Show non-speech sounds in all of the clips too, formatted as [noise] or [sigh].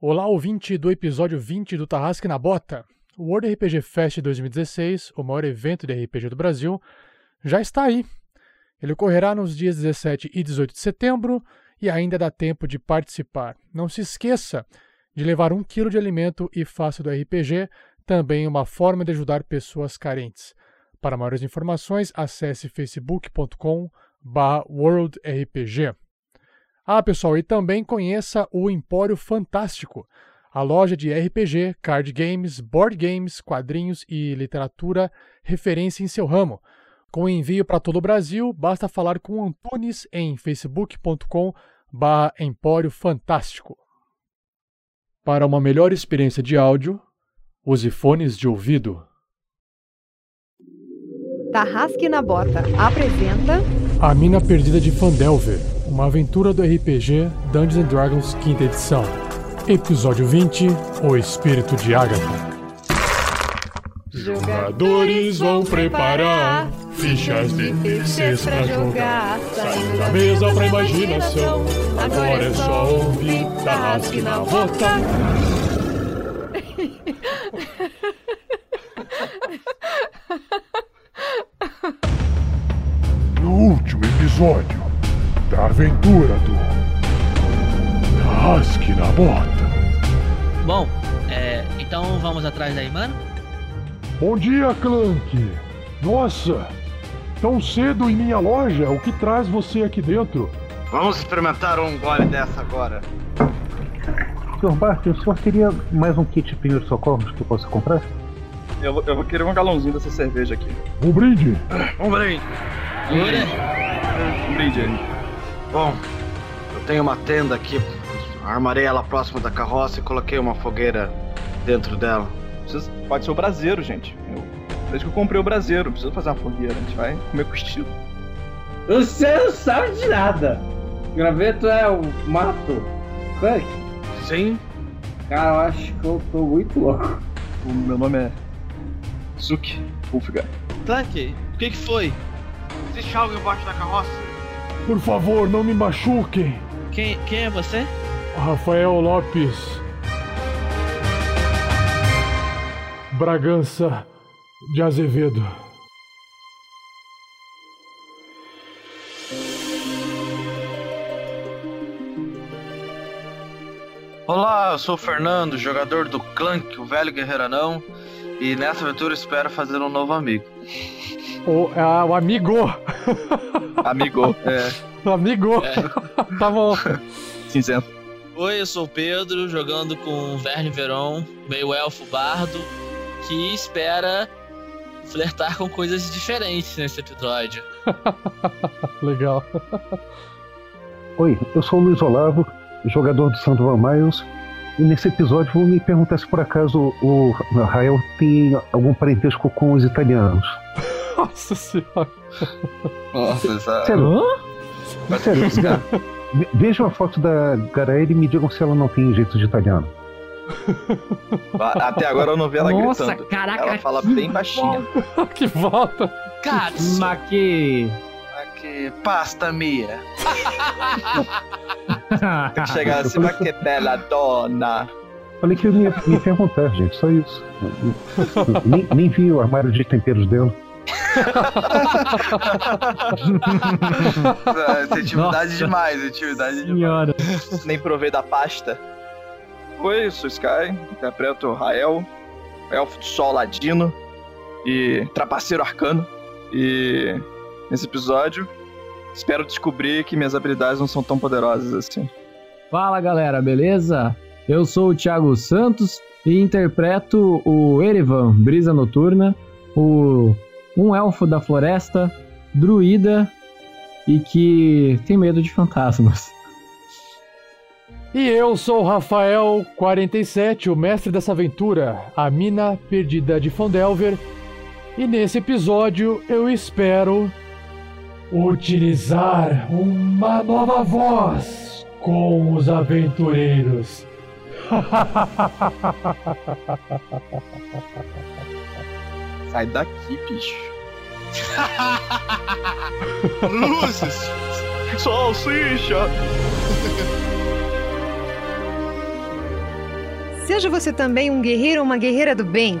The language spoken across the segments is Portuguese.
Olá, ouvinte do episódio 20 do Tarrasque na Bota. O World RPG Fest 2016, o maior evento de RPG do Brasil, já está aí. Ele ocorrerá nos dias 17 e 18 de setembro e ainda dá tempo de participar. Não se esqueça de levar um quilo de alimento e faça do RPG também uma forma de ajudar pessoas carentes. Para maiores informações, acesse facebook.com worldrpg. Ah, pessoal, e também conheça o Empório Fantástico, a loja de RPG, card games, board games, quadrinhos e literatura referência em seu ramo. Com envio para todo o Brasil, basta falar com Antunes em facebook.com Empório Fantástico. Para uma melhor experiência de áudio, use fones de ouvido. Tarrasque na Bota apresenta A Mina Perdida de Fandelver, uma aventura do RPG Dungeons Dragons quinta edição. Episódio 20, O Espírito de Agatha. Jogadores vão preparar fichas de terceiros pra jogar. Saindo da mesa pra imaginação. Agora é só ouvir Tarrasque na Bota. No último episódio da aventura do Tarrasque na Bota. Bom, é, então vamos atrás da Imana? Bom dia, Clank. Nossa, tão cedo em minha loja? O que traz você aqui dentro? Vamos experimentar um gole dessa agora. Sr. Bart, o senhor teria mais um kit de primeiros socorros que eu possa comprar? Eu, vou- eu vou querer um galãozinho dessa cerveja aqui. Um brinde. Um brinde. Um brinde aí. Bom, eu tenho uma tenda aqui. Armarei ela próximo da carroça e coloquei uma fogueira dentro dela. Precisa- pode ser o braseiro, gente. Eu, desde que eu comprei o braseiro, não precisa fazer uma fogueira. A gente vai comer com estilo. Você não sabe de nada. Graveto é o mato. Clank, Sim? cara, eu acho que eu tô muito louco. O meu nome é Zuki Ulfgar. Clank, o que, que foi? Existe algo embaixo da carroça? Por favor, não me machuquem. Quem, quem é você? Rafael Lopes. Bragança de Azevedo. Olá, eu sou o Fernando, jogador do Clank, o velho guerreiro anão. E nessa aventura espero fazer um novo amigo. O, ah, o amigo. Amigo, é, O amigo. [laughs] tá bom. cinzento. Oi, eu sou o Pedro, jogando com o Verne Veron, meio elfo bardo, que espera flertar com coisas diferentes nesse episódio. [laughs] Legal. Oi, eu sou o Luiz Olavo, jogador do Sandro Miles, e nesse episódio vou me perguntar se por acaso o Rael tem algum parentesco com os italianos. [laughs] Nossa senhora. Nossa, essa... Sério? Sério, [laughs] Ga- ve- vejam a foto da Garaele e me digam se ela não tem jeito de italiano. [laughs] Até agora eu não vi ela Nossa, gritando. caraca, Ela fala que bem baixinho. que volta. Cara, Mas que. Aqui, pasta mia. [laughs] Tem que chegar assim, mas que bela dona. Falei que eu ia me perguntar, gente, só isso. [laughs] nem, nem vi o armário de temperos dela. É, intimidade demais, intimidade demais. Senhora. Nem provei da pasta. Oi, sou Sky, interpreto Rael, elfo do sol ladino e trapaceiro arcano. E nesse episódio, espero descobrir que minhas habilidades não são tão poderosas assim. Fala galera, beleza? Eu sou o Thiago Santos e interpreto o Erevan, Brisa Noturna, o um elfo da floresta, druida e que tem medo de fantasmas. E eu sou o Rafael 47, o mestre dessa aventura, a mina perdida de Fondelver. E nesse episódio eu espero utilizar uma nova voz com os aventureiros. [laughs] Sai daqui, bicho. [laughs] Luzes! Salsicha! Seja você também um guerreiro ou uma guerreira do bem.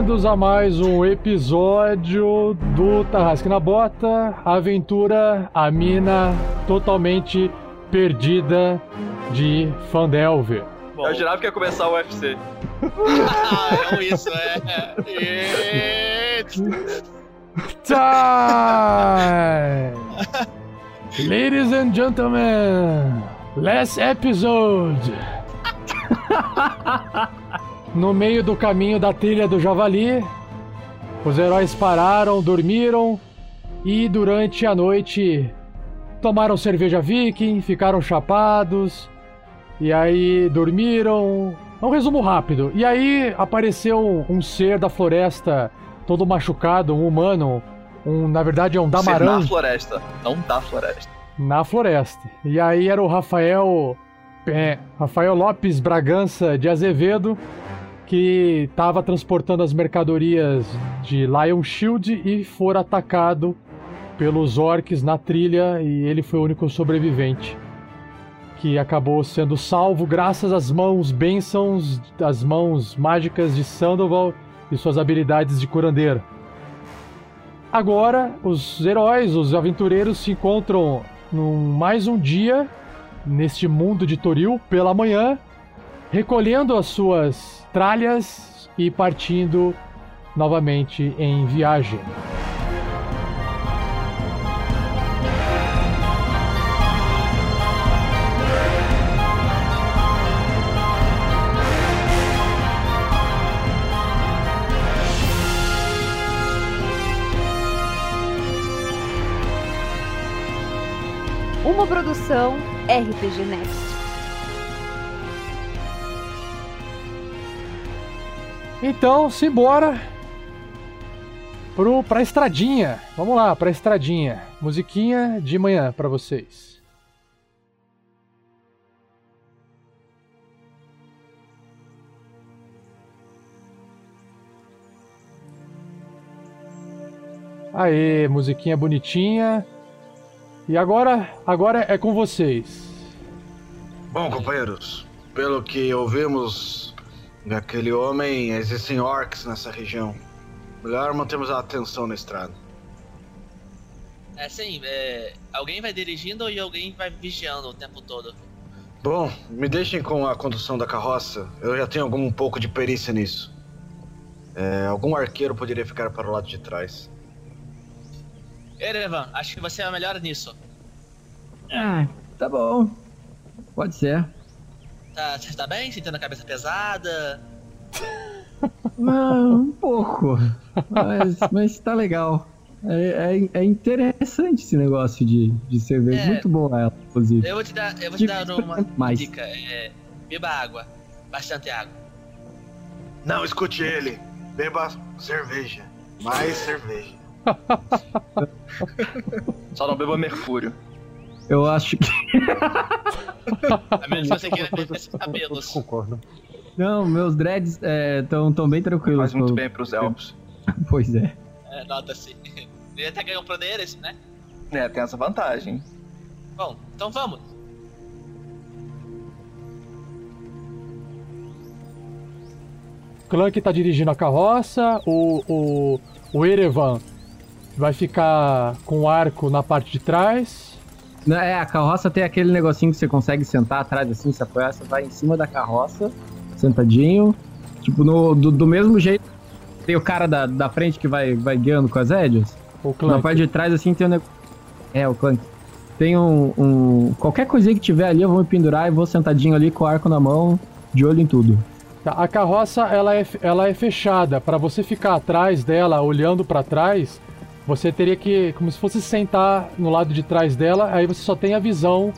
bem-vindos a mais um episódio do Tarrasque na Bota, aventura a mina totalmente perdida de Fandelver. Eu jurava que ia começar o UFC. Ah, [laughs] é isso, é. Time! [laughs] Ladies and gentlemen, last episode. [laughs] No meio do caminho da trilha do Javali, os heróis pararam, dormiram e durante a noite tomaram cerveja viking, ficaram chapados e aí dormiram. É um resumo rápido. E aí apareceu um ser da floresta todo machucado, um humano, um na verdade é um Ser damarã na floresta, não da floresta. na floresta. E aí era o Rafael é, Rafael Lopes Bragança de Azevedo que estava transportando as mercadorias de Lion Shield e for atacado pelos orcs na trilha e ele foi o único sobrevivente que acabou sendo salvo graças às mãos bênçãos, às mãos mágicas de Sandoval e suas habilidades de curandeiro. Agora, os heróis, os aventureiros se encontram num mais um dia neste mundo de Toril pela manhã, recolhendo as suas tralhas e partindo novamente em viagem. Uma produção RPG Next. Então, simbora pro, pra estradinha. Vamos lá, pra estradinha. Musiquinha de manhã pra vocês. Aê, musiquinha bonitinha. E agora, agora é com vocês. Bom, companheiros, pelo que ouvimos daquele homem, existem orcs nessa região. Melhor mantermos a atenção na estrada. É assim, é, alguém vai dirigindo e alguém vai vigiando o tempo todo. Bom, me deixem com a condução da carroça. Eu já tenho algum um pouco de perícia nisso. É, algum arqueiro poderia ficar para o lado de trás. Erevan, acho que você é o melhor nisso. Ah, tá bom. Pode ser. Tá, você tá bem? Sentindo a cabeça pesada? [laughs] Ah, um pouco. Mas, mas tá legal. É, é, é interessante esse negócio de, de cerveja. É. Muito bom ela, inclusive. Eu vou te dar, eu vou te dar uma mais. dica. É, beba água. Bastante água. Não, escute ele. Beba cerveja. Mais cerveja. [laughs] Só não beba mercúrio. Eu acho que. A menos que você queira perder seus cabelos. Concordo. Não, meus dreads estão tão bem tranquilos. Faz muito pelo- bem pros elfos. [laughs] Pois é. É, Nota-se. Ele até ganhou poderes, né? É, tem essa vantagem. Bom, então vamos. Clank tá dirigindo a carroça, o, o, o Erevan vai ficar com o arco na parte de trás. É, a carroça tem aquele negocinho que você consegue sentar atrás assim, se apoiar, você vai em cima da carroça, sentadinho. Tipo, no, do, do mesmo jeito, tem o cara da, da frente que vai, vai guiando com as rédeas. O Na parte de trás, assim, tem um negócio. É, o Clank. Tem um, um- Qualquer coisinha que tiver ali, eu vou me pendurar e vou sentadinho ali com o arco na mão, de olho em tudo. Tá, A carroça ela é, ela é fechada. Para você ficar atrás dela, olhando para trás, Você teria que, como se fosse sentar no lado de trás dela, aí você só tem a visão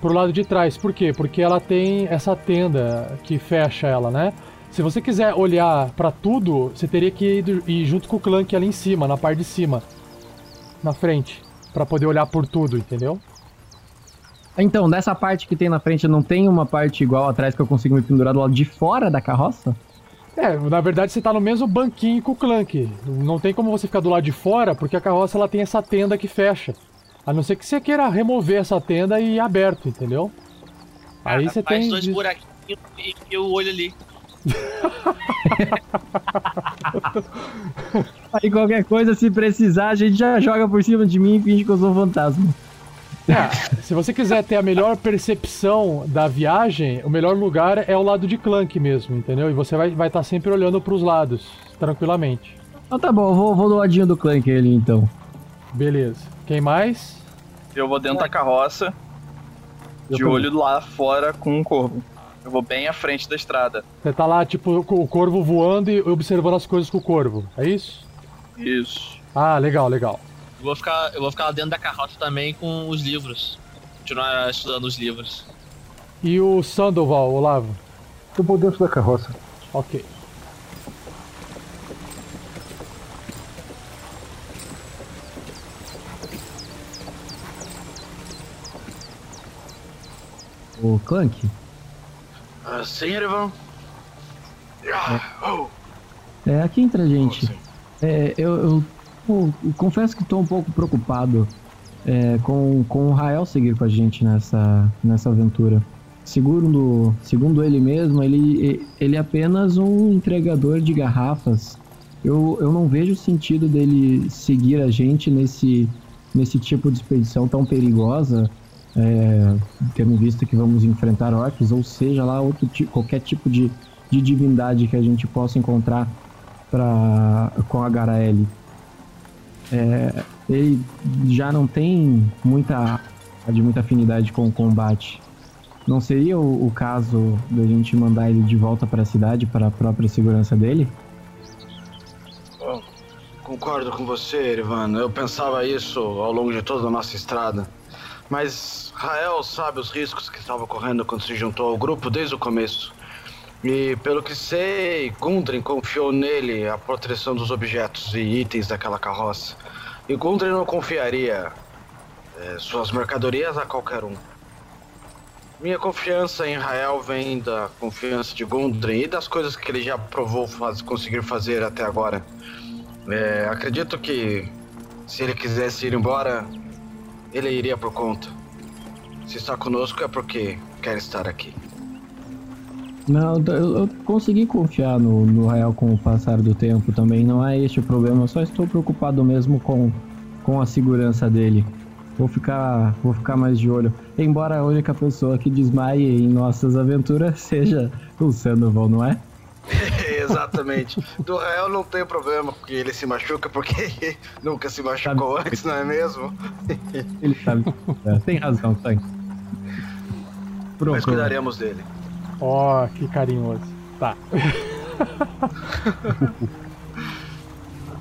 pro lado de trás. Por quê? Porque ela tem essa tenda que fecha ela, né? Se você quiser olhar pra tudo, você teria que ir, junto com o Clank ali em cima, na parte de cima, na frente, Pra poder olhar por tudo, entendeu? Então, nessa parte que tem na frente, não tem uma parte igual atrás que eu consigo me pendurar do lado de fora da carroça? É, na verdade você tá no mesmo banquinho que o Clank. Não tem como você ficar do lado de fora, porque a carroça ela tem essa tenda que fecha. A não ser que você queira remover essa tenda e ir aberto, entendeu? Aí Cara, você faz tem. dois buraquinhos e o olho ali. [laughs] Aí qualquer coisa, se precisar, a gente já joga por cima de mim e finge que eu sou um fantasma. É, se você quiser ter a melhor percepção da viagem, o melhor lugar é o lado de Clank mesmo, entendeu? E você vai estar vai tá sempre olhando pros lados, tranquilamente. Então tá bom, eu vou, vou do ladinho do Clank ali então. Beleza. Quem mais? Eu vou dentro da carroça, Eu de também. olho lá fora com um corvo. Eu vou bem à frente da estrada. Você tá lá, tipo, com o corvo voando e observando as coisas com o corvo, é isso? Isso. Ah, legal, legal. Eu vou ficar, eu vou ficar lá dentro da carroça também com os livros. Continuar estudando os livros. E o Sandoval, Olavo? Eu vou dentro da carroça. Ok. O Clank? Ah, sim, Erivan? Oh, É, aqui entre a gente. sim. É, eu, eu- eu confesso que estou um pouco preocupado é, com, com o Rael seguir com a gente nessa, nessa aventura. Segundo, segundo ele mesmo, ele, ele é apenas um entregador de garrafas. Eu, eu não vejo sentido dele seguir a gente nesse, nesse tipo de expedição tão perigosa, é, tendo visto que vamos enfrentar orcs, ou seja lá outro, qualquer tipo de, de divindade que a gente possa encontrar pra, com a HL. É, ele já não tem muita, de muita afinidade com o combate. Não seria o, o caso da gente mandar ele de volta para a cidade para a própria segurança dele? Bom, concordo com você, Erivan. Eu pensava isso ao longo de toda a nossa estrada. Mas Rael sabe os riscos que estava correndo quando se juntou ao grupo desde o começo. E pelo que sei, Gundren confiou nele a proteção dos objetos e itens daquela carroça. E Gundren não confiaria eh, suas mercadorias a qualquer um. Minha confiança em Rael vem da confiança de Gundren e das coisas que ele já provou faz- conseguir fazer até agora. É, acredito que se ele quisesse ir embora, ele iria por conta. Se está conosco é porque quer estar aqui. Não, eu, eu consegui confiar no, no Rael com o passar do tempo também. Não é este o problema. Eu só estou preocupado mesmo com, com a segurança dele. Vou ficar, vou ficar mais de olho. Embora a única pessoa que desmaie em nossas aventuras [laughs] seja o Sandoval, não é? [laughs] Exatamente. Do Rael não tem problema porque ele se machuca porque nunca se machucou antes, não é mesmo? Ele sabe. É, [laughs] tem razão, Tank. Mas cuidaremos dele. Ó, que carinhoso. Tá.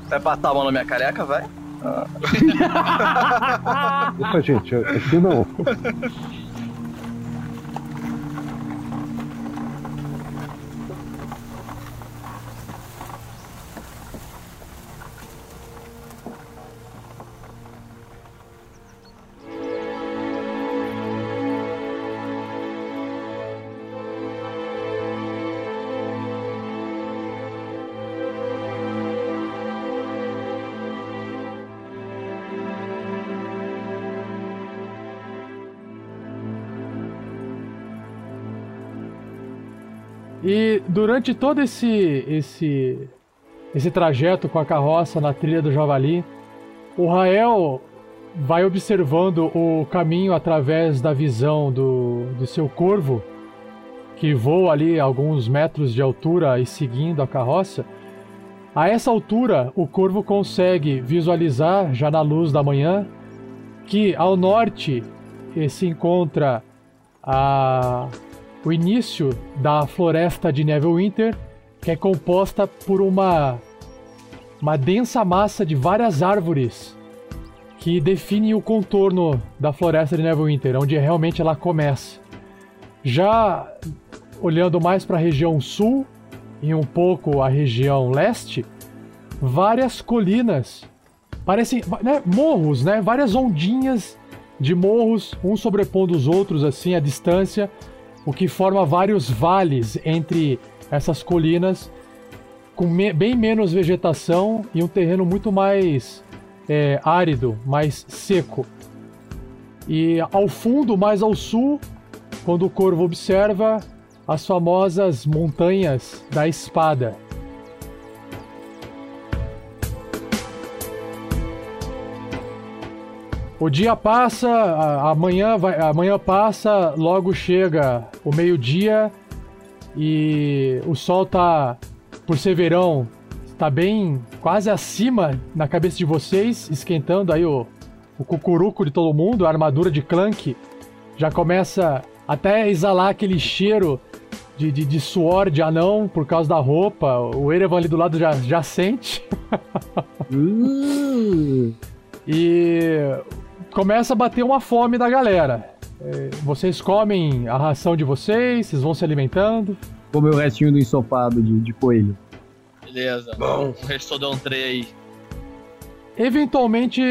Vai passar a mão na minha careca, vai? Isso, gente, aqui não. [laughs] E durante todo esse esse esse trajeto com a carroça na trilha do Javali, o Rael vai observando o caminho através da visão do, do seu corvo, que voa ali alguns metros de altura e seguindo a carroça. A essa altura, o corvo consegue visualizar, já na luz da manhã, que ao norte eh, se encontra a, o início da floresta de Neverwinter, que é composta por uma uma densa massa de várias árvores que define o contorno da floresta de Neverwinter, onde realmente ela começa. Já olhando mais para a região sul e um pouco a região leste, várias colinas, parecem né, morros, né? Várias ondinhas de morros, um sobrepondo os outros assim à distância, o que forma vários vales entre essas colinas, com me bem menos vegetação e um terreno muito mais é, árido, mais seco. E ao fundo, mais ao sul, quando o corvo observa as famosas montanhas da espada. O dia passa, amanhã, vai, amanhã passa, logo chega o meio-dia e o sol tá, por ser verão, tá bem quase acima na cabeça de vocês, esquentando aí o, o cucuruco de todo mundo, a armadura de Clank já começa até a exalar aquele cheiro de, de, de, suor de anão por causa da roupa. O Erevan ali do lado já, já sente. [laughs] E começa a bater uma fome da galera. É, vocês comem a ração de vocês, vocês vão se alimentando. Comer o restinho do ensopado de, de coelho. Beleza. Bom. O resto do entrei aí. Eventualmente,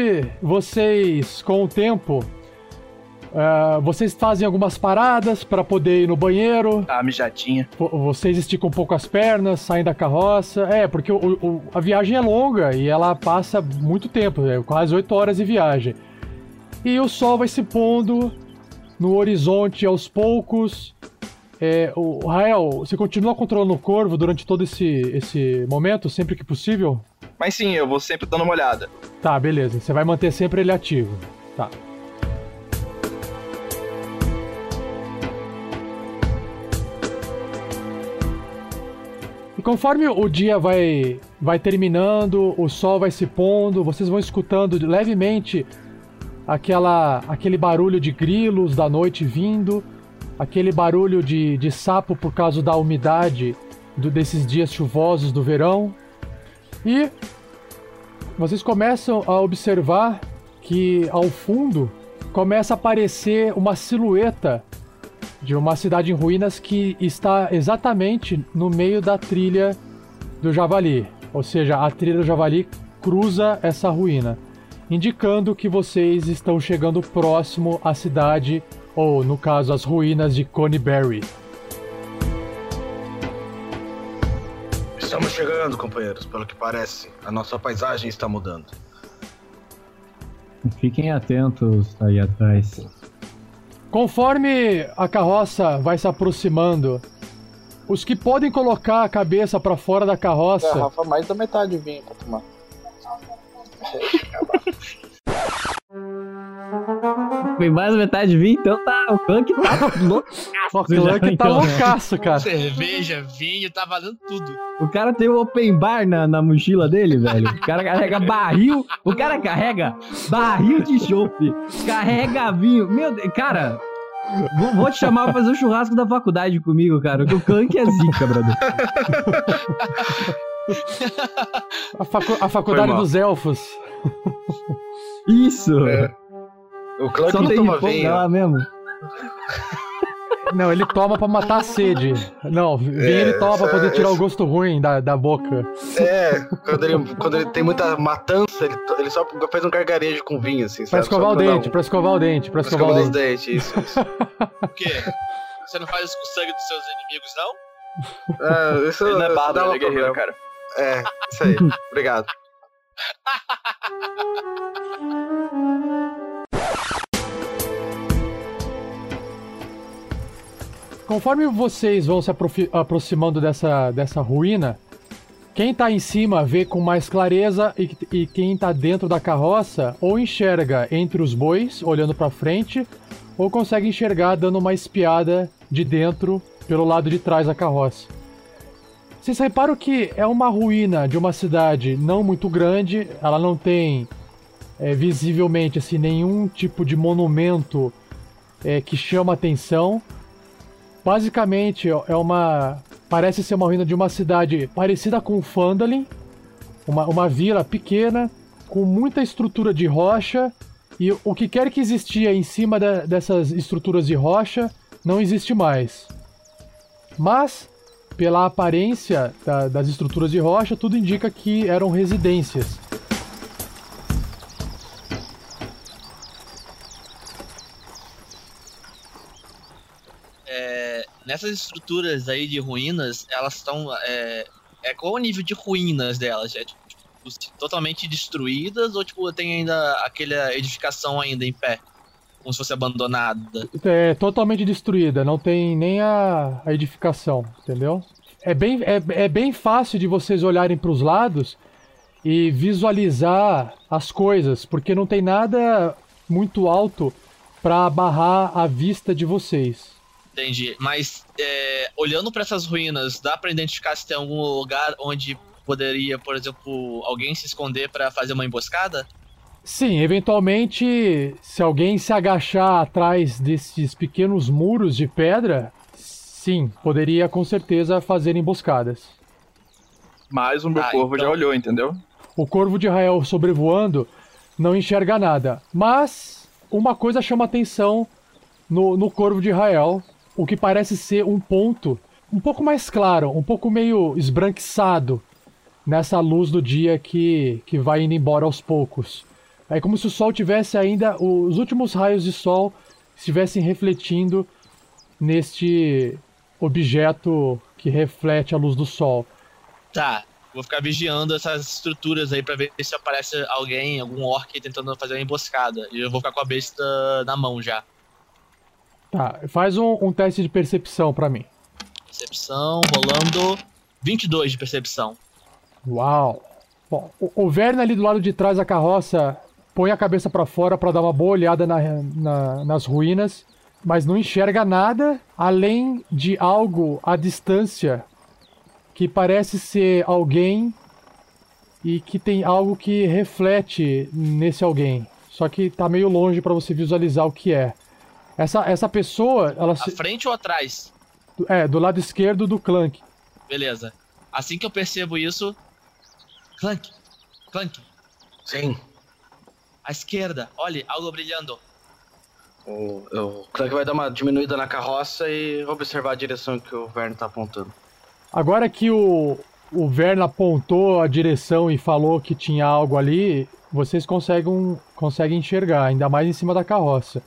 vocês, com o tempo, uh, vocês fazem algumas paradas para poder ir no banheiro. Ah, mijadinha. Vocês esticam um pouco as pernas, saem da carroça. É, porque o, o, a viagem é longa e ela passa muito tempo, é quase 8 horas de viagem. E o sol vai se pondo no horizonte aos poucos. É, o Rael, você continua controlando o corvo durante todo esse, esse momento, sempre que possível? Mas sim, eu vou sempre dando uma olhada. Tá, beleza. Você vai manter sempre ele ativo. Tá. E conforme o dia vai, vai terminando, o sol vai se pondo, vocês vão escutando levemente aquela, aquele barulho de grilos da noite vindo, aquele barulho de, de sapo por causa da umidade do, desses dias chuvosos do verão. E vocês começam a observar que ao fundo começa a aparecer uma silhueta de uma cidade em ruínas que está exatamente no meio da trilha do Javali. Ou seja, a trilha do Javali cruza essa ruína indicando que vocês estão chegando próximo à cidade, ou no caso, às ruínas de Coneyberry. Estamos chegando, companheiros. Pelo que parece, a nossa paisagem está mudando. Fiquem atentos aí atrás. Conforme a carroça vai se aproximando, os que podem colocar a cabeça para fora da carroça. Garrafa mais da metade vinho pra tomar. Foi mais metade de vinho, então tá. O Clank tá louco. O Clank tá então, loucaço, cara. Cerveja, vinho, tá valendo tudo. O cara tem um open bar na, na mochila dele, velho. O cara carrega barril. O cara carrega barril de chope. Carrega vinho. Meu Deus, cara. Vou, vou, te chamar pra fazer um churrasco da faculdade comigo, cara. Porque o Clank é zica, brother. A, facu a faculdade dos elfos. Isso! É. O Clank Só não toma vinho. lá mesmo. Não, ele toma pra matar a sede. Não, vinho é, ele toma pra poder tirar o gosto ruim da, da boca. É, quando ele, quando ele tem muita matança, ele, ele só faz um gargarejo com vinho, assim, Pra escovar o dente, pra escovar o dente, pra escovar, escovar o dente. os dentes, isso, isso. O quê? Você não faz isso com o sangue dos seus inimigos, não? É, isso ele não é bardo, ele é guerreiro, cara. É, isso aí. Obrigado. [laughs] Conforme vocês vão se aproximando dessa, dessa ruína, quem tá em cima vê com mais clareza e, e quem tá dentro da carroça ou enxerga entre os bois, olhando para frente, ou consegue enxergar dando uma espiada de dentro pelo lado de trás da carroça. Vocês reparam que é uma ruína de uma cidade não muito grande, ela não tem é, visivelmente assim, nenhum tipo de monumento é, que chama atenção. Basicamente é uma. Parece ser uma ruína de uma cidade parecida com Fandalin, Uma, uma vila pequena, com muita estrutura de rocha, e o que quer que existia em cima dessas estruturas de rocha não existe mais. Mas, pela aparência da- das estruturas de rocha, tudo indica que eram residências. É, nessas estruturas aí de ruínas, elas estão. É, é, qual o nível de ruínas delas? É tipo, tipo, totalmente destruídas ou tipo tem ainda aquela edificação ainda em pé? Como se fosse abandonada? É totalmente destruída, não tem nem a, a edificação, entendeu? É bem, é, é bem fácil de vocês olharem para os lados e visualizar as coisas, porque não tem nada muito alto para barrar a vista de vocês. Entendi. Mas é, olhando para essas ruínas, dá para identificar se tem algum lugar onde poderia, por exemplo, alguém se esconder para fazer uma emboscada? Sim, eventualmente, se alguém se agachar atrás desses pequenos muros de pedra, sim, poderia com certeza fazer emboscadas. Mas o meu Ah, corvo já então- olhou, entendeu? O corvo de Rael sobrevoando não enxerga nada. Mas uma coisa chama atenção no, no corvo de Rael, o que parece ser um ponto um pouco mais claro, um pouco meio esbranquiçado nessa luz do dia que, que vai indo embora aos poucos. É como se o sol tivesse ainda. Os últimos raios de sol estivessem refletindo neste objeto que reflete a luz do sol. Tá. Vou ficar vigiando essas estruturas aí pra ver se aparece alguém, algum orc tentando fazer uma emboscada. E eu vou ficar com a besta na mão já. Tá, faz um, um teste de percepção pra mim. Percepção, rolando 22 de percepção. Uau! Bom, o, o Verne ali do lado de trás da carroça põe a cabeça pra fora pra dar uma boa olhada na- na- nas ruínas, mas não enxerga nada além de algo à distância que parece ser alguém e que tem algo que reflete nesse alguém. Só que tá meio longe pra você visualizar o que é. Essa, essa pessoa, ela À se, frente ou atrás? é do lado esquerdo do Clank. Beleza. Assim que eu percebo isso. Clank! Clank! Sim. À esquerda, olhe, algo brilhando. O, o Clank vai dar uma diminuída na carroça e observar a direção que o Verne tá apontando. Agora que o, o Verne apontou a direção e falou que tinha algo ali, vocês conseguem, conseguem enxergar, ainda mais em cima da carroça.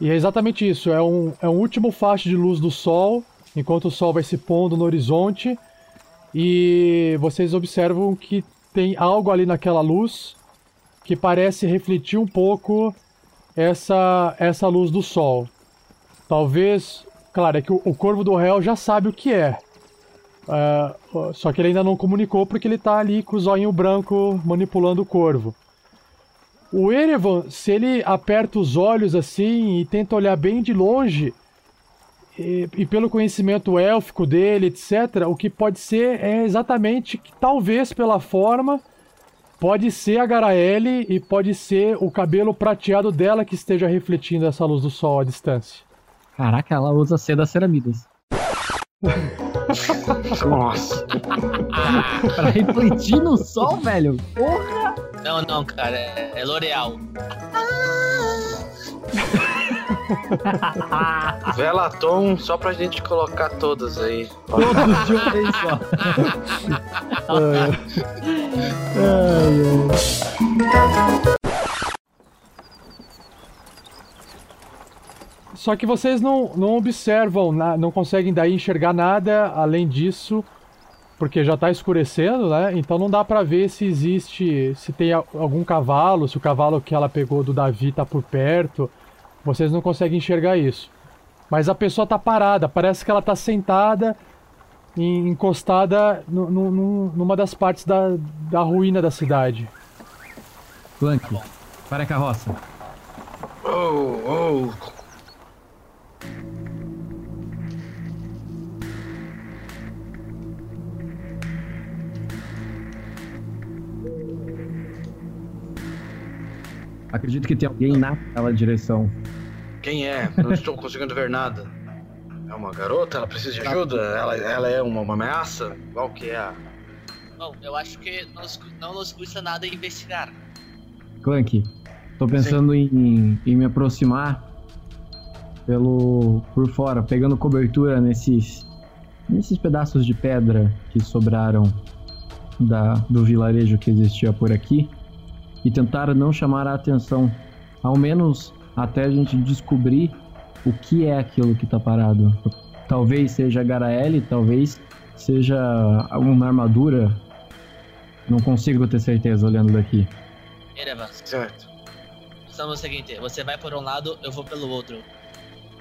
E é exatamente isso, é um, é um último faixa de luz do sol, enquanto o sol vai se pondo no horizonte, e vocês observam que tem algo ali naquela luz que parece refletir um pouco essa, essa luz do sol. Talvez, claro, é que o, o corvo do réu já sabe o que é. Ah, só que ele ainda não comunicou porque ele tá ali com o zóio branco manipulando o corvo. O Erevan, se ele aperta os olhos assim e tenta olhar bem de longe, e, e pelo conhecimento élfico dele, etc., o que pode ser é exatamente que, talvez pela forma, pode ser a Garaele e pode ser o cabelo prateado dela que esteja refletindo essa luz do sol à distância. Caraca, ela usa seda ceramidas. [laughs] Nossa. [laughs] pra refletir no sol, velho. Porra! Não, não, cara, é, é L'Oreal. Velaton só pra gente colocar todas aí. Todos de uma vez só. [laughs] Só que vocês não, não observam, na- não conseguem daí enxergar nada além disso, porque já tá escurecendo, né? Então não dá pra ver se existe, se tem a- algum cavalo, se o cavalo que ela pegou do Davi tá por perto. Vocês não conseguem enxergar isso. Mas a pessoa tá parada, parece que ela tá sentada, em- encostada nu- nu- numa das partes da, da ruína da cidade. Clank, para a carroça. Oh, oh. Acredito que tem alguém naquela direção. Quem é? Não estou conseguindo ver nada. É uma garota? Ela precisa de ajuda? Ela, ela é uma, uma ameaça? Qual que é a... Bom, eu acho que nos- não nos custa nada investigar. Clank, tô pensando em, em me aproximar pelo por fora, pegando cobertura nesses nesses pedaços de pedra que sobraram da, do vilarejo que existia por aqui e tentar não chamar a atenção, ao menos até a gente descobrir o que é aquilo que tá parado. Talvez seja Garaele, talvez seja uma armadura. Não consigo ter certeza olhando daqui. Erevan, Certo. Então é o seguinte, você vai por um lado, eu vou pelo outro.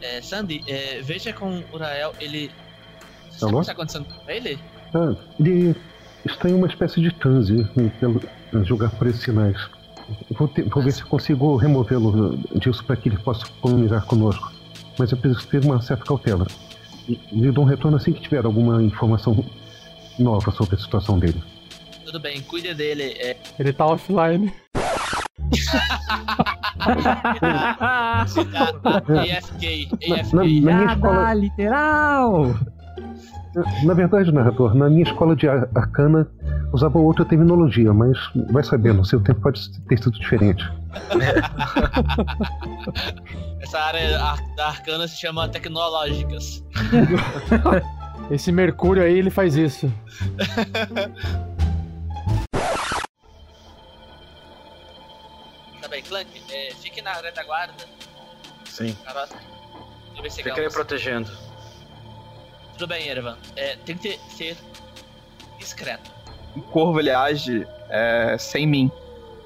É, Sandy, é, veja com o Rael, ele. Você sabe o que está acontecendo com ele? Ah, ele está em uma espécie de transe hum, pelo jogar por esses sinais. Vou, te- vou ver se consigo removê-lo disso para que ele possa comunicar conosco. Mas eu preciso ter uma certa cautela. Lhe dou um retorno assim que tiver alguma informação nova sobre a situação dele. Tudo bem, cuide dele. É, Ele tá offline. AFK, AFK. Na, na minha Piada escola, literal! na verdade, narrador, na minha escola de ar- arcana usava outra terminologia, mas vai saber, no seu tempo pode ter sido diferente. [laughs] Essa área da arcana se chama tecnológicas. [laughs] Esse Mercúrio aí, ele faz isso. [laughs] Tá Clank, é, fique na retaguarda. Sim. Carota. Ver se Fica aí protegendo. Tudo bem, Erevan. É, tem que ter- ser discreto. O corvo ele age é, sem mim.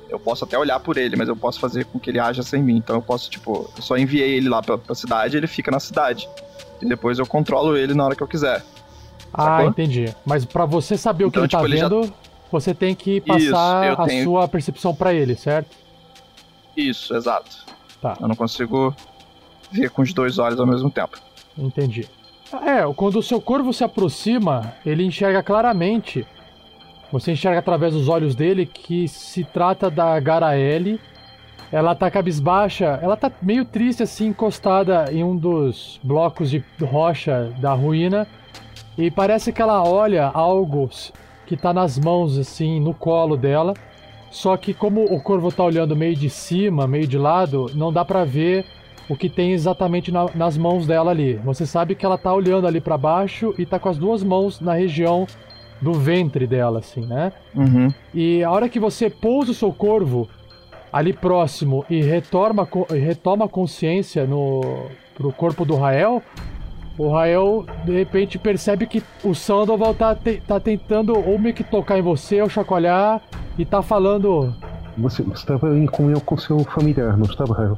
Eu posso até olhar por ele, mas eu posso fazer com que ele haja sem mim. Então eu posso, tipo, eu só enviei ele lá pra, pra cidade ele fica na cidade. E depois eu controlo ele na hora que eu quiser. Ah, Sacou? entendi. Mas pra você saber o que Então, ele tá tipo, ele já- vendo, você tem que passar eu a tenho- sua percepção pra ele, certo? Isso, exato. Tá. Eu não consigo ver com os dois olhos ao mesmo tempo. Entendi. É, quando o seu corvo se aproxima, ele enxerga claramente. Você enxerga através dos olhos dele que se trata da Garaele. Ela tá cabisbaixa, ela tá meio triste assim, encostada em um dos blocos de rocha da ruína. E parece que ela olha algo que tá nas mãos, assim, no colo dela. Só que como o corvo tá olhando meio de cima, meio de lado, não dá pra ver o que tem exatamente na- nas mãos dela ali. Você sabe que ela tá olhando ali pra baixo e tá com as duas mãos na região do ventre dela, assim, né? Uhum. E a hora que você pousa o seu corvo ali próximo e retoma, retoma a consciência no pro corpo do Rael, o Rael de repente percebe que o Sandoval tá, te- tá tentando ou meio que tocar em você ou chacoalhar e tá falando. Você estava em comunhão com seu familiar, não estava, Rael?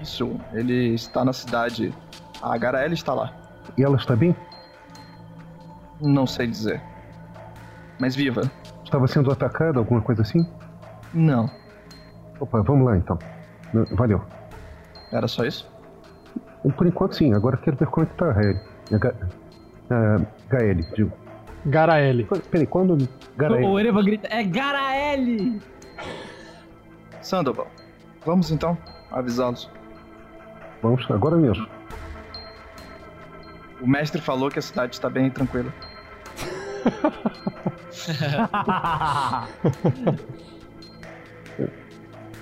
Isso, ele está na cidade. A Garaela está lá. E ela está bem? Não sei dizer. Mas viva. Estava sendo atacada, alguma coisa assim? Não. Opa, vamos lá então. Valeu. Era só isso? Por enquanto sim, agora quero ver como é que tá a Gael. A Ga- a Gael, digo. Garaele. Peraí, quando. Gael. O Erevan grita, é Garaele! Sandoval, vamos então avisá-los. Vamos, agora mesmo. O mestre falou que a cidade está bem tranquila. [laughs]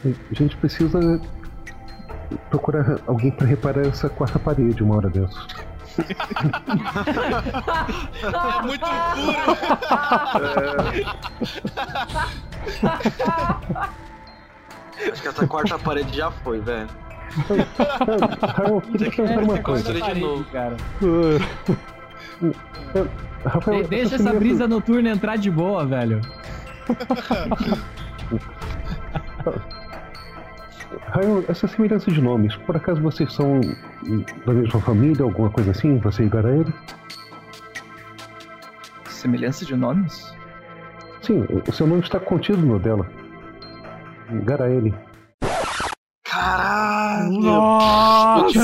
A gente precisa procurar alguém para reparar essa quarta parede uma hora dessas. É muito puro. Acho que essa quarta parede já foi, velho. Rafael, eu queria te perguntar uma coisa. Construir de novo. cara. Rafael, De- deixa essa brisa noturna entrar de boa, velho. [laughs] [laughs] [laughs] Rael, essa semelhança de nomes, por acaso vocês são da mesma família, alguma coisa assim? Você e Garael? Semelhança de nomes? Sim, o- seu nome está contido no dela. Garaele. Caralho! Nossa!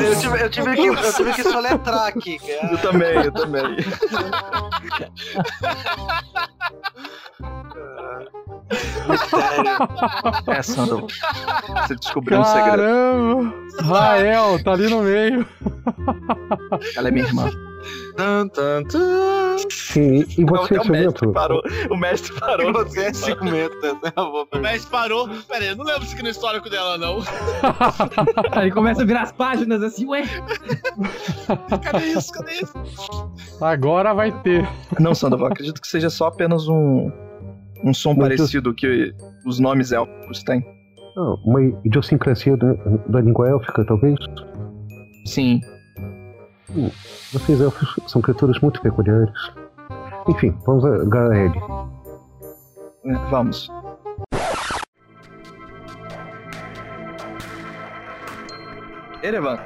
Eu, tive, eu, tive que, eu tive que soletrar aqui, cara. Eu também, eu também. [laughs] Mistério. É, Sandoval. Você descobriu um segredo. Caramba! Rael, tá ali no meio. Ela é minha irmã. Tan, tan, tan. E, e você, Até o mestre parou. O mestre parou. Você é né? Eu vou O mestre parou. Pera aí, eu não lembro isso aqui no histórico dela, não. [laughs] Aí começa a virar as páginas assim, ué. Cadê isso? Cadê isso? Agora vai ter. Não, Sandoval, acredito que seja só apenas um, um som Muito- parecido que os nomes élficos têm. Ah, Uma idiosincrasia da, da língua élfica, talvez? Sim. Vocês elfos são criaturas muito peculiares. Enfim, vamos a HL. É, Vamos. Erevan,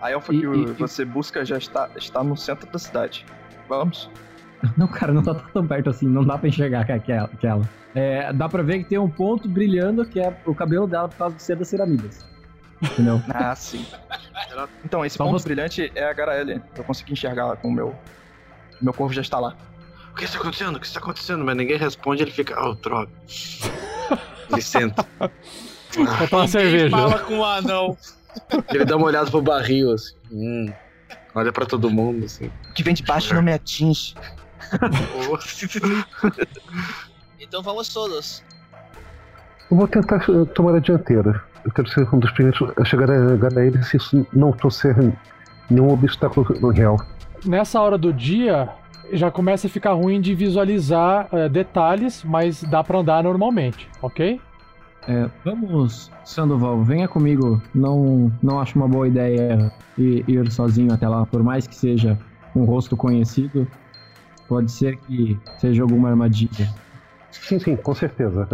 a elfa E- que e- e- você busca já está, está no centro da cidade. Vamos. [laughs] Não, cara, não tá tão perto assim, não dá pra enxergar que é aquela. É, dá pra ver que tem um ponto brilhando que é o cabelo dela por causa do ser das ceramidas. Entendeu? [laughs] Ah, sim. Então, esse Só ponto você- brilhante é a Garaele. Eu consegui enxergar com o meu. Meu corpo já está lá. O que está acontecendo? O que está acontecendo? Mas ninguém responde, ele fica. Oh, droga. [laughs] Ele senta. Vai tomar cerveja. fala com o anão. Ele dá uma olhada pro barril, assim. Hum. Olha pra todo mundo, assim. O que vem de baixo não me atinge. Então vamos todos. Eu vou tentar eh, tomar a dianteira. Eu quero ser um dos primeiros a chegar a HL se isso não trouxer nenhum obstáculo no real. Nessa hora do dia, já começa a ficar ruim de visualizar eh, detalhes, mas dá pra andar normalmente, ok? É, vamos, Sandoval, venha comigo. Não, não acho uma boa ideia ir, ir sozinho até lá, por mais que seja um rosto conhecido. Pode ser que seja alguma armadilha. Sim, sim, com certeza.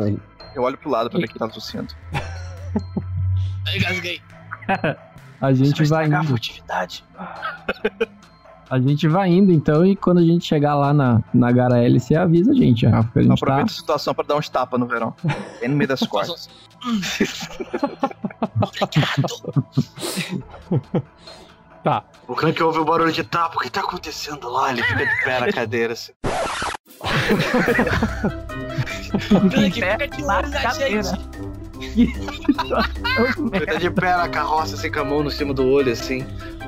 Eu olho pro lado pra ver quem tá tossindo. [laughs] Aí gasguei. A gente vai a indo. furtividade. A gente vai indo então e quando a gente chegar lá na, na HL, você avisa a gente, Rafa, a gente tá. Aproveita a situação pra dar uns tapas no verão. Bem no meio das [laughs] costas. [laughs] Tá. O Clank ouve o barulho de tapa. O que tá acontecendo lá? Ele fica de pé na cadeira, assim. Clank, fica de olho na gente. Ele tá de pé na carroça, assim, com a mão no cima do olho, assim.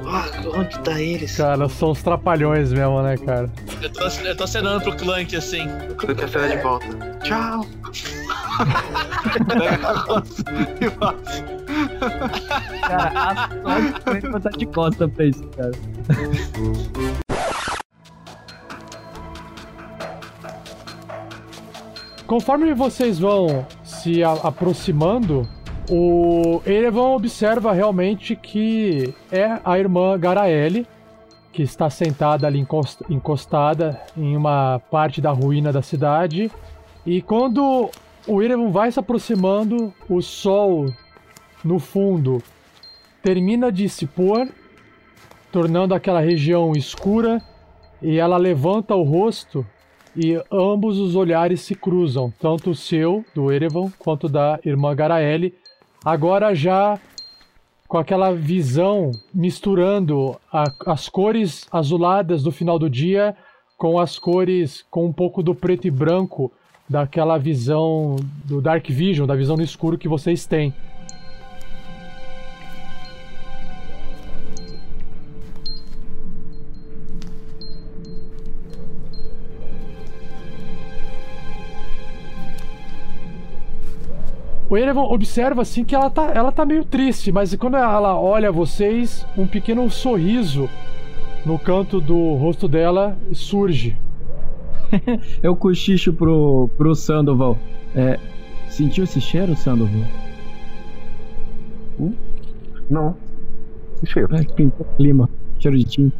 Ah, onde tá eles? Cara, são os trapalhões mesmo, né, cara? Eu tô, eu tô acenando pro Clank assim. O Clank acena de volta. Tchau. [laughs] Pega a carroça e passa. [laughs] Cara, a sorte foi botar de costa pra isso, cara. Conforme vocês vão se aproximando, o Erevan observa realmente que é a irmã Garaele, que está sentada ali encos- encostada em uma parte da ruína da cidade. E quando o Erevan vai se aproximando, o sol no fundo termina de se pôr, tornando aquela região escura, e ela levanta o rosto e ambos os olhares se cruzam, tanto o seu, do Erevan, quanto da irmã Garaele, agora já com aquela visão misturando a- as cores azuladas do final do dia com as cores com um pouco do preto e branco daquela visão do Dark Vision, da visão no escuro que vocês têm. Erevan observa assim que ela tá, ela tá meio triste, mas quando ela olha vocês, um pequeno sorriso no canto do rosto dela surge. [laughs] Eu cochicho pro, pro Sandoval. É, sentiu esse cheiro, Sandoval? Não. Que cheiro. É, pintou clima. Cheiro de tinta.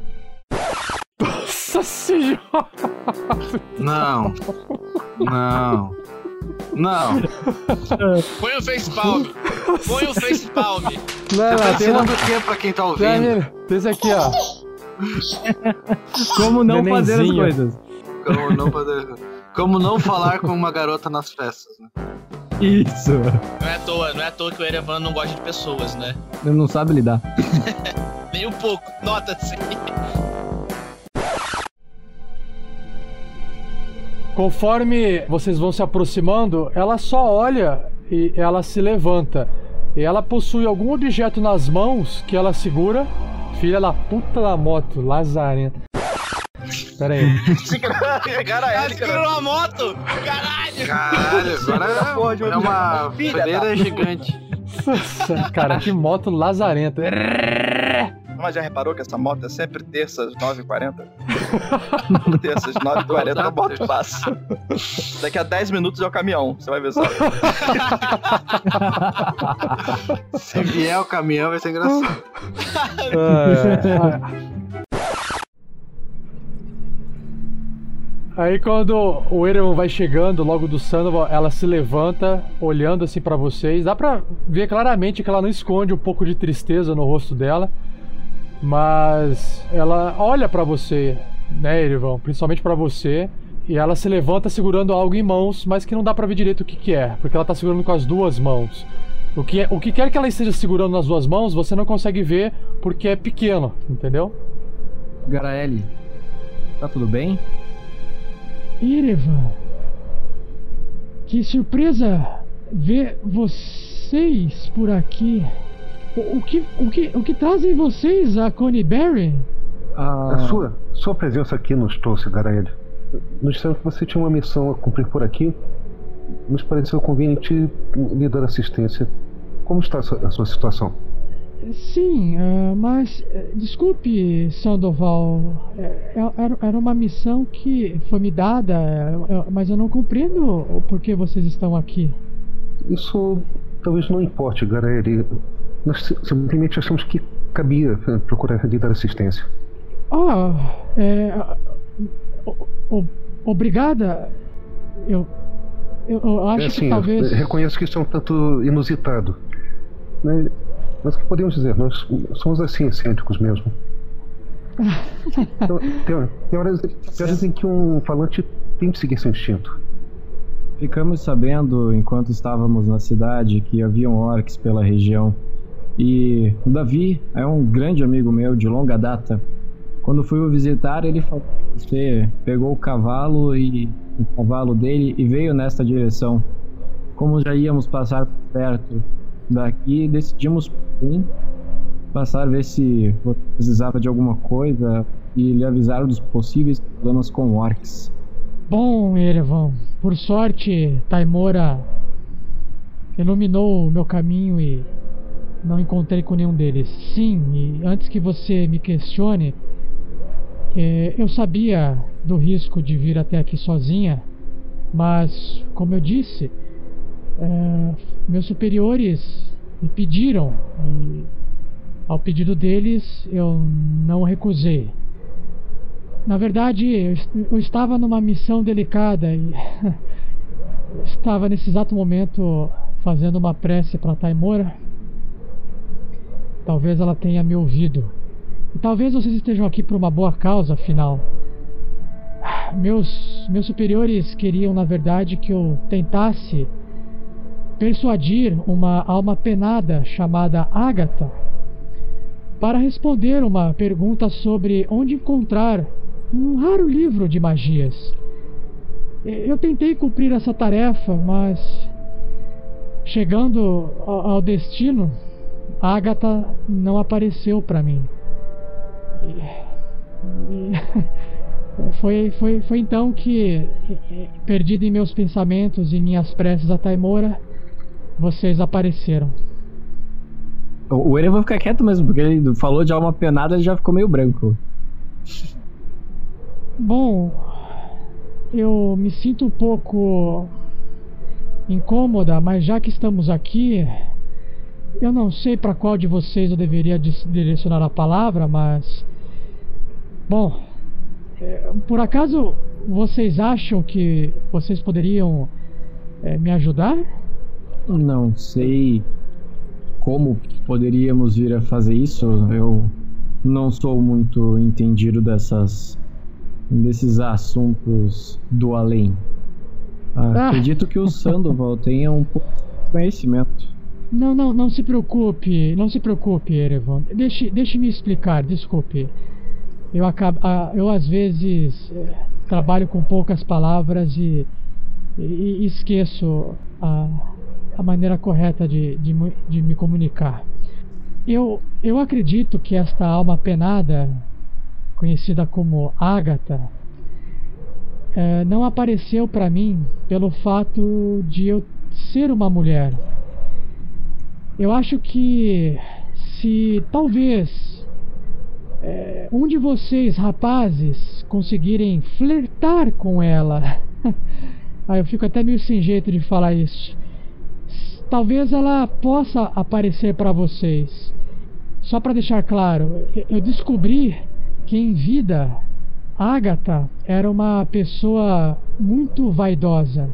Nossa senhora! Não. Não. Não. [laughs] Põe o facepalm. Põe o facepalm. Não, Você não, tá ensinando o que pra quem tá ouvindo? tem esse aqui, ó. [laughs] Como não fazer as Nenenzinho. coisas? Como não, poder... Como não falar com uma garota nas festas, né? Isso. Não é à toa, não é à toa que o Erevan não gosta de pessoas, né? Ele não sabe lidar. [laughs] Nem um pouco. Nota-se. Conforme vocês vão se aproximando, ela só olha e ela se levanta. E ela possui algum objeto nas mãos que ela segura. Filha da puta da moto, lazarenta. Pera aí. [laughs] Caralho, Segura uma moto! Caralho! Caralho, agora é uma Filha freira da- gigante. Nossa, cara, que moto lazarenta. [laughs] Mas já reparou que essa moto é sempre terça às 9h40? [laughs] terça às 9h40 a moto passa. Daqui a 10 minutos é o caminhão, você vai ver só. [laughs] Se vier o caminhão, vai ser engraçado. [laughs] Aí quando o Erevan vai chegando logo do Sandoval, ela se levanta, olhando assim pra vocês. Dá pra ver claramente que ela não esconde um pouco de tristeza no rosto dela. Mas ela olha pra você, né, Erevan? Principalmente pra você. E ela se levanta segurando algo em mãos, mas que não dá pra ver direito o que, que é, porque ela tá segurando com as duas mãos. O que, é- o que quer que ela esteja segurando nas duas mãos, você não consegue ver porque é pequeno, entendeu? Garaeli, tá tudo bem? Erevan, que surpresa ver vocês por aqui. O, o que, o, que, o que trazem vocês a Coney Barry? A sua, sua presença aqui nos trouxe, Garaed. Nos disseram que você tinha uma missão a cumprir por aqui. Nos pareceu conveniente lhe dar assistência. Como está a sua, a sua situação? Sim, ah, mas eh, desculpe, Sandoval. eh, é- Era, era uma missão que foi me dada, eh, eh, mas eu não compreendo o porquê vocês estão aqui. Isso talvez não importe, Garaed. Nós si- simplesmente achamos que cabia eh, procurar lhe dar assistência. Ah, é, o- o- obrigada. Eu, eu, eu acho é que assim, talvez. reconheço que isso é um tanto inusitado. Mas, mas o que podemos dizer? Nós somos assim, excêntricos mesmo. Então, tem, tem horas, tem horas em que um falante tem que seguir seu instinto. Ficamos sabendo, enquanto estávamos na cidade, que haviam orcs pela região. E o Davi é um grande amigo meu de longa data. Quando fui o visitar, ele falou você pegou o cavalo e o cavalo dele e veio nesta direção. Como já íamos passar perto daqui, decidimos sim, passar ver se precisava de alguma coisa e lhe avisar dos possíveis problemas com orcs. Bom, Erevan, por sorte, Taimora iluminou o meu caminho e não encontrei com nenhum deles. Sim, e antes que você me questione, eh, eu sabia do risco de vir até aqui sozinha, mas, como eu disse, eh, meus superiores me pediram e, ao pedido deles, eu não recusei. Na verdade, eu estava numa missão delicada e [laughs] estava nesse exato momento fazendo uma prece para Taimora. Talvez ela tenha me ouvido. E talvez vocês estejam aqui por uma boa causa, afinal. Meus, meus superiores queriam, na verdade, que eu tentasse persuadir uma alma penada chamada Agatha para responder uma pergunta sobre onde encontrar um raro livro de magias. Eu tentei cumprir essa tarefa, mas chegando ao ao destino, Agatha não apareceu para mim. E- e- [laughs] foi, foi, foi então que, perdido em meus pensamentos e minhas preces a Taimora, vocês apareceram. O o Erevan fica quieto mesmo, porque ele falou de alma penada, ele já ficou meio branco. Bom, eu me sinto um pouco incômoda, mas já que estamos aqui, eu não sei para qual de vocês eu deveria direcionar a palavra, mas. Bom, é, por acaso vocês acham que vocês poderiam é, me ajudar? Não sei como poderíamos vir a fazer isso. Eu não sou muito entendido dessas desses assuntos do além. Ah, Ah. Acredito que o Sandoval tenha um pouco de conhecimento. Não, não, não se preocupe, não se preocupe, Erevan. Deixe, deixe me explicar, desculpe. Eu acabo, ah, eu às vezes eh, trabalho com poucas palavras e, e- e esqueço a, a maneira correta de, de, de me comunicar. Eu, eu acredito que esta alma penada, conhecida como Ágata, é, não apareceu para mim pelo fato de eu ser uma mulher. Eu acho que se talvez é, um de vocês, rapazes, conseguirem flertar com ela. [laughs] Aí eu fico até meio sem jeito de falar isso. Talvez ela possa aparecer para vocês. Só para deixar claro, eu descobri que em vida Agatha era uma pessoa muito vaidosa.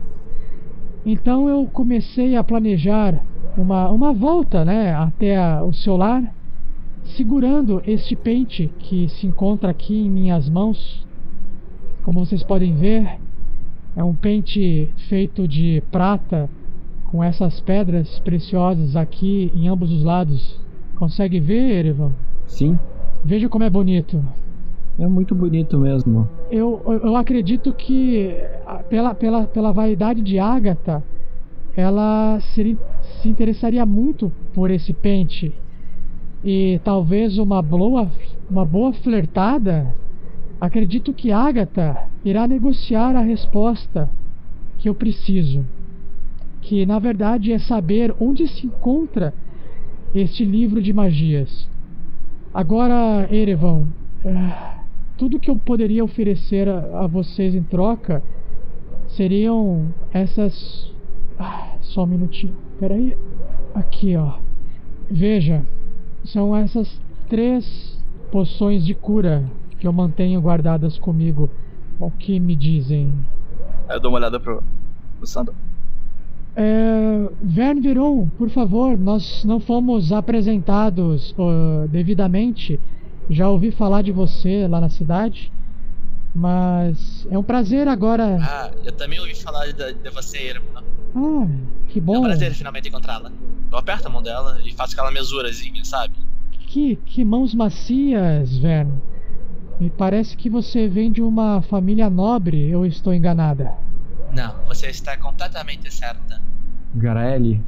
Então eu comecei a planejar uma, uma volta né, até a, o seu lar, segurando este pente que se encontra aqui em minhas mãos. Como vocês podem ver, é um pente feito de prata com essas pedras preciosas aqui em ambos os lados. Consegue ver, Erevan? Sim. Veja como é bonito. É muito bonito mesmo. Eu, eu acredito que pela, pela, pela vaidade de Agatha, ela se, se interessaria muito por esse pente. E talvez uma boa, uma boa flertada. Acredito que Agatha irá negociar a resposta que eu preciso. Que na verdade é saber onde se encontra este livro de magias. Agora, Erevan, uh, tudo que eu poderia oferecer a, a vocês em troca seriam essas. Ah, só um minutinho. Peraí. Aqui, ó. Veja, são essas três poções de cura que eu mantenho guardadas comigo. O que me dizem? Eu dou uma olhada pro, pro Sandro. É, Verne Veron, por favor, nós não fomos apresentados uh, devidamente. Já ouvi falar de você lá na cidade, mas é um prazer agora. Ah, eu também ouvi falar de, de você, irmã. Ah, que bom. É um prazer finalmente encontrá-la. Eu aperto a mão dela e faço aquela mesurazinha, sabe? Que, que mãos macias, Verne. Me parece que você vem de uma família nobre, eu estou enganada. Não, você está completamente certa. Garaeli,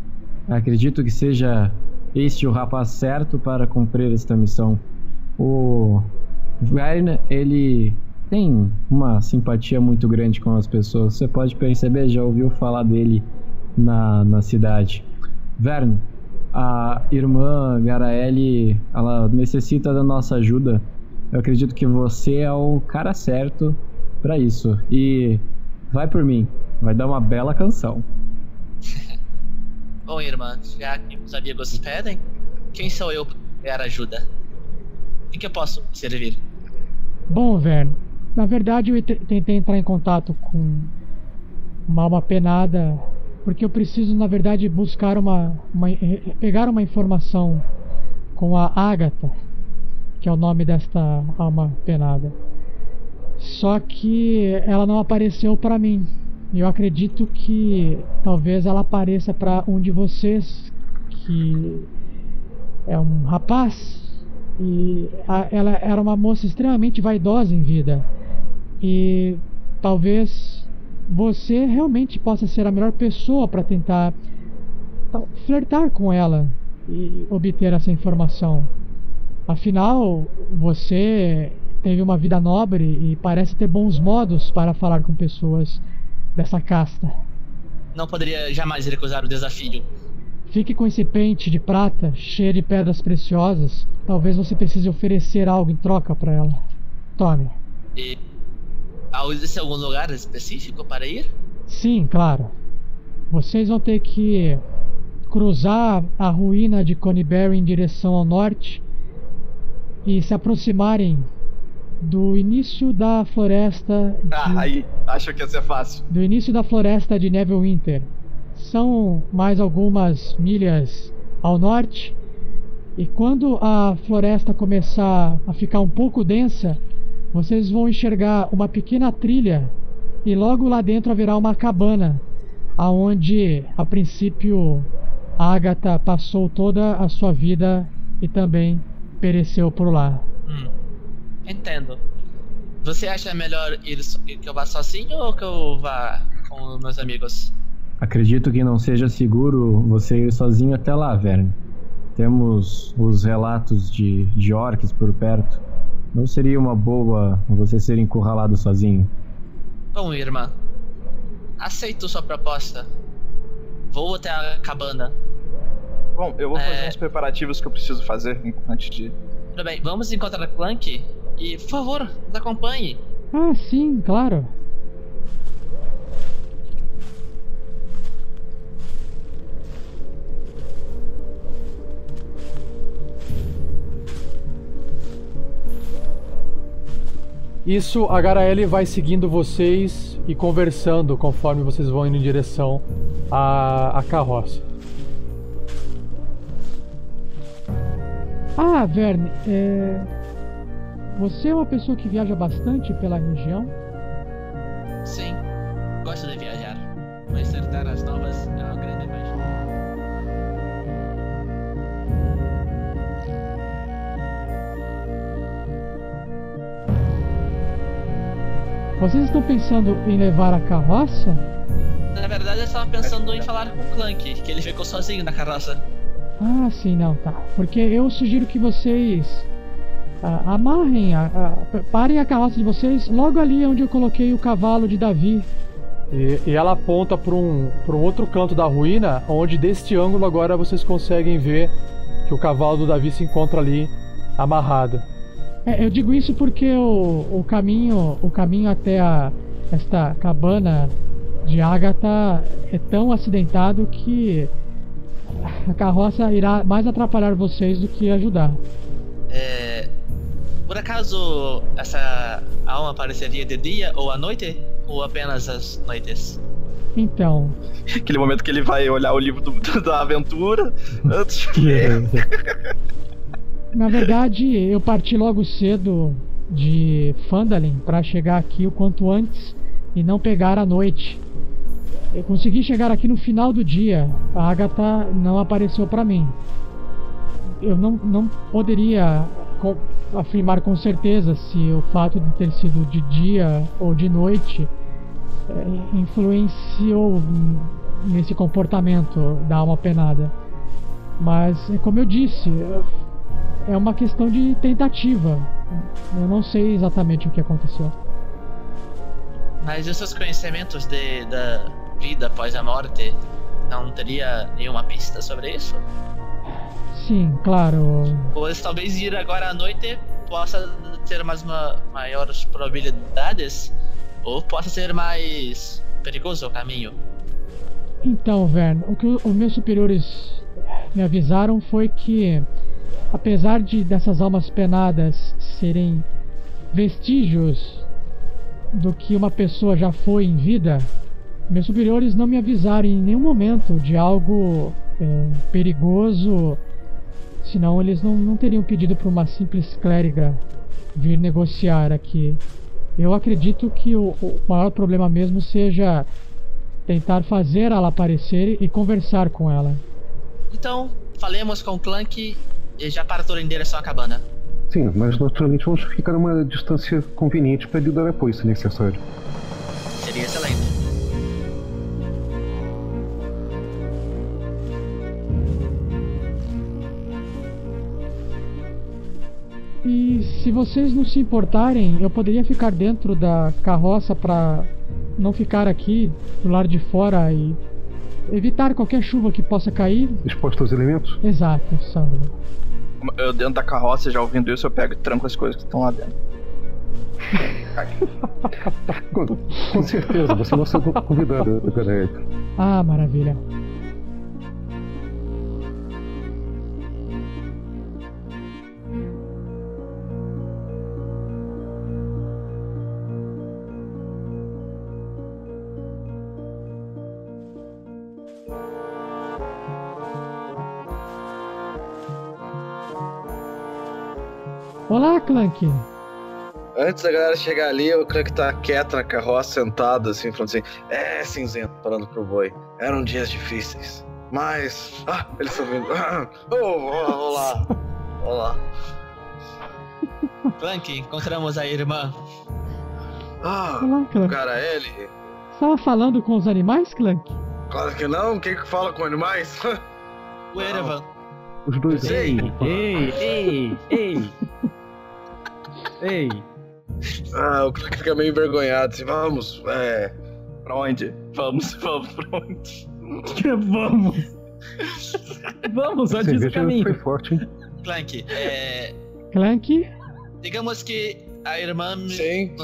acredito que seja este o rapaz certo para cumprir esta missão. O Verne, ele tem uma simpatia muito grande com as pessoas. Você pode perceber, já ouviu falar dele na, na cidade. Verne, a irmã Garaeli, ela necessita da nossa ajuda. Eu acredito que você é o cara certo para isso. E vai por mim, vai dar uma bela canção. [laughs] Bom, irmã, já que os amigos pedem, quem sou eu para ajuda? Em que eu posso servir? Bom, Verne, na verdade eu tentei entrar em contato com uma alma penada porque eu preciso, na verdade, buscar uma, uma pegar uma informação com a Agatha, que é o nome desta alma penada. Só que ela não apareceu para mim. Eu acredito que talvez ela apareça para um de vocês que é um rapaz e a, ela era uma moça extremamente vaidosa em vida. E talvez você realmente possa ser a melhor pessoa para tentar flertar com ela e obter essa informação. Afinal, você teve uma vida nobre e parece ter bons modos para falar com pessoas dessa casta. Não poderia jamais recusar o desafio. Fique com esse pente de prata cheio de pedras preciosas. Talvez você precise oferecer algo em troca para ela. Tome. E existe algum lugar específico para ir? Sim, claro. Vocês vão ter que cruzar a ruína de Conyberry em direção ao norte e se aproximarem do início da floresta. De... Ah, aí, acho que ia ser fácil. Do início da floresta de Neverwinter. São mais algumas milhas ao norte. E quando a floresta começar a ficar um pouco densa, vocês vão enxergar uma pequena trilha e logo lá dentro haverá uma cabana, aonde a princípio Agatha passou toda a sua vida e também pereceu por lá. Hum. Entendo. Você acha melhor ir, que eu vá sozinho ou que eu vá com meus amigos? Acredito que não seja seguro você ir sozinho até lá, Verne. Temos os relatos de, de orcs por perto. Não seria uma boa você ser encurralado sozinho. Bom, irmã. Aceito sua proposta. Vou até a cabana. Bom, eu vou fazer É. uns preparativos que eu preciso fazer antes de. Tudo bem, vamos encontrar Clank e, por favor, nos acompanhe. Ah, sim, claro. Isso, a Garaele vai seguindo vocês e conversando conforme vocês vão indo em direção à, à carroça. Ah, Verne, é... você é uma pessoa que viaja bastante pela região? Sim, gosto de viajar, mas ter terras novas é uma grande Vocês estão pensando em levar a carroça? Na verdade, eu estava pensando em falar com o Clank, que ele ficou sozinho na carroça. Ah, sim, não, tá. Porque eu sugiro que vocês ah, amarrem, a, a- parem a carroça de vocês logo ali onde eu coloquei o cavalo de Davi. E, e ela aponta para um, pra um outro canto da ruína, onde deste ângulo agora vocês conseguem ver que o cavalo do Davi se encontra ali amarrado. É, eu digo isso porque o, o caminho, o caminho até a, esta cabana de Agatha é tão acidentado que a carroça irá mais atrapalhar vocês do que ajudar. É, por acaso essa alma apareceria de dia ou à noite? Ou apenas às noites? Então, [laughs] Aquele momento que ele vai olhar o livro do- da aventura antes de. [laughs] na verdade, eu parti logo cedo de Fandalin para chegar aqui o quanto antes e não pegar a noite. Eu consegui chegar aqui no final do dia. A Agatha não apareceu para mim. Eu não, não poderia co- afirmar com certeza se o fato de ter sido de dia ou de noite eh, influenciou nesse comportamento da alma penada. Mas, como eu disse, é uma questão de tentativa. Eu não sei exatamente o que aconteceu. Mas os seus conhecimentos de, da vida após a morte não teria nenhuma pista sobre isso? Sim, claro. Pois talvez ir agora à noite possa ter mais uma, maiores probabilidades ou possa ser mais perigoso o caminho. Então, Vern, o que os meus superiores me avisaram foi que, apesar de dessas almas penadas serem vestígios do que uma pessoa já foi em vida, meus superiores não me avisaram em nenhum momento de algo é, perigoso, senão eles não, não teriam pedido para uma simples clériga vir negociar aqui. Eu acredito que o, o maior problema mesmo seja tentar fazer ela aparecer e conversar com ela. Então, falemos com o Clank e já partou em direção à cabana. Sim, mas naturalmente vamos ficar a uma distância conveniente para lhe dar apoio se necessário. Seria excelente. E se vocês não se importarem, eu poderia ficar dentro da carroça para não ficar aqui do lado de fora e evitar qualquer chuva que possa cair. Exposto aos elementos? Exato, Sandro. Eu dentro da carroça, já ouvindo isso, eu pego e tranco as coisas que estão lá dentro. Com, [laughs] com certeza, você é nossa convidada, galera. Ah, maravilha. Olá, Clank. Antes da galera chegar ali, o Crank tá quieto na carroça, sentado assim, falando assim: É, cinzento, falando pro boi. Eram dias difíceis. Mas. Ah, eles estão vindo. Ah, [laughs] oh, olá, olá. Olá. Clank, encontramos a irmã. Ah, Olá, Clank. cara, ele. Estava falando com os animais, Clank? Claro que não, quem que fala com animais? [laughs] O Erevan. Os dois. Ei, ei, ei, ei. [laughs] Ei, Ah, o Clank fica meio envergonhado. Assim, vamos, é. Pra onde? Vamos, [laughs] vamos pra onde? Vamos! Vamos, só diz o caminho. foi forte, hein? Clank, é. Clank, Digamos que a irmã me sim.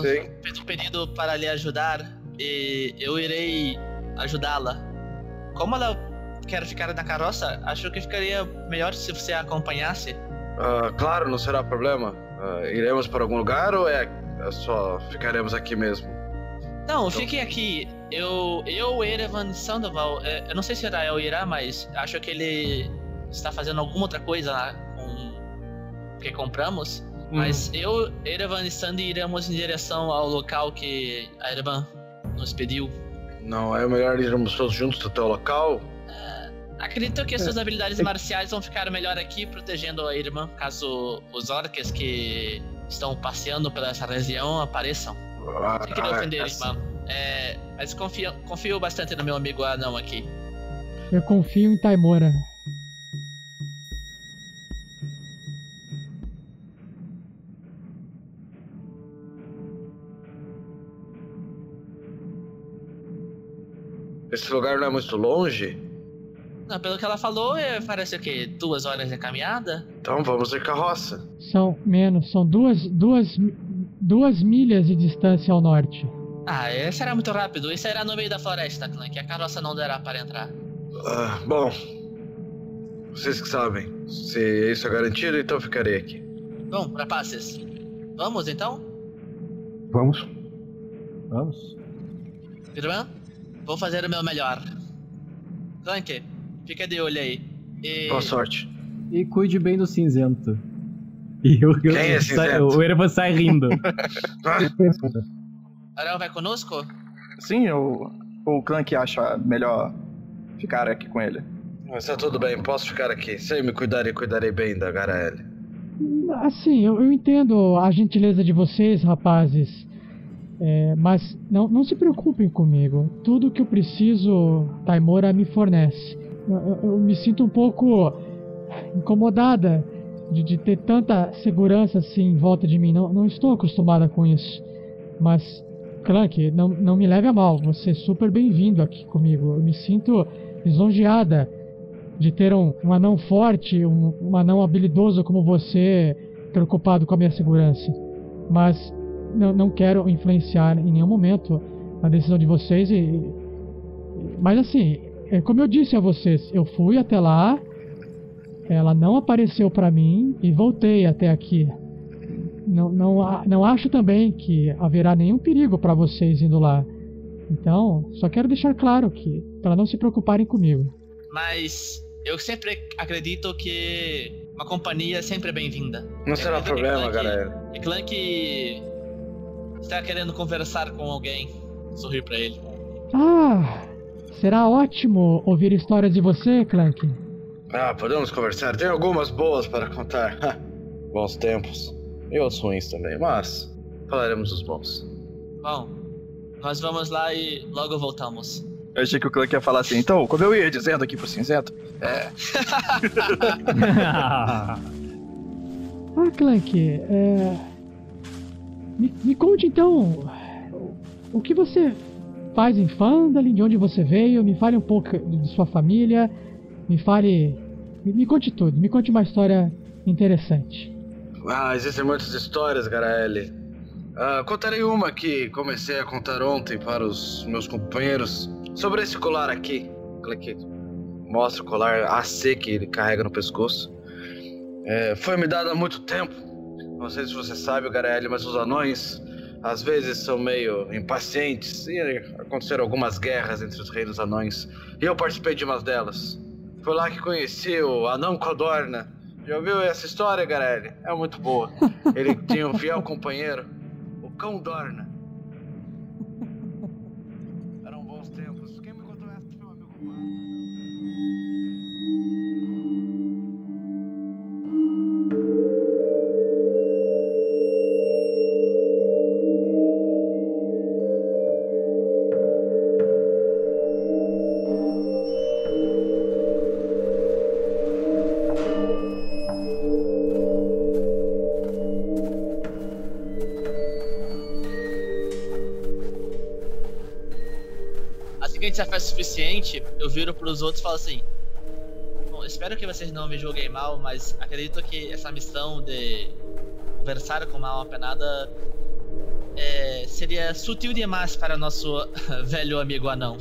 fez um pedido para lhe ajudar e eu irei ajudá-la. Como ela quer ficar na carroça, acho que ficaria melhor se você a acompanhasse. Ah, claro, não será problema. Ah, iremos para algum lugar ou é, só ficaremos aqui mesmo? Não, fiquem aqui. Eu, eu, Erevan Sandoval, é, eu não sei se o Rael irá, mas acho que ele está fazendo alguma outra coisa lá com o que compramos. Mas eu, Erevan e Sandy iremos em direção ao local que a irmã nos pediu. Não é melhor irmos todos juntos até o local? Acredito que suas habilidades marciais vão ficar melhor aqui, protegendo a irmã, caso os orques que estão passeando pela essa região apareçam. Ah, Sem querer ofender, essa- irmã. É, mas confio, confio bastante no meu amigo anão aqui. eu confio em Taimora. Esse lugar não é muito longe? Não, pelo que ela falou, é, parece o quê? Duas horas de caminhada? Então vamos de carroça. São menos, são duas, duas, duas milhas de distância ao norte. Ah, é, será muito rápido. Isso será no meio da floresta, Clank. A carroça não dará para entrar. Ah, bom, vocês que sabem. Se isso é garantido, então ficarei aqui. Bom, rapazes, vamos então? Vamos. Vamos. Irmã, vou fazer o meu melhor. Clank, fica de olho aí. E... Boa sorte. E cuide bem do cinzento. E o, Quem é sai- cinzento? o Erevan sai rindo. [laughs] Ariel vai conosco? Sim, o, o Clank acha melhor ficar aqui com ele. Mas tá tudo bem, posso ficar aqui. Se eu me cuidar e cuidarei bem da Garaele. Assim, eu, eu entendo a gentileza de vocês, rapazes. É, mas não, não se preocupem comigo. Tudo que eu preciso, Taimora me fornece. Eu, eu- me sinto um pouco incomodada de, de ter tanta segurança assim em volta de mim. Não, não estou acostumada com isso. Mas, Clank, não, não me leve a mal. Você é super bem-vindo aqui comigo. Eu me sinto lisonjeada de ter um, um anão forte, um, um anão habilidoso como você, preocupado com a minha segurança. Mas não, não quero influenciar em nenhum momento a decisão de vocês. E- mas assim, é como eu disse a vocês, eu fui até lá, ela não apareceu pra mim e voltei até aqui. Não, não, a- não acho também que haverá nenhum perigo pra vocês indo lá. Então, só quero deixar claro que para não se preocuparem comigo. Mas eu sempre acredito que uma companhia sempre é bem-vinda. Não será que problema, Clank- Garaele. E Clank está querendo conversar com alguém. Sorrir pra ele. Ah, será ótimo ouvir histórias de você, Clank. Ah, podemos conversar. Tem algumas boas para contar. [laughs] bons tempos. E outros ruins também, mas falaremos dos bons. Bom, nós vamos lá e logo voltamos. Eu achei que o Clank ia falar assim, então, como eu ia dizendo aqui pro cinzento, é. [laughs] Ah, Clank, é... me, me conte então o- o que você faz em Fandalin, de onde você veio, me fale um pouco de sua família, me fale. Me, conte tudo, me conte uma história interessante. Ah, existem muitas histórias, Garaele. Ah, contarei uma que comecei a contar ontem para os meus companheiros sobre esse colar aqui. Clique. Mostra o colar AC que ele carrega no pescoço. É, foi me dado há muito tempo. Não sei se você sabe, Garaele, mas os anões às vezes são meio impacientes e aconteceram algumas guerras entre os reinos anões. E eu participei de uma delas. Foi lá que conheci o anão Codorna. Já ouviu essa história, Garelli? É muito boa. Ele tinha um fiel companheiro, o Cão Dorna. Pros outros e falo assim. Bom, espero que vocês não me julguem mal, mas acredito que essa missão de conversar com uma alma penada é, seria sutil demais para nosso [laughs] velho amigo anão.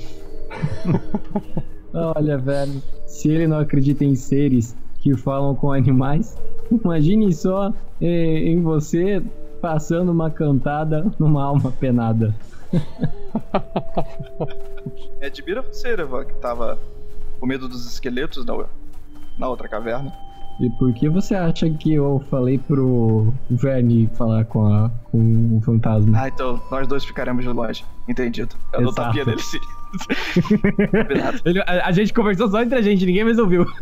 [laughs] Olha, velho, se ele não acredita em seres que falam com animais, [laughs] imagine só eh, em você passando uma cantada numa alma penada. É, admira você, Erevan, que tava com medo dos esqueletos na, na outra caverna. E por que você acha que eu falei pro Verne falar com, a, com o fantasma? Ah, então nós dois ficaremos de longe. Entendido. Eu dou Exato. tapinha nele sim. [laughs] Ele- a, a gente conversou só entre a gente, ninguém mais ouviu. [laughs]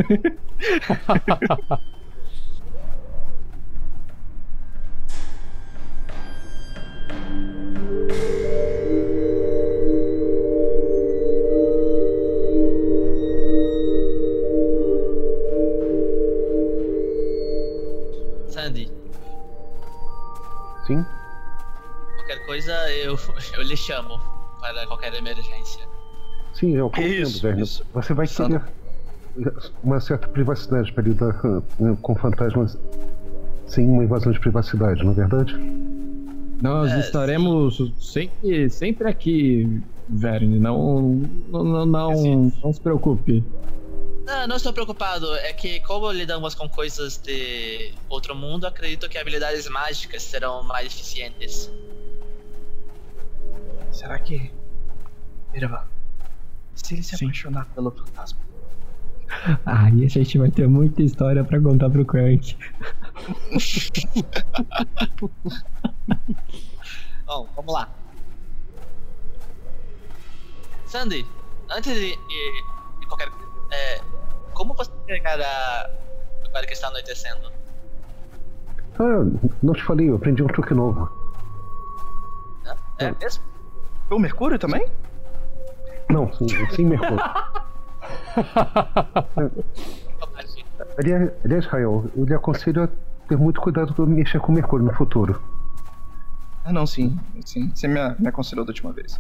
coisa eu, [laughs] eu lhe chamo para qualquer emergência. Sim, eu compreendo, isso, velho. isso. Você vai Sandro. querer uma certa privacidade para lidar eh, com fantasmas sem uma invasão de privacidade, não é verdade? Nós É, estaremos sempre, sempre aqui, Verne. Não, não, não, não, não se preocupe. Não, não estou preocupado. É que, como lidamos com coisas de outro mundo, acredito que habilidades mágicas serão mais eficientes. Será que. Erevan, se ele se apaixonar pelo fantasma, Aí a gente vai ter muita história pra contar pro Crank. [laughs] Bom, vamos lá. Sandy, antes de, de- de qualquer é, como você chegará agora que está anoitecendo? Ah, não te falei, eu aprendi um truque novo. Né? É mesmo? O Mercúrio também? Não, sim, sim Mercúrio. [laughs] aliás, aliás, Rael, eu lhe aconselho a ter muito cuidado com mexer com Mercúrio no futuro. Ah, não, sim. Sim. Você me, me aconselhou da última vez.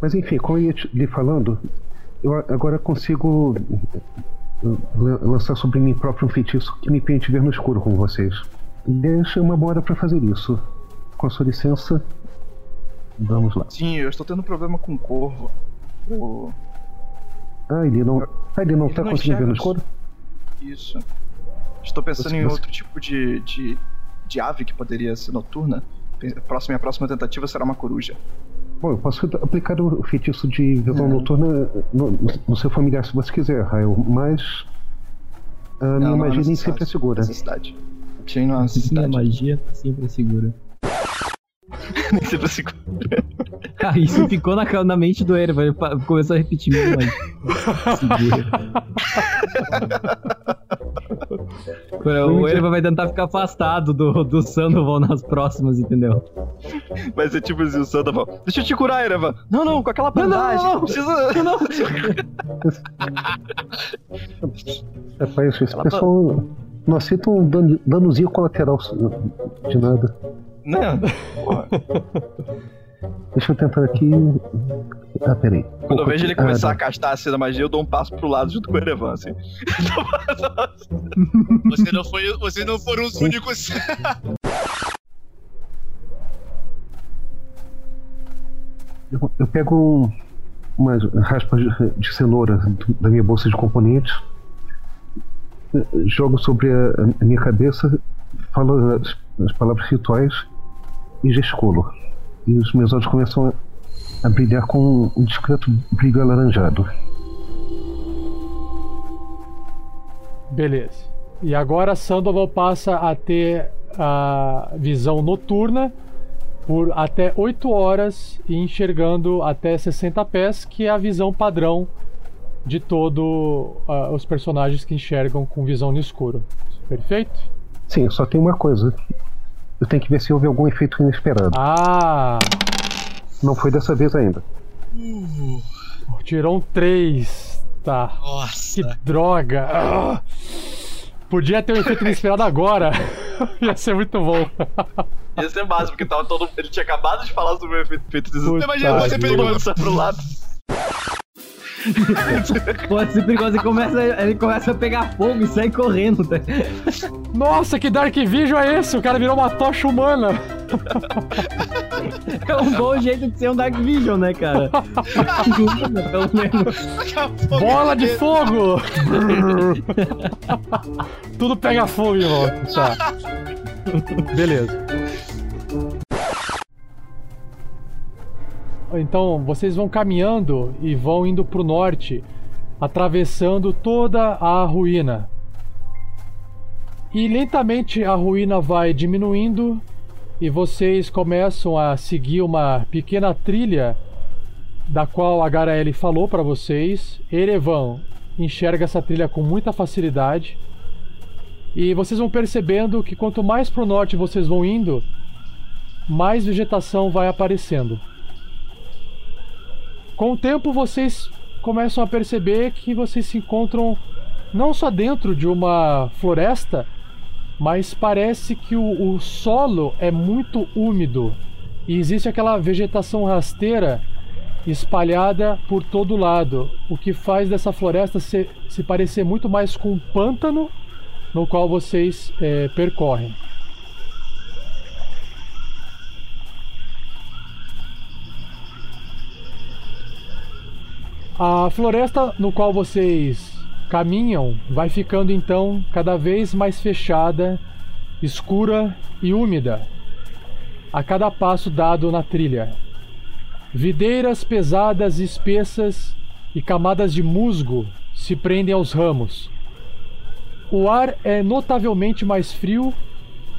Mas enfim, como eu ia te- lhe falando, eu agora consigo lan- lançar sobre mim próprio um feitiço que me permite ver no escuro com vocês. Deixa uma boa hora pra fazer isso. Com a sua licença, vamos lá. Sim, eu estou tendo problema com o corvo. O... Ah, ele não, ah, ele não Ele tá não conseguindo ver no escuro? Isso. Estou pensando Você- em você- outro tipo de, de, de ave que poderia ser noturna. A próxima, minha próxima tentativa será uma coruja. Bom, eu posso aplicar o feitiço de visão noturna no, no seu familiar se você quiser, Rael, mas a minha não magia nem necessidade- sempre é segura. Necessidade. Sim, não há [laughs] Minha necessidade. magia tá sempre segura. Nem é segura. Ah, isso ficou na, na mente do Erva. Ele começou a repetir. Agora, [laughs] O Erva vai tentar ficar afastado do, do Sandoval nas próximas, entendeu? Vai ser tipo assim, o Sandoval. Deixa eu te curar, Ereva. Não, não, com aquela bandagem. não, não. Precisa... Não, Rapaz, [laughs] esse Ela pessoal não aceita um dano, danozinho colateral de nada. Não. Porra. [laughs] Deixa eu tentar aqui. Ah, peraí. Quando eu vejo ele começar Ah, a castar a cena magia, eu dou um passo pro lado junto com o Erevan, assim. [laughs] Você não foi, você não foram os únicos. Eu, eu pego um, umas raspas de, de cenoura da minha bolsa de componentes, eh, jogo sobre a, a minha cabeça, falo as, as palavras rituais e gesticulo. E os meus olhos começam a, brilhar com um discreto brilho alaranjado. Beleza. E agora Sandoval passa a ter a visão noturna por até 8 horas e enxergando até 60 pés, que é a visão padrão de todos os personagens que enxergam com visão no escuro. Perfeito? Sim, só tem uma coisa. Eu tenho que ver se houve algum efeito inesperado. Ah! Não foi dessa vez ainda. Tirou um 3. Tá. Nossa. Que droga! Ah! Podia ter um efeito [laughs] inesperado agora. Ia ser muito bom. Ia ser básico, porque tava todo... ele tinha acabado de falar sobre o efeito Puta Imagina você perigoso pro lado. Pode ser perigoso. Ele começa, ele começa a pegar fogo e sai correndo. Tá? Nossa, que Dark Vision é esse? O cara virou uma tocha humana. É um bom jeito de ser um Dark Vision, né, cara? Pelo menos. Bola de fogo! Tudo pega fogo volta. Tá. Beleza. Então, vocês vão caminhando e vão indo pro norte, atravessando toda a ruína. E lentamente a ruína vai diminuindo e vocês começam a seguir uma pequena trilha da qual a Garaele falou para vocês. Erevan enxerga essa trilha com muita facilidade. E vocês vão percebendo que quanto mais para o norte vocês vão indo, mais vegetação vai aparecendo. Com o tempo vocês começam a perceber que vocês se encontram não só dentro de uma floresta, mas parece que o, o solo é muito úmido e existe aquela vegetação rasteira espalhada por todo lado, o que faz dessa floresta se, se parecer muito mais com um pântano no qual vocês é, percorrem. A floresta no qual vocês caminham vai ficando então cada vez mais fechada, escura e úmida a cada passo dado na trilha. Videiras pesadas e espessas e camadas de musgo se prendem aos ramos. O ar é notavelmente mais frio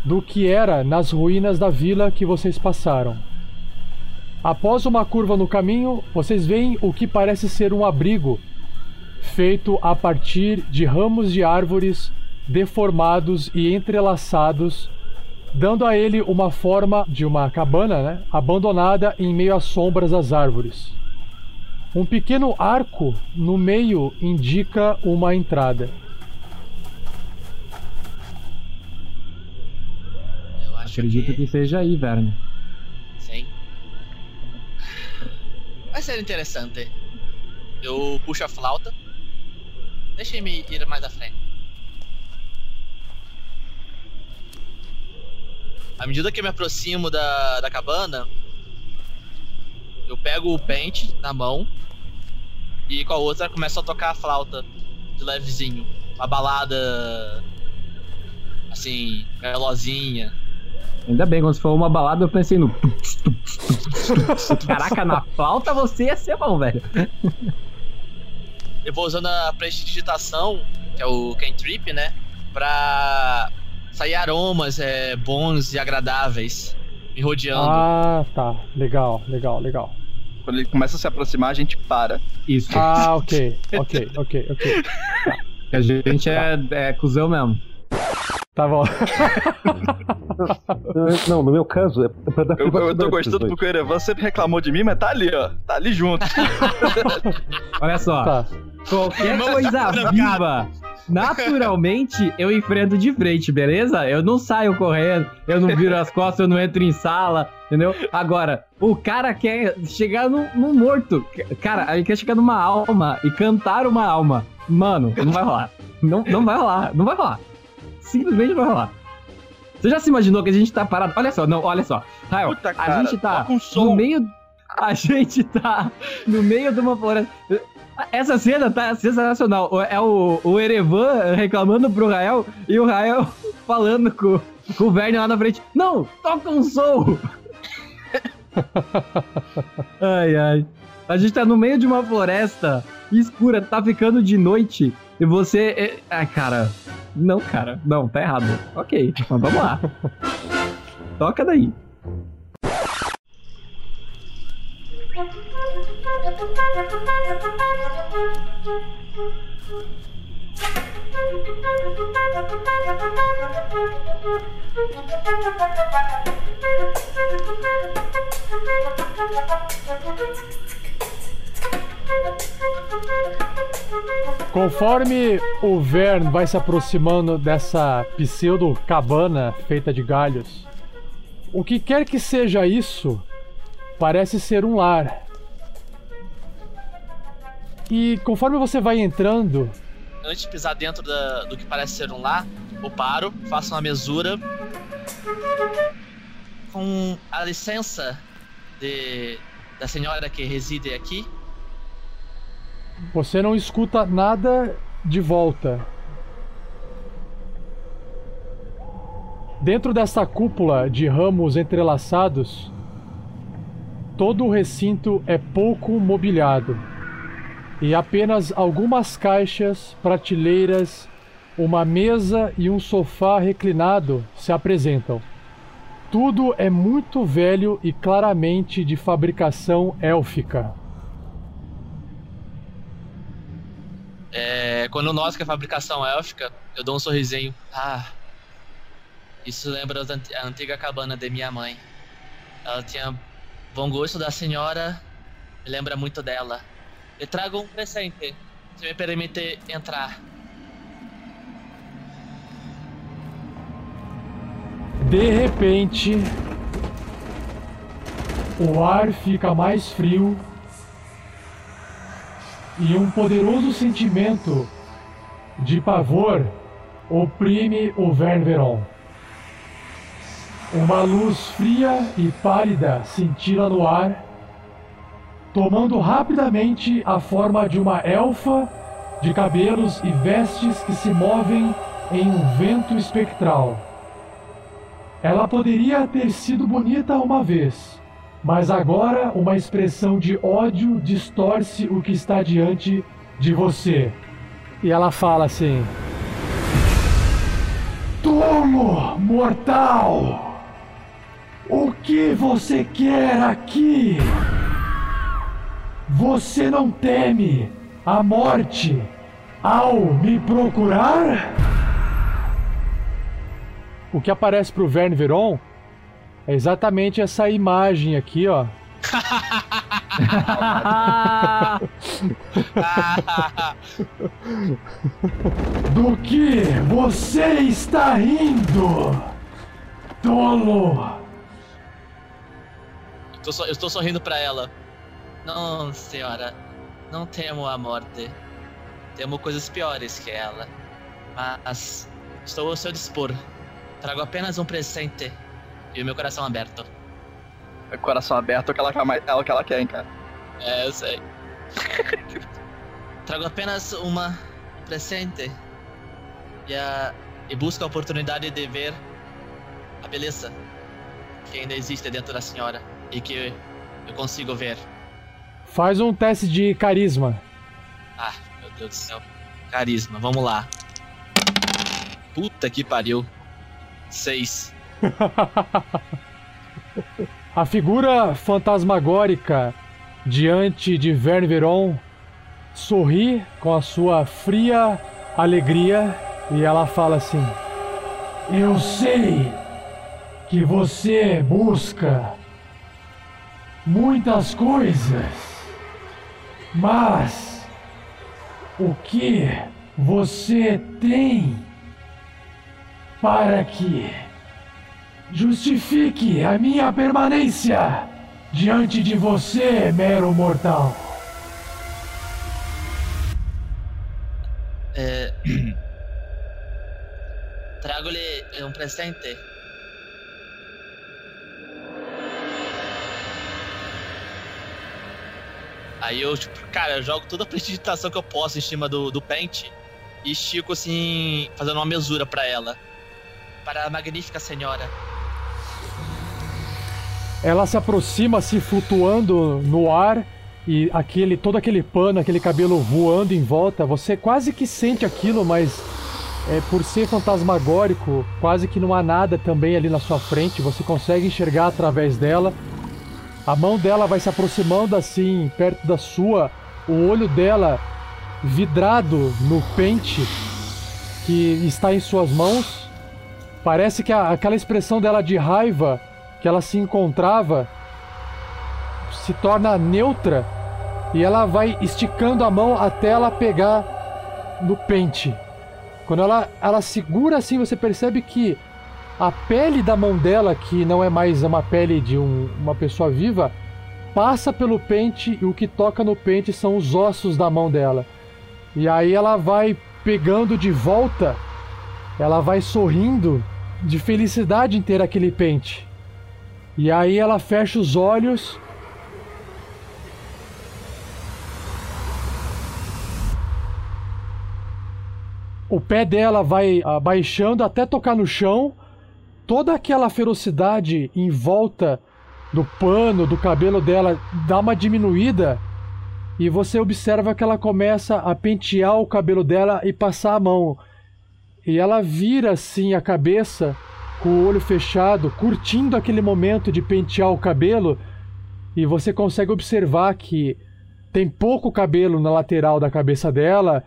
do que era nas ruínas da vila que vocês passaram. Após uma curva no caminho, vocês veem o que parece ser um abrigo feito a partir de ramos de árvores deformados e entrelaçados, dando a ele uma forma de uma cabana, né, abandonada em meio às sombras das árvores. Um pequeno arco no meio indica uma entrada. Acredito que... que seja aí, Verne. Vai ser interessante. Eu puxo a flauta. Deixe-me ir mais à frente. À medida que eu me aproximo da, da cabana, eu pego o pente na mão e com a outra começo a tocar a flauta de levezinho. Uma balada assim, melosinha. Ainda bem, quando você falou uma balada, eu pensei no. Caraca, na flauta você ia ser bom, velho. Eu vou usando a prestidigitação, que é o cantrip, né? Pra sair aromas é, bons e agradáveis me rodeando. Ah, tá. Legal, legal, legal. Quando ele começa a se aproximar, a gente para. Isso. Ah, ok, ok, ok, ok. [laughs] Tá. A gente é, é cuzão mesmo. Tá bom. [laughs] Não, no meu caso, é pra dar Eu, eu tô gostando porque o Erevan sempre reclamou de mim, mas tá ali, ó. Tá ali junto. [laughs] Olha só. Tá. Qualquer coisa viva, naturalmente, eu enfrento de frente, beleza? Eu não saio correndo, eu não viro as costas, eu não entro em sala, entendeu? Agora, o cara quer chegar no, no morto. Cara, ele quer chegar numa alma e cantar uma alma. Mano, não vai rolar. Não, não vai rolar, não vai rolar simplesmente vai rolar. Você já se imaginou que a gente tá parado? Olha só, não, olha só. Rael, Puta, a gente tá um no meio. A gente tá no meio de uma floresta. Essa cena tá sensacional. É o, o Erevan reclamando pro Rael e o Rael [laughs] falando com, com o Verne lá na frente. Não, toca um som! [laughs] ai, ai. A gente tá no meio de uma floresta escura, tá ficando de noite. E você. É... Ai, cara. Não, cara. Não, tá errado. Ok, mas vamos lá. Toca daí. Conforme o Vern vai se aproximando dessa pseudo cabana feita de galhos, o que quer que seja isso, parece ser um lar. E conforme você vai entrando, Antes de pisar dentro da- do que parece ser um lar, eu paro, faço uma mesura. Com a licença de, da senhora que reside aqui, você não escuta nada de volta. Dentro dessa cúpula de ramos entrelaçados, todo o recinto é pouco mobiliado e apenas algumas caixas, prateleiras, uma mesa e um sofá reclinado se apresentam. Tudo é muito velho e claramente de fabricação élfica. É, quando noto que a fabricação é élfica, eu dou um sorrisinho. Ah, isso lembra a antiga cabana de minha mãe. Ela tinha bom gosto da senhora, me lembra muito dela. Eu trago um presente, se me permite entrar. De repente, o ar fica mais frio e um poderoso sentimento de pavor oprime o Ververon. Uma luz fria e pálida cintila no ar, tomando rapidamente a forma de uma elfa de cabelos e vestes que se movem em um vento espectral. Ela poderia ter sido bonita uma vez, mas agora uma expressão de ódio distorce o que está diante de você. E ela fala assim: Tolo mortal! O que você quer aqui? Você não teme a morte ao me procurar? O que aparece pro Verne Veron é exatamente essa imagem aqui, ó. [laughs] Do que você está rindo? Tolo! Eu tô, só- eu estou sorrindo pra ela. Não, senhora, não temo a morte. Temo coisas piores que ela. Mas estou ao seu dispor. Trago apenas um presente e o meu coração aberto. É coração aberto é o que ela, quer mais- é o que ela quer, hein, cara. É, eu sei. [laughs] Trago apenas uma presente e, a, e busco a oportunidade de ver a beleza que ainda existe dentro da senhora e que eu consigo ver. Faz um teste de carisma. Ah, meu Deus do céu. Carisma, vamos lá. Puta que pariu. Seis. A figura fantasmagórica diante de Verne Veron sorri com a sua fria alegria e ela fala assim: Eu sei que você busca muitas coisas, mas o que você tem para que Justifique a minha permanência diante de você, mero mortal. É... [clears throat] Trago-lhe um presente. Aí eu, tipo, cara, eu jogo toda a prestidigitação que eu posso em cima do, do pente e estico assim, fazendo uma mesura pra ela. Para a magnífica senhora. Ela se aproxima, se flutuando no ar e aquele todo aquele pano, aquele cabelo voando em volta. Você quase que sente aquilo, mas é, por ser fantasmagórico, quase que não há nada também ali na sua frente. Você consegue enxergar através dela. A mão dela vai se aproximando assim, perto da sua. O olho dela vidrado no pente que está em suas mãos. Parece que a- aquela expressão dela de raiva que ela se encontrava se torna neutra e ela vai esticando a mão até ela pegar no pente. Quando ela, ela segura assim, você percebe que a pele da mão dela, que não é mais uma pele de um- uma pessoa viva, passa pelo pente e o que toca no pente são os ossos da mão dela. E aí ela vai pegando de volta, ela vai sorrindo de felicidade em ter aquele pente. E aí ela fecha os olhos. O pé dela vai abaixando até tocar no chão. Toda aquela ferocidade em volta do pano, do cabelo dela dá uma diminuída. E você observa que ela começa a pentear o cabelo dela e passar a mão. E ela vira assim a cabeça com o olho fechado, curtindo aquele momento de pentear o cabelo, e você consegue observar que tem pouco cabelo na lateral da cabeça dela,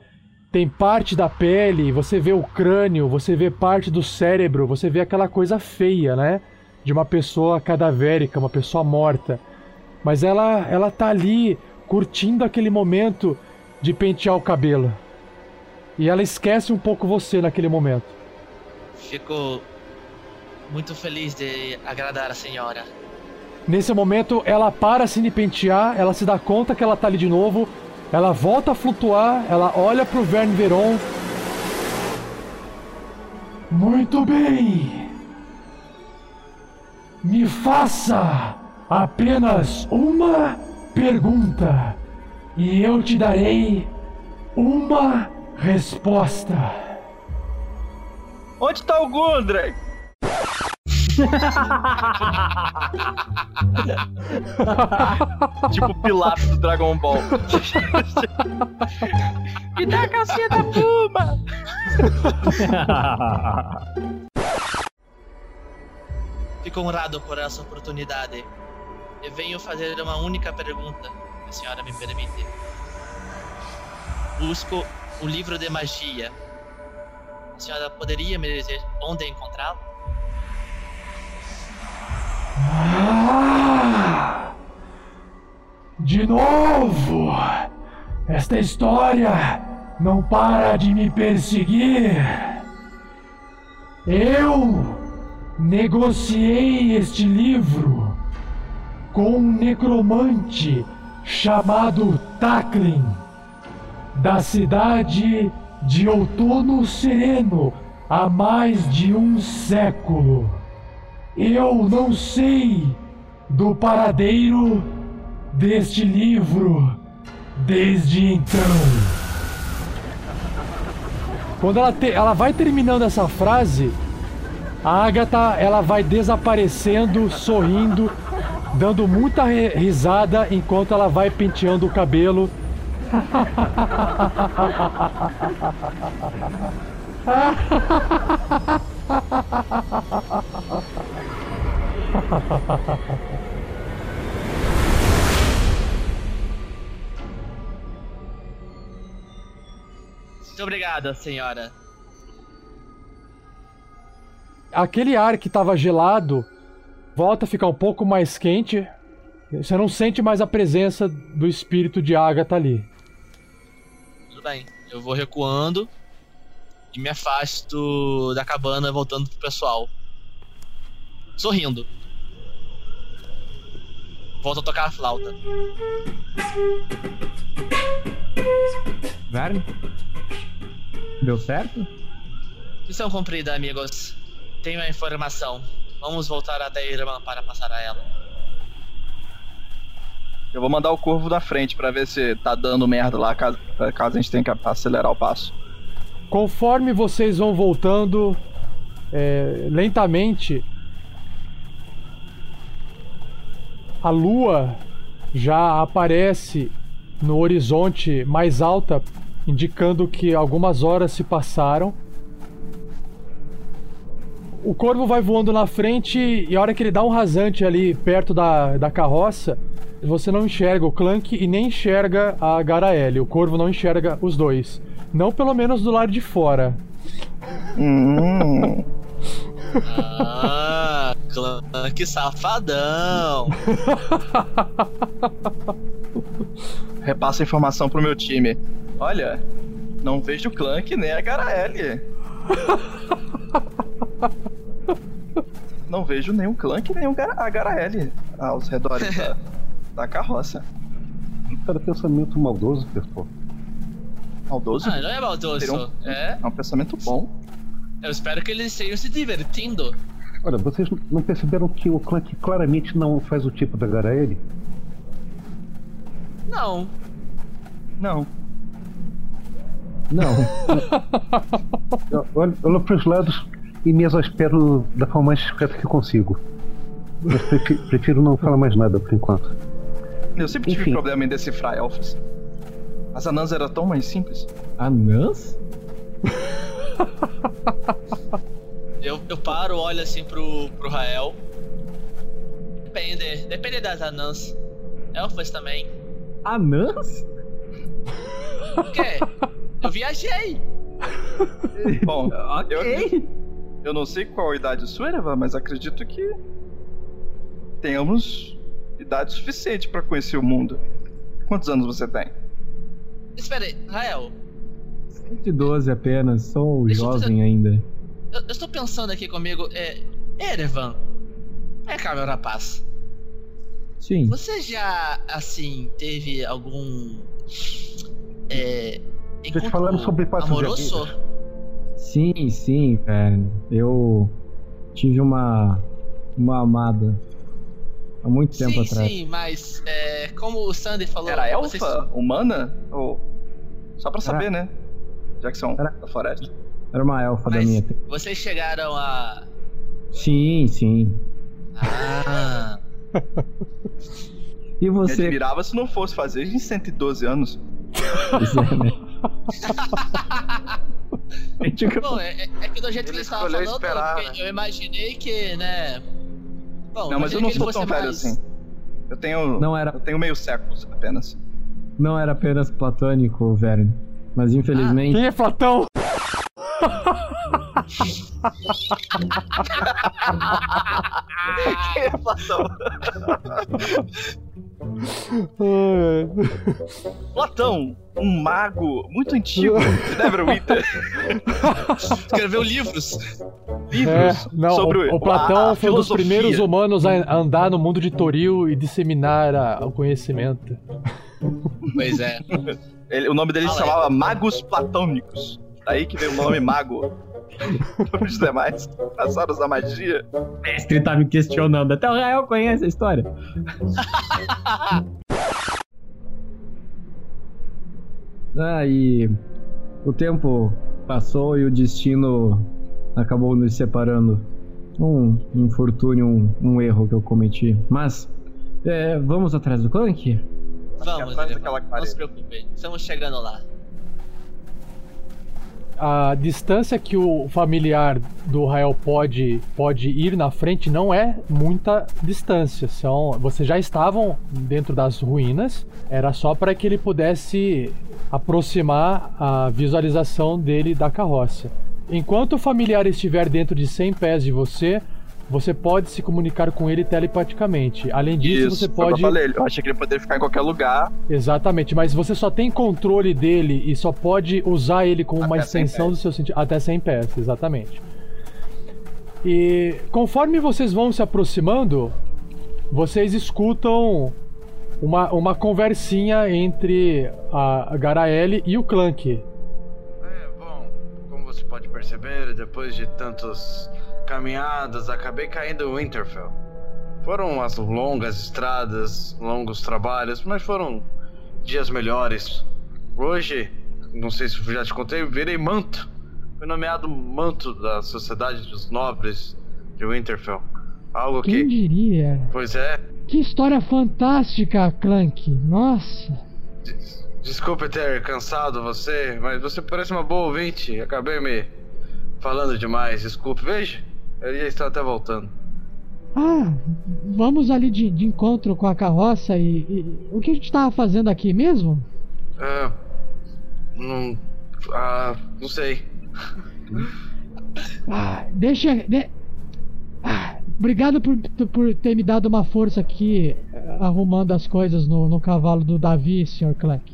tem parte da pele, você vê o crânio, você vê parte do cérebro, você vê aquela coisa feia, né? De uma pessoa cadavérica, uma pessoa morta. Mas ela ela tá ali curtindo aquele momento de pentear o cabelo. E ela esquece um pouco você naquele momento. Fico muito feliz de agradar a senhora. Nesse momento, ela para assim de pentear, ela se dá conta que ela tá ali de novo, ela volta a flutuar, ela olha pro Verne Veron. Muito bem. Me faça apenas uma pergunta e eu te darei uma resposta. Onde tá o Gundry? [laughs] tipo Pilatos do Dragon Ball. Me dá a calcinha da Puma! [laughs] Fico honrado por essa oportunidade. Eu venho fazer uma única pergunta, se a senhora me permite. Busco o livro de magia. A senhora poderia me dizer onde encontrá-lo? Ah! De novo! Esta história não para de me perseguir. Eu negociei este livro com um necromante chamado Taklin, da cidade de Outono Sereno, há mais de um século. Eu não sei do paradeiro deste livro desde então. Quando ela, te, ela vai terminando essa frase, a Agatha ela vai desaparecendo, sorrindo, dando muita risada enquanto ela vai penteando o cabelo. [laughs] Muito obrigado, senhora. Aquele ar que estava gelado volta a ficar um pouco mais quente. Você não sente mais a presença do espírito de Agatha ali. Tudo bem. Eu vou recuando e me afasto da cabana, voltando pro pessoal. Sorrindo. Volto a tocar a flauta. Verne? Deu certo? Missão cumprida, amigos. Tenho a informação. Vamos voltar até a irmã para passar a ela. Eu vou mandar o corvo da frente para ver se tá dando merda lá, caso, caso a gente tenha que acelerar o passo. Conforme vocês vão voltando é, lentamente, a lua já aparece no horizonte mais alta, indicando que algumas horas se passaram. O corvo vai voando na frente e a hora que ele dá um rasante ali perto da, da carroça, você não enxerga o Clank e nem enxerga a Garaele. O corvo não enxerga os dois. Não pelo menos do lado de fora. Hum. Ah, Clank safadão. [laughs] Repassa a informação pro meu time. Olha, não vejo o Clank nem a [laughs] Garaele. não vejo nenhum Clank nem a Garaele aos redores da, [laughs] da carroça. Cada pensamento maldoso, pessoal. Maldoso? Ah, não é maldoso. Um- É. É um pensamento bom. Eu espero que eles estejam se divertindo. Olha, vocês não perceberam que o Clank claramente não faz o tipo da Garaele? Não. Não. Não. [laughs] Eu Olho, olho para os lados e me exaspero da forma mais discreta que consigo. Mas prefi- prefiro não falar mais nada por enquanto. Eu sempre tive Enfim. problema em decifrar elfos. As anãs eram tão mais simples. Anãs? Eu, eu paro, olho assim pro, pro Rael. Depende. Depende das anãs. Elfas também. Anãs? O quê? Eu viajei. [laughs] Bom, Ok. eu, eu não sei qual a idade sua, Erevan, mas acredito que tenhamos idade suficiente pra conhecer o mundo. Quantos anos você tem? Espera aí, Rael. 112 apenas, sou Deixa eu jovem fazer- ainda. Eu, eu estou pensando aqui comigo. É. Erevan. É cá, meu rapaz. Sim. Você já, assim, teve algum. É. Vocês encontro falaram sobre passos de amoroso? Sim, sim, velho. Eu tive uma. uma amada. Há muito tempo sim, atrás. sim, mas é, como o Sandy falou. Era elfa? vocês- Humana? Ou. Só pra saber, Era- né? Já que são Era- da floresta. Era uma elfa da Mas minha. tribo. vocês chegaram a. Sim, sim. Ah. [laughs] E Me você? admirava se não fosse fazer em 112 anos. Pois é, né? [laughs] Bom, é, é- que do jeito que Ele estava falando, esperar, eu, eu imaginei que, né. Bom, Não, mas eu não sou tão velho mais- assim. Eu tenho. Não era, Eu tenho meio século apenas. não era apenas platônico, velho. Mas infelizmente. Quem é Platão? [laughs] [laughs] Quem é Platão? Platão, um mago muito antigo Neverwinter. [laughs] Escreveu livros. Livros É, não, sobre o, o Platão a foi um dos primeiros humanos a andar no mundo de Toril e disseminar a- o conhecimento. Pois é. Ele- o nome dele se chamava Magos Platônicos. Daí que veio o nome Mago. Os demais passaram da magia. O mestre tá me questionando. Até o Rael conhece a história. [laughs] ah, e o tempo passou e o destino acabou nos separando. Um infortúnio, um, um erro que eu cometi. Mas, é, vamos atrás do Clank? Vamos, não se preocupe. Estamos chegando lá. A distância que o familiar do Rael pode, pode ir na frente não é muita distância. São, vocês já estavam dentro das ruínas, era só para que ele pudesse aproximar a visualização dele da carroça. Enquanto o familiar estiver dentro de 100 pés de você, você pode se comunicar com ele telepaticamente. Além disso, você foi o que pode Eu, falei, eu achei que ele poderia ficar em qualquer lugar. Exatamente, mas você só tem controle dele e só pode usar ele como uma Até 100 extensão do seu sentido. Até 100 pés, exatamente. E conforme vocês vão se aproximando, vocês escutam uma, uma conversinha entre a Garaele e o Clank. É, bom, como você pode perceber, depois de tantas caminhadas, acabei caindo em Winterfell. Foram as longas estradas, longos trabalhos, mas foram dias melhores. Hoje, não sei se já te contei, virei manto. Fui nomeado manto da Sociedade dos Nobres de Winterfell. Algo Quem que, diria? pois é, Que história fantástica, Clank. Nossa. Des- Desculpe ter cansado você, mas você parece uma boa ouvinte. Acabei me falando demais. Desculpe, veja. Ele já está até voltando. Ah, vamos ali de, de encontro com a carroça e, e- O que a gente tava fazendo aqui mesmo? Ah, não. Ah, não sei. Ah, deixa. de- Ah, obrigado por, por ter me dado uma força aqui eh, arrumando as coisas no, no cavalo do Davi, Sr. Clank.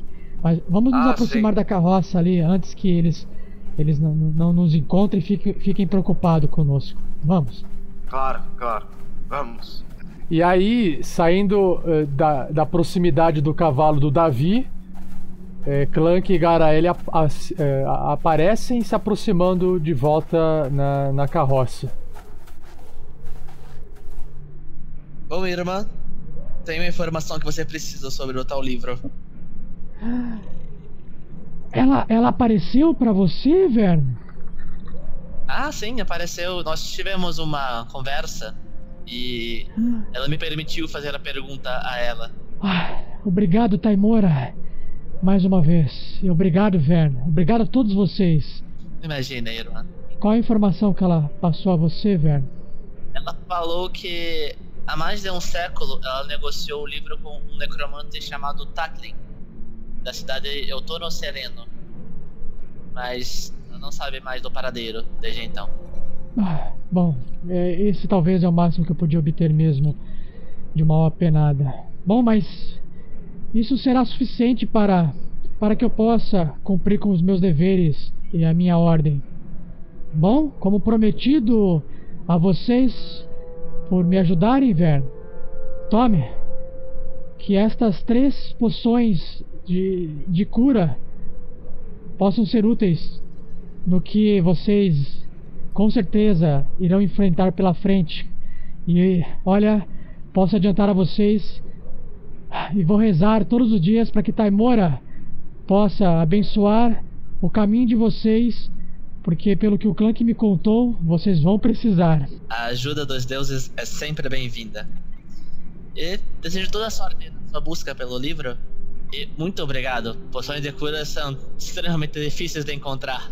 Mas vamos nos Ah, aproximar sim. da carroça ali antes que eles eles não, não nos encontrem e fiquem, fiquem preocupados conosco. Vamos. Claro, claro. Vamos. E aí, saindo uh, da, da proximidade do cavalo do Davi, é, Clank e Garaele ap é, aparecem se aproximando de volta na, na carroça. Bom, irmã, tenho uma informação que você precisa sobre o tal livro. [gasps] Ela, ela apareceu para você, Verno? Ah, sim, apareceu. Nós tivemos uma conversa e ela me permitiu fazer a pergunta a ela. Ah, obrigado, Taimora. Mais uma vez. E obrigado, Verno. Obrigado a todos vocês. Imagina, irmã. Qual a informação que ela passou a você, Verno? Ela falou que há mais de um século ela negociou o livro com um necromante chamado Taklin, da cidade Eutono Sereno. Mas não sabe mais do paradeiro desde então. Ah, bom, é, esse talvez é o máximo que eu podia obter mesmo de uma penada. Bom, mas isso será suficiente para para que eu possa cumprir com os meus deveres e a minha ordem. Bom, como prometido a vocês por me ajudarem, Inverno, tome que estas três poções de, de cura possam ser úteis no que vocês com certeza irão enfrentar pela frente. E olha, posso adiantar a vocês e vou rezar todos os dias para que Taimora possa abençoar o caminho de vocês, porque pelo que o clã que me contou, vocês vão precisar. A ajuda dos deuses é sempre bem-vinda. E desejo toda a sorte na sua busca pelo livro. Muito obrigado. Poções de cura são extremamente difíceis de encontrar.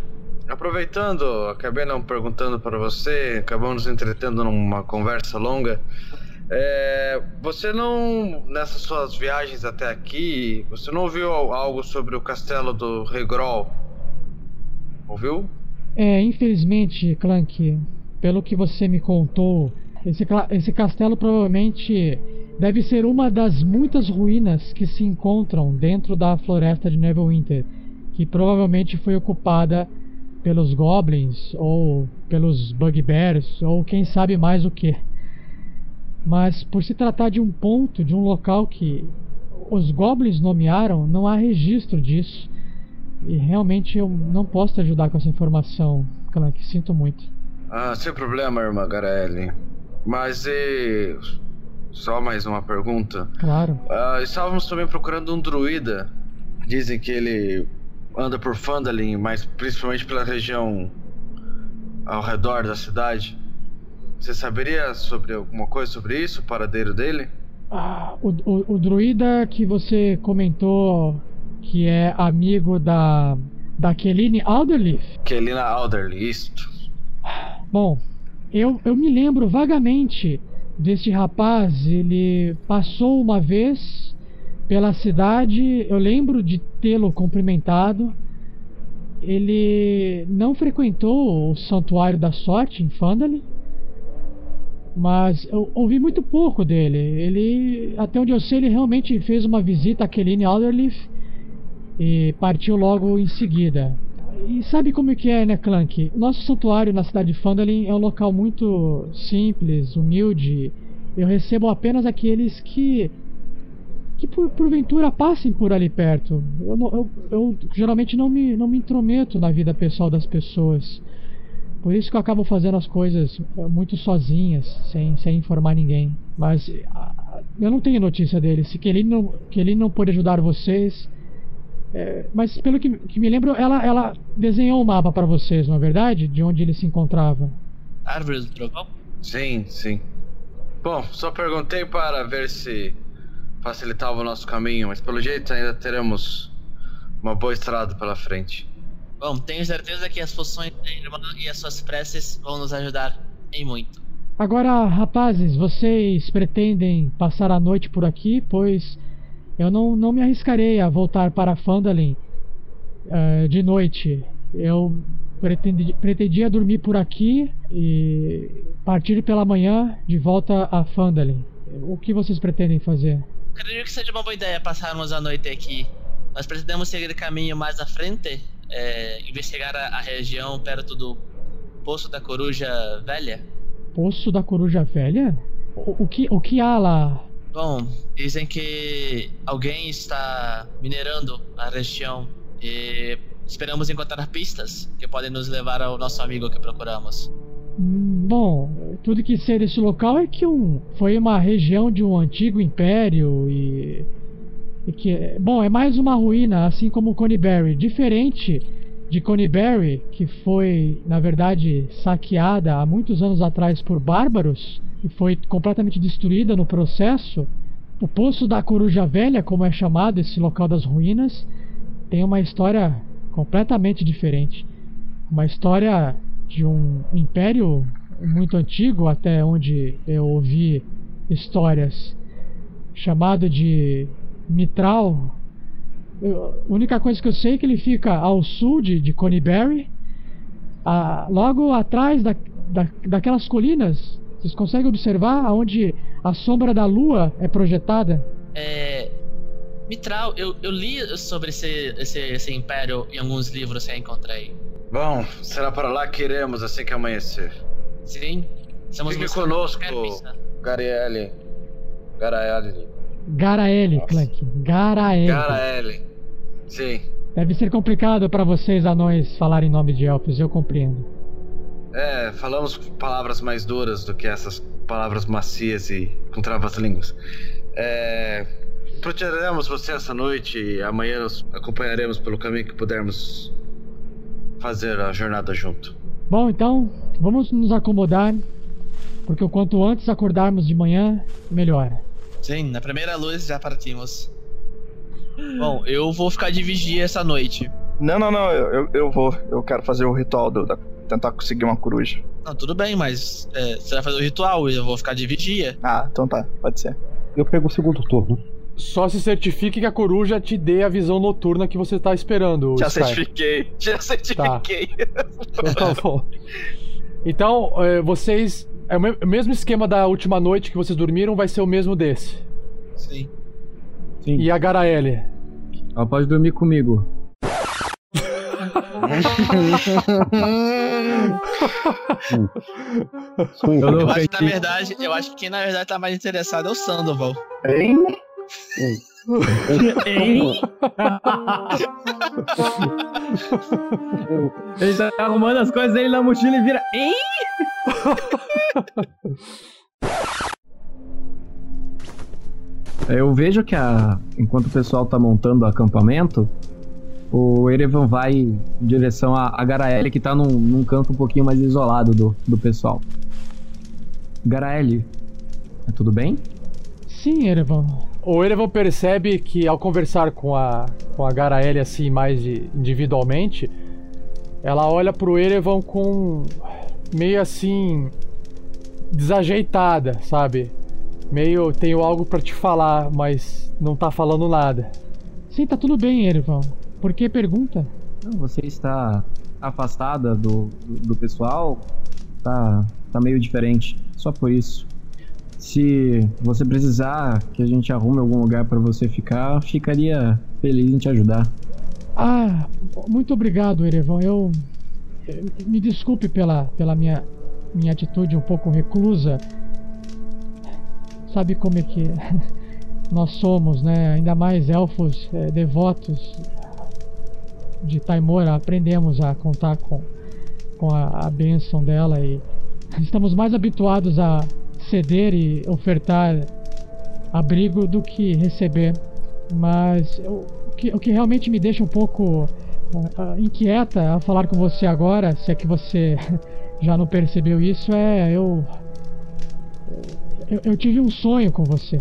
Aproveitando, acabei não perguntando para você, acabamos nos entretendo numa conversa longa. É, você não, nessas suas viagens até aqui, você não ouviu algo sobre o castelo do Regrol? Ouviu? É, infelizmente, Clank, pelo que você me contou, esse, esse castelo provavelmente deve ser uma das muitas ruínas que se encontram dentro da floresta de Neverwinter, que provavelmente foi ocupada pelos goblins ou pelos bugbears ou quem sabe mais o que. Mas por se tratar de um ponto, de um local que os goblins nomearam, não há registro disso. E realmente eu não posso te ajudar com essa informação, Clank. Sinto muito. Ah, sem problema, irmã Garelli. Mas e. Só mais uma pergunta. Claro. Ah, estávamos também procurando um druida. Dizem que ele anda por Fandalin, mas principalmente pela região ao redor da cidade. Você saberia sobre alguma coisa sobre isso, o paradeiro dele? Ah, o, o, o druida que você comentou que é amigo da da Keline Alderleaf? Kelina Alderleaf, isto. Bom, eu, eu me lembro vagamente deste rapaz. Ele passou uma vez pela cidade. Eu lembro de tê-lo cumprimentado. Ele não frequentou o Santuário da Sorte em Fandali, mas eu ouvi muito pouco dele. Ele, até onde eu sei, ele realmente fez uma visita a Keline Alderleaf e partiu logo em seguida. E sabe como é que é, né, Clank? Nosso santuário na cidade de Fandalin é um local muito simples, humilde. Eu recebo apenas aqueles que que por, porventura passem por ali perto. Eu, eu, eu, geralmente não me, não me intrometo na vida pessoal das pessoas. Por isso que eu acabo fazendo as coisas eh, muito sozinhas, sem, sem informar ninguém. Mas eu não tenho notícia dele. Se que ele não, que ele não pode ajudar vocês. É, mas pelo que, que, me lembro, ela, ela desenhou um mapa para vocês, não é verdade? De onde ele se encontrava. Árvore do trovão? Sim, sim. Bom, só perguntei para ver se facilitava o nosso caminho, mas pelo jeito ainda teremos uma boa estrada pela frente. Bom, tenho certeza que as funções da irmã e as suas preces vão nos ajudar em muito. Agora, rapazes, vocês pretendem passar a noite por aqui? Pois eu não, não me arriscarei a voltar para Fandalin uh, de noite. Eu pretendi, pretendia dormir por aqui e partir pela manhã de volta a Fandalin. O que vocês pretendem fazer? Acredito que seja uma boa ideia passarmos a noite aqui. Nós pretendemos seguir caminho mais à frente, é, investigar a, a, região perto do Poço da Coruja Velha. Poço da Coruja Velha? O, o que, o que há lá? Bom, dizem que alguém está minerando a região e esperamos encontrar pistas que podem nos levar ao nosso amigo que procuramos. Bom, tudo que sei desse local é que um, foi uma região de um antigo império e, e que, bom, é mais uma ruína, assim como Conyberry, diferente de Conyberry, que foi, na verdade, saqueada há muitos anos atrás por bárbaros e foi completamente destruída no processo. O Poço da Coruja Velha, como é chamado esse local das ruínas, tem uma história completamente diferente. Uma história de um império muito antigo, até onde eu ouvi histórias, chamado de Mitral. A única coisa que eu sei é que ele fica ao sul de, de Conyberry, a- logo atrás da, da, daquelas colinas. Vocês conseguem observar aonde a sombra da lua é projetada? É. Mitral, eu, eu li sobre esse, esse, esse império em alguns livros que eu encontrei. Bom, será para lá que iremos assim que amanhecer. Sim? Estamos Fique conosco. Gariele. Garaele. Garaele, Clank. Garaele. Garaele. Sim. Deve ser complicado para vocês anões falarem nome de elfos, eu compreendo. É, falamos palavras mais duras do que essas palavras macias e com travas-línguas. É. Protegeremos você essa noite e amanhã nos acompanharemos pelo caminho que pudermos fazer a jornada junto. Bom, então, vamos nos acomodar, porque o quanto antes acordarmos de manhã, melhor. Sim, na primeira luz já partimos. Bom, eu vou ficar de vigia essa noite. Não, não, não, eu, eu, eu vou. Eu quero fazer o ritual do, da, tentar conseguir uma coruja. Não, tudo bem, mas é, você vai fazer o ritual e eu vou ficar de vigia. Ah, então tá, pode ser. Eu pego o segundo turno. Só se certifique que a coruja te dê a visão noturna que você tá esperando. Já Sky. certifiquei, já certifiquei. Então tá bom. Então, é, vocês. É o mesmo esquema da última noite que vocês dormiram, vai ser o mesmo desse. Sim. Sim. E a Garaele? Ela pode dormir comigo. Eu não Eu acho que na verdade, eu acho que quem na verdade tá mais interessado é o Sandoval. Hein? Hein? Ele tá arrumando as coisas dele na mochila e vira. Hein? Eu vejo que a, enquanto o pessoal tá montando o acampamento, o Erevan vai em direção a, a Garaele, que tá num, num canto um pouquinho mais isolado do, do pessoal. Garaele, é tudo bem? Sim, Erevan. O Erevan percebe que ao conversar com a, com a Garaele assim mais de- individualmente, ela olha pro Erevan com meio assim desajeitada, sabe? Meio tenho algo pra te falar, mas não tá falando nada. Sim, tá tudo bem, Erevan. Por que pergunta? Não, você está afastada do, do, do pessoal, tá, tá meio diferente. Só por isso. Se você precisar que a gente arrume algum lugar pra você ficar, ficaria feliz em te ajudar. Ah, muito obrigado, Erevan. Eu. Me desculpe pela, pela minha, minha atitude um pouco reclusa. Sabe como é que [laughs] nós somos, né? Ainda mais elfos eh, devotos de Taimora. Aprendemos a contar com, com a, a bênção dela e estamos mais habituados a ceder e ofertar abrigo do que receber. Mas o que, o que realmente me deixa um pouco ah, inquieta ao falar com você agora, se é que você [laughs] já não percebeu isso, é eu. Eu, eu tive um sonho com você.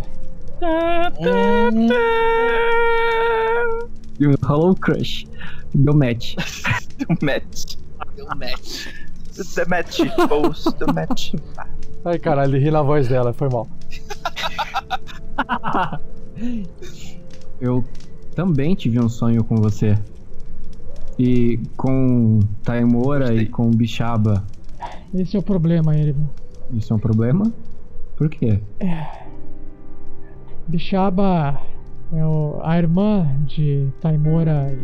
E o Hello Crush. [laughs] Deu match. Deu match. Deu match. The match, boss, the match. Ai caralho, ele ri na voz dela, foi mal. [laughs] Eu também tive um sonho com você. E com Taimora e com Bixaba. Esse é o problema, Erevan. Isso é um problema? Por quê? É a irmã de Taimora.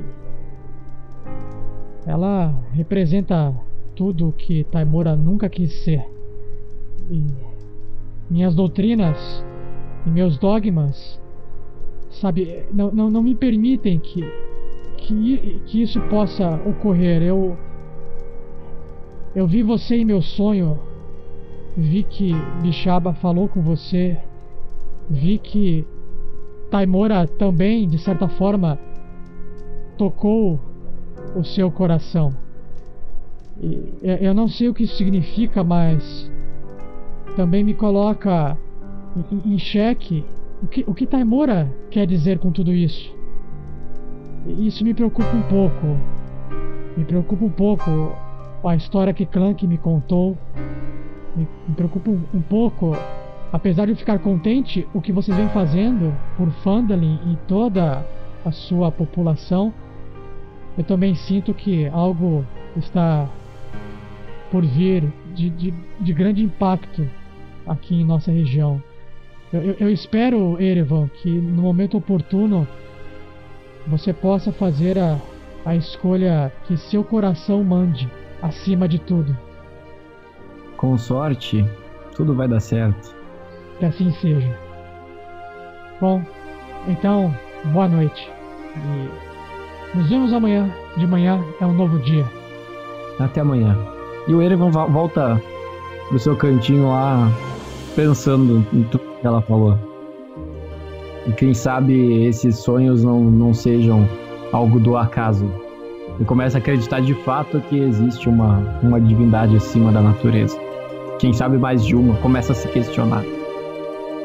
Ela representa tudo o que Taimora nunca quis ser. E minhas doutrinas e meus dogmas, sabe, não, não, não me permitem que, que, que isso possa ocorrer. Eu, eu vi você em meu sonho, vi que Bixaba falou com você, vi que Taimora também, de certa forma, tocou o seu coração. E, eu não sei o que isso significa, mas também me coloca em, em xeque o que, o que Taimora quer dizer com tudo isso. Isso me preocupa um pouco. Me preocupa um pouco a história que Clank me contou. Me, me preocupa um pouco, apesar de eu ficar contente, o que vocês vêm fazendo por Fandalin e toda a sua população. Eu também sinto que algo está por vir de, de, de grande impacto aqui em nossa região. Eu, eu, eu, espero, Erevan, que no momento oportuno você possa fazer a, a escolha que seu coração mande, acima de tudo. Com sorte, tudo vai dar certo. Que assim seja. Bom, então, boa noite. E nos vemos amanhã. De manhã é um novo dia. Até amanhã. E o Erevan volta pro seu cantinho lá, pensando em tudo que ela falou. E quem sabe esses sonhos não, não sejam algo do acaso. E começa a acreditar de fato que existe uma, uma divindade acima da natureza. Quem sabe mais de uma, começa a se questionar.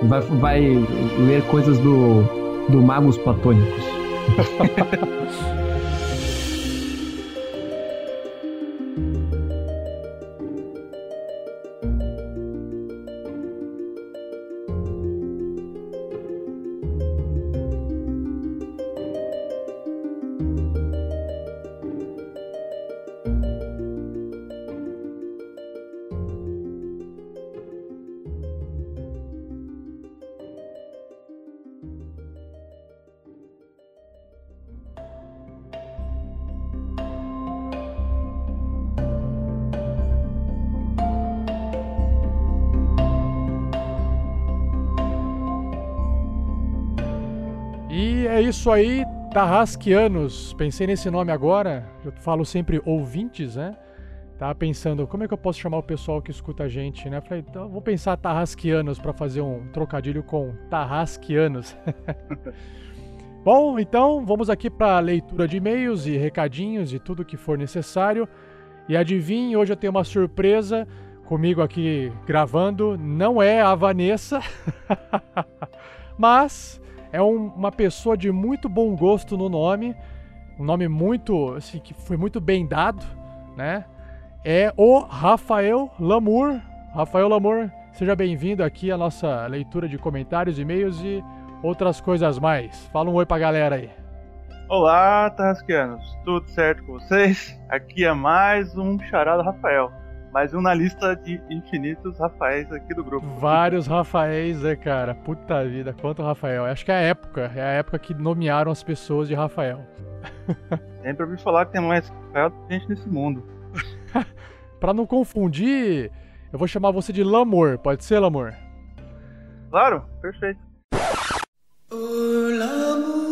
Vai, vai ler coisas do, do Magos Platônicos. [laughs] isso aí, Tarrasquianos. Pensei nesse nome agora. Eu falo sempre ouvintes, né? Tava pensando, como é que eu posso chamar o pessoal que escuta a gente, né? Falei, então vou pensar Tarrasquianos para fazer um trocadilho com Tarrasquianos. [laughs] Bom, então vamos aqui para leitura de e-mails e recadinhos e tudo que for necessário. E adivinhe, hoje eu tenho uma surpresa comigo aqui gravando. Não é a Vanessa, [laughs] mas é um, uma pessoa de muito bom gosto no nome, um nome muito, assim, que foi muito bem dado, né? É o Rafael Lamour. Rafael Lamour, seja bem-vindo aqui à nossa leitura de comentários, e-mails e outras coisas mais. Fala um oi pra galera aí. Olá, Tarrasqueanos, tudo certo com vocês? Aqui é mais um charado Rafael mais um na lista de infinitos Rafaéis aqui do grupo. Vários Rafaéis, né, cara? Puta vida, quanto Rafael. Acho que é a época, é a época que nomearam as pessoas de Rafael. [laughs] Sempre ouvi falar que tem mais Rafael do que gente nesse mundo. [laughs] pra não confundir, eu vou chamar você de Lamor, pode ser, Lamor? Claro, perfeito. cara,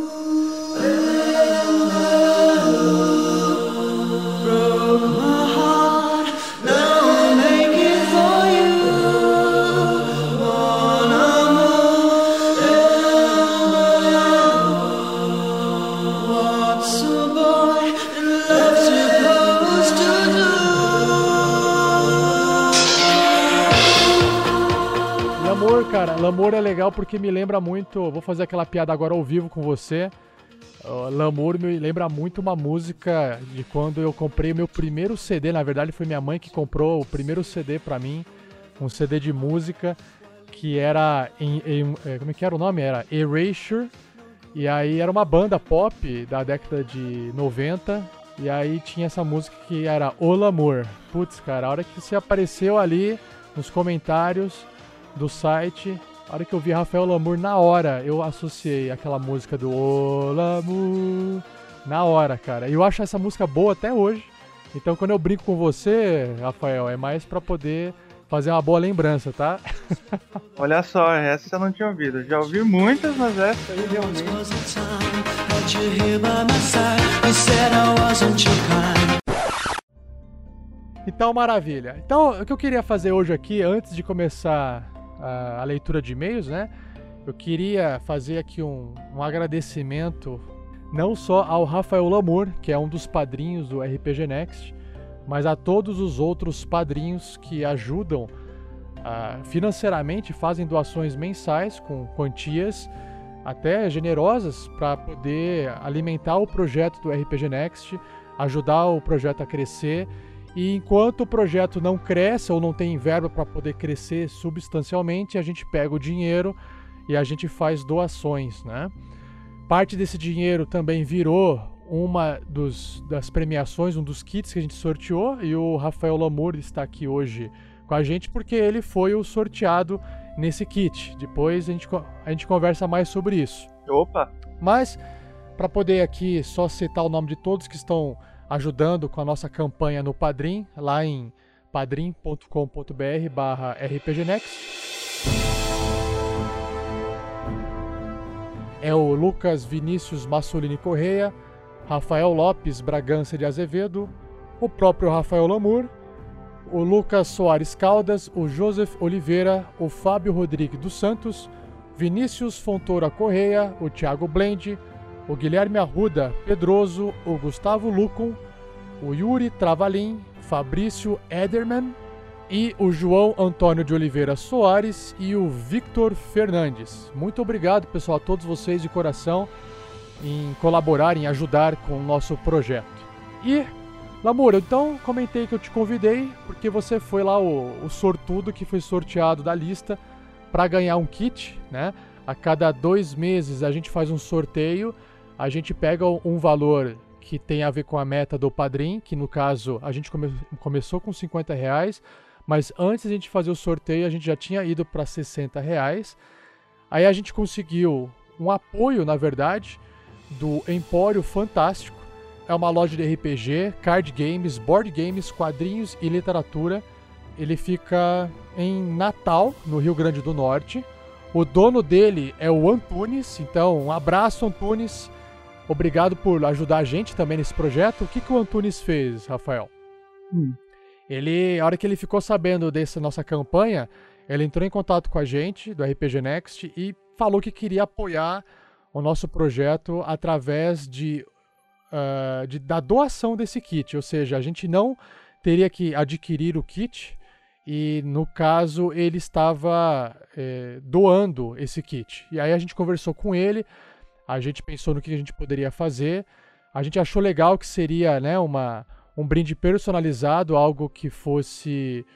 Lamour é legal porque me lembra muito. Vou fazer aquela piada agora ao vivo com você. Lamour me lembra muito uma música de quando eu comprei o meu primeiro CD. Na verdade, foi minha mãe que comprou o primeiro CD para mim, um CD de música que era em, em, é, como é que era o nome? Era Erasure. E aí era uma banda pop da década de 90. E aí tinha essa música que era O Lamour. Putz, cara, a hora que você apareceu ali nos comentários, do site. A hora que eu vi Rafael Lamour, na hora eu associei aquela música do O Lamour. Na hora, cara. E eu acho essa música boa até hoje. Então quando eu brinco com você, Rafael, é mais para poder fazer uma boa lembrança, tá? [laughs] Olha só, essa eu não tinha ouvido. Já ouvi muitas, mas essa aí realmente. Então, maravilha. Então, o que eu queria fazer hoje aqui, antes de começar a, a leitura de e-mails, né? Eu queria fazer aqui um, um agradecimento não só ao Rafael Lamour, que é um dos padrinhos do RPG Next, mas a todos os outros padrinhos que ajudam uh, financeiramente, fazem doações mensais com quantias até generosas para poder alimentar o projeto do RPG Next, ajudar o projeto a crescer. E enquanto o projeto não cresce ou não tem verba para poder crescer substancialmente, a gente pega o dinheiro e a gente faz doações, né? Parte desse dinheiro também virou uma dos, das premiações, um dos kits que a gente sorteou, e o Rafael Lamour está aqui hoje com a gente porque ele foi o sorteado nesse kit. Depois a gente, a gente conversa mais sobre isso. Opa! Mas, para poder aqui só citar o nome de todos que estão ajudando com a nossa campanha no Padrim, lá em padrim.com.br barra rpgnext. é o Lucas Vinícius Massolini Correia, Rafael Lopes Bragança de Azevedo, o próprio Rafael Lamour, o Lucas Soares Caldas, o Joseph Oliveira, o Fábio Rodrigues dos Santos, Vinícius Fontoura Correia, o Thiago Blende, o Guilherme Arruda Pedroso, o Gustavo Lucum, o Yuri Travalim, Fabrício Ederman, e o João Antônio de Oliveira Soares e o Victor Fernandes. Muito obrigado, pessoal, a todos vocês de coração em colaborar, em ajudar com o nosso projeto. E, Lamoura, então comentei que eu te convidei porque você foi lá o, o sortudo que foi sorteado da lista para ganhar um kit, né? A cada dois meses a gente faz um sorteio, a gente pega um valor que tem a ver com a meta do Padrim, que no caso a gente come começou com 50 reais, mas antes a gente fazer o sorteio, a gente já tinha ido para 60 reais. Aí a gente conseguiu um apoio, na verdade, do Empório Fantástico. É uma loja de RPG, card games, board games, quadrinhos e literatura. Ele fica em Natal, no Rio Grande do Norte. O dono dele é o Antunes, então um abraço, Antunes. Obrigado por ajudar a gente também nesse projeto. O que, que o Antunes fez, Rafael? Hum. Ele, a hora que ele ficou sabendo dessa nossa campanha, ele entrou em contato com a gente do RPG Next e falou que queria apoiar o nosso projeto através de, uh, de, da doação desse kit, ou seja, a gente não teria que adquirir o kit e no caso ele estava é, doando esse kit. E aí a gente conversou com ele, a gente pensou no que a gente poderia fazer, a gente achou legal que seria né, uma um brinde personalizado, algo que fosse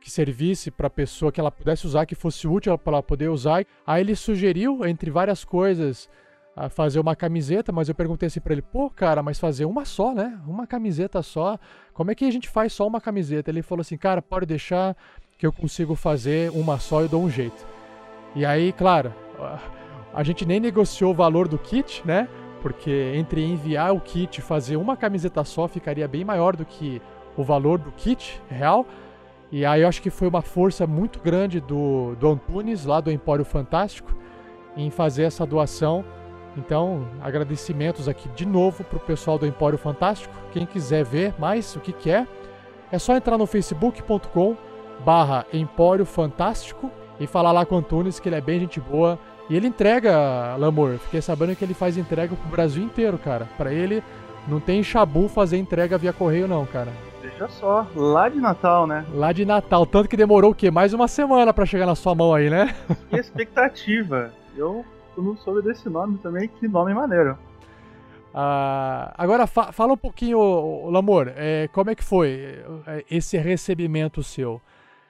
que servisse para a pessoa que ela pudesse usar, que fosse útil para ela poder usar. Aí ele sugeriu, entre várias coisas, a fazer uma camiseta, mas eu perguntei assim para ele, pô, cara, mas fazer uma só, né? Uma camiseta só. Como é que a gente faz só uma camiseta? Ele falou assim, cara, pode deixar que eu consigo fazer uma só e dou um jeito. E aí, claro, a gente nem negociou o valor do kit, né? porque entre enviar o kit e fazer uma camiseta só ficaria bem maior do que o valor do kit real. E aí eu acho que foi uma força muito grande do, do Antunes, lá do Empório Fantástico, em fazer essa doação. Então, agradecimentos aqui de novo para o pessoal do Empório Fantástico. Quem quiser ver mais o que, que é, é só entrar no facebook.com barra Empório Fantástico e falar lá com o Antunes que ele é bem gente boa e ele entrega, Lamor. Fiquei sabendo que ele faz entrega pro Brasil inteiro, cara. Para ele, não tem chabu fazer entrega via correio, não, cara. Veja só, lá de Natal, né? Lá de Natal. Tanto que demorou o quê? Mais uma semana para chegar na sua mão aí, né? [laughs] Que expectativa. Eu, não soube desse nome também. Que nome maneiro. Ah, agora fa fala um pouquinho, Lamor, é, como é que foi é, esse recebimento seu?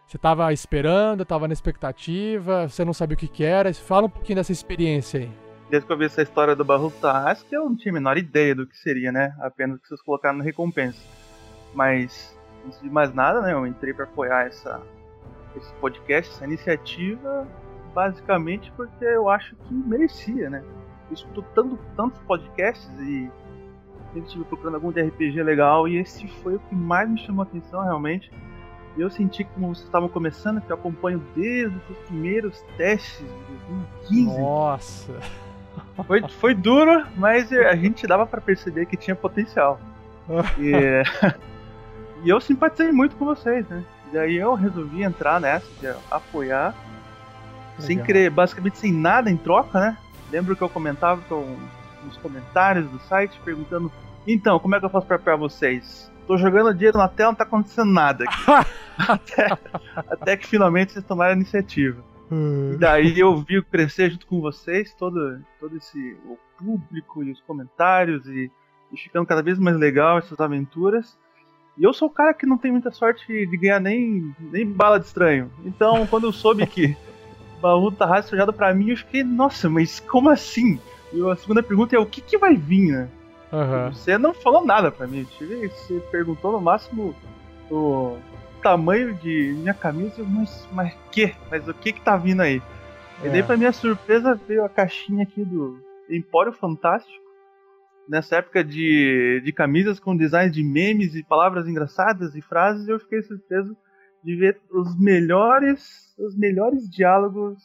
Você estava esperando, estava na expectativa, você não sabia o que, que era. Fala um pouquinho dessa experiência aí. Desde que eu vi essa história do Barro Tarrasque, eu não tinha a menor ideia do que seria, né? Apenas que vocês colocaram na recompensa. Mas, antes de mais nada, né? Eu entrei para apoiar essa, esse podcast, essa iniciativa, basicamente porque eu acho que merecia, né? Eu escuto tanto, tantos podcasts e sempre estive procurando algum de RPG legal e esse foi o que mais me chamou a atenção realmente eu senti que como vocês estavam começando, que eu acompanho desde os primeiros testes de 2015. Nossa! Foi, foi duro, mas a gente dava para perceber que tinha potencial. [laughs] E, e eu simpatizei muito com vocês, né? E aí eu resolvi entrar nessa, de apoiar, sem querer, basicamente sem nada em troca, né? Lembro que eu comentava com, nos comentários do site, perguntando: então, como é que eu faço pra apoiar vocês? Tô jogando dinheiro na tela, não tá acontecendo nada. [laughs] até, até que finalmente vocês tomaram a iniciativa. E daí eu vi crescer junto com vocês todo, todo esse o público e os comentários e, e ficando cada vez mais legal essas aventuras. E eu sou o cara que não tem muita sorte de ganhar nem, nem bala de estranho. Então, [laughs] quando eu soube que o baú tá rastreado pra mim, eu fiquei, nossa, mas como assim? E a segunda pergunta é o que, que vai vir, né? Uhum. Você não falou nada pra mim. Você perguntou no máximo o tamanho de minha camisa, mas, mas que? Mas o que que tá vindo aí? É. E daí, pra minha surpresa, veio a caixinha aqui do Empório Fantástico. Nessa época de, de camisas com designs de memes e palavras engraçadas e frases, eu fiquei surpreso de ver os melhores, os melhores diálogos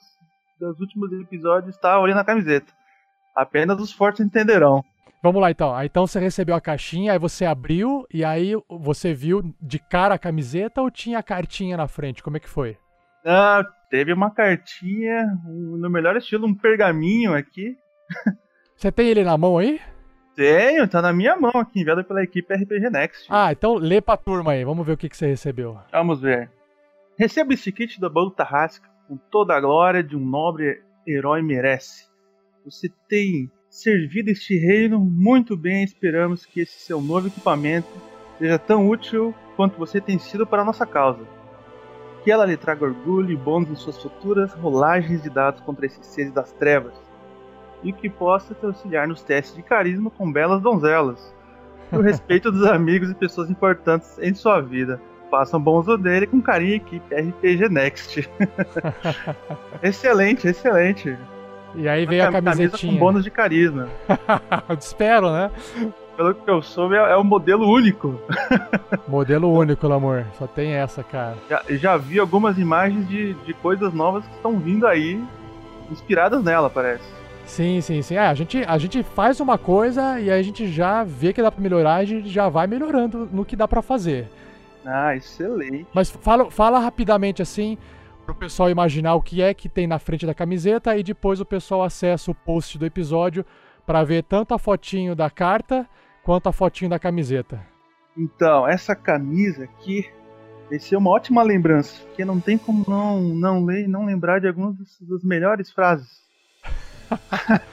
dos últimos episódios estar tá, olhando na camiseta. Apenas os fortes entenderão. Vamos lá então. Aí, então você recebeu a caixinha, aí você abriu e aí você viu de cara a camiseta ou tinha a cartinha na frente? Como é que foi? Ah, teve uma cartinha, no melhor estilo, um pergaminho aqui. [laughs] Você tem ele na mão aí? Tenho, tá na minha mão aqui, enviado pela equipe RPG Next. Ah, então lê pra turma aí, vamos ver o que, que você recebeu. Vamos ver. Receba esse kit da Baú Tarrasca com toda a glória de um nobre herói merece. Você tem servido este reino muito bem. Esperamos que esse seu novo equipamento seja tão útil quanto você tem sido para a nossa causa. Que ela lhe traga orgulho e bônus em suas futuras rolagens de dados contra esses seres das trevas. E que possa te auxiliar nos testes de carisma com belas donzelas. E o respeito dos amigos e pessoas importantes em sua vida. Façam bom uso dele com carinho equipe RPG Next. [laughs] excelente, excelente. E aí veio a, camisetinha. com bônus de carisma. [laughs] Espero, né? Pelo que eu soube, é, é um modelo único. [laughs] modelo único, amor. Só tem essa, cara. Já, já vi algumas imagens de, de coisas novas que estão vindo aí, inspiradas nela, parece. Sim, sim, sim. É, a gente, a gente faz uma coisa e aí a gente já vê que dá pra melhorar e a gente já vai melhorando no que dá para fazer. Ah, excelente. Mas fala, fala rapidamente assim, para o pessoal imaginar o que é que tem na frente da camiseta e depois o pessoal acessa o post do episódio para ver tanto a fotinho da carta quanto a fotinho da camiseta. Então, essa camisa aqui vai ser uma ótima lembrança, porque não tem como não, não ler e não lembrar de algumas das melhores frases. [laughs]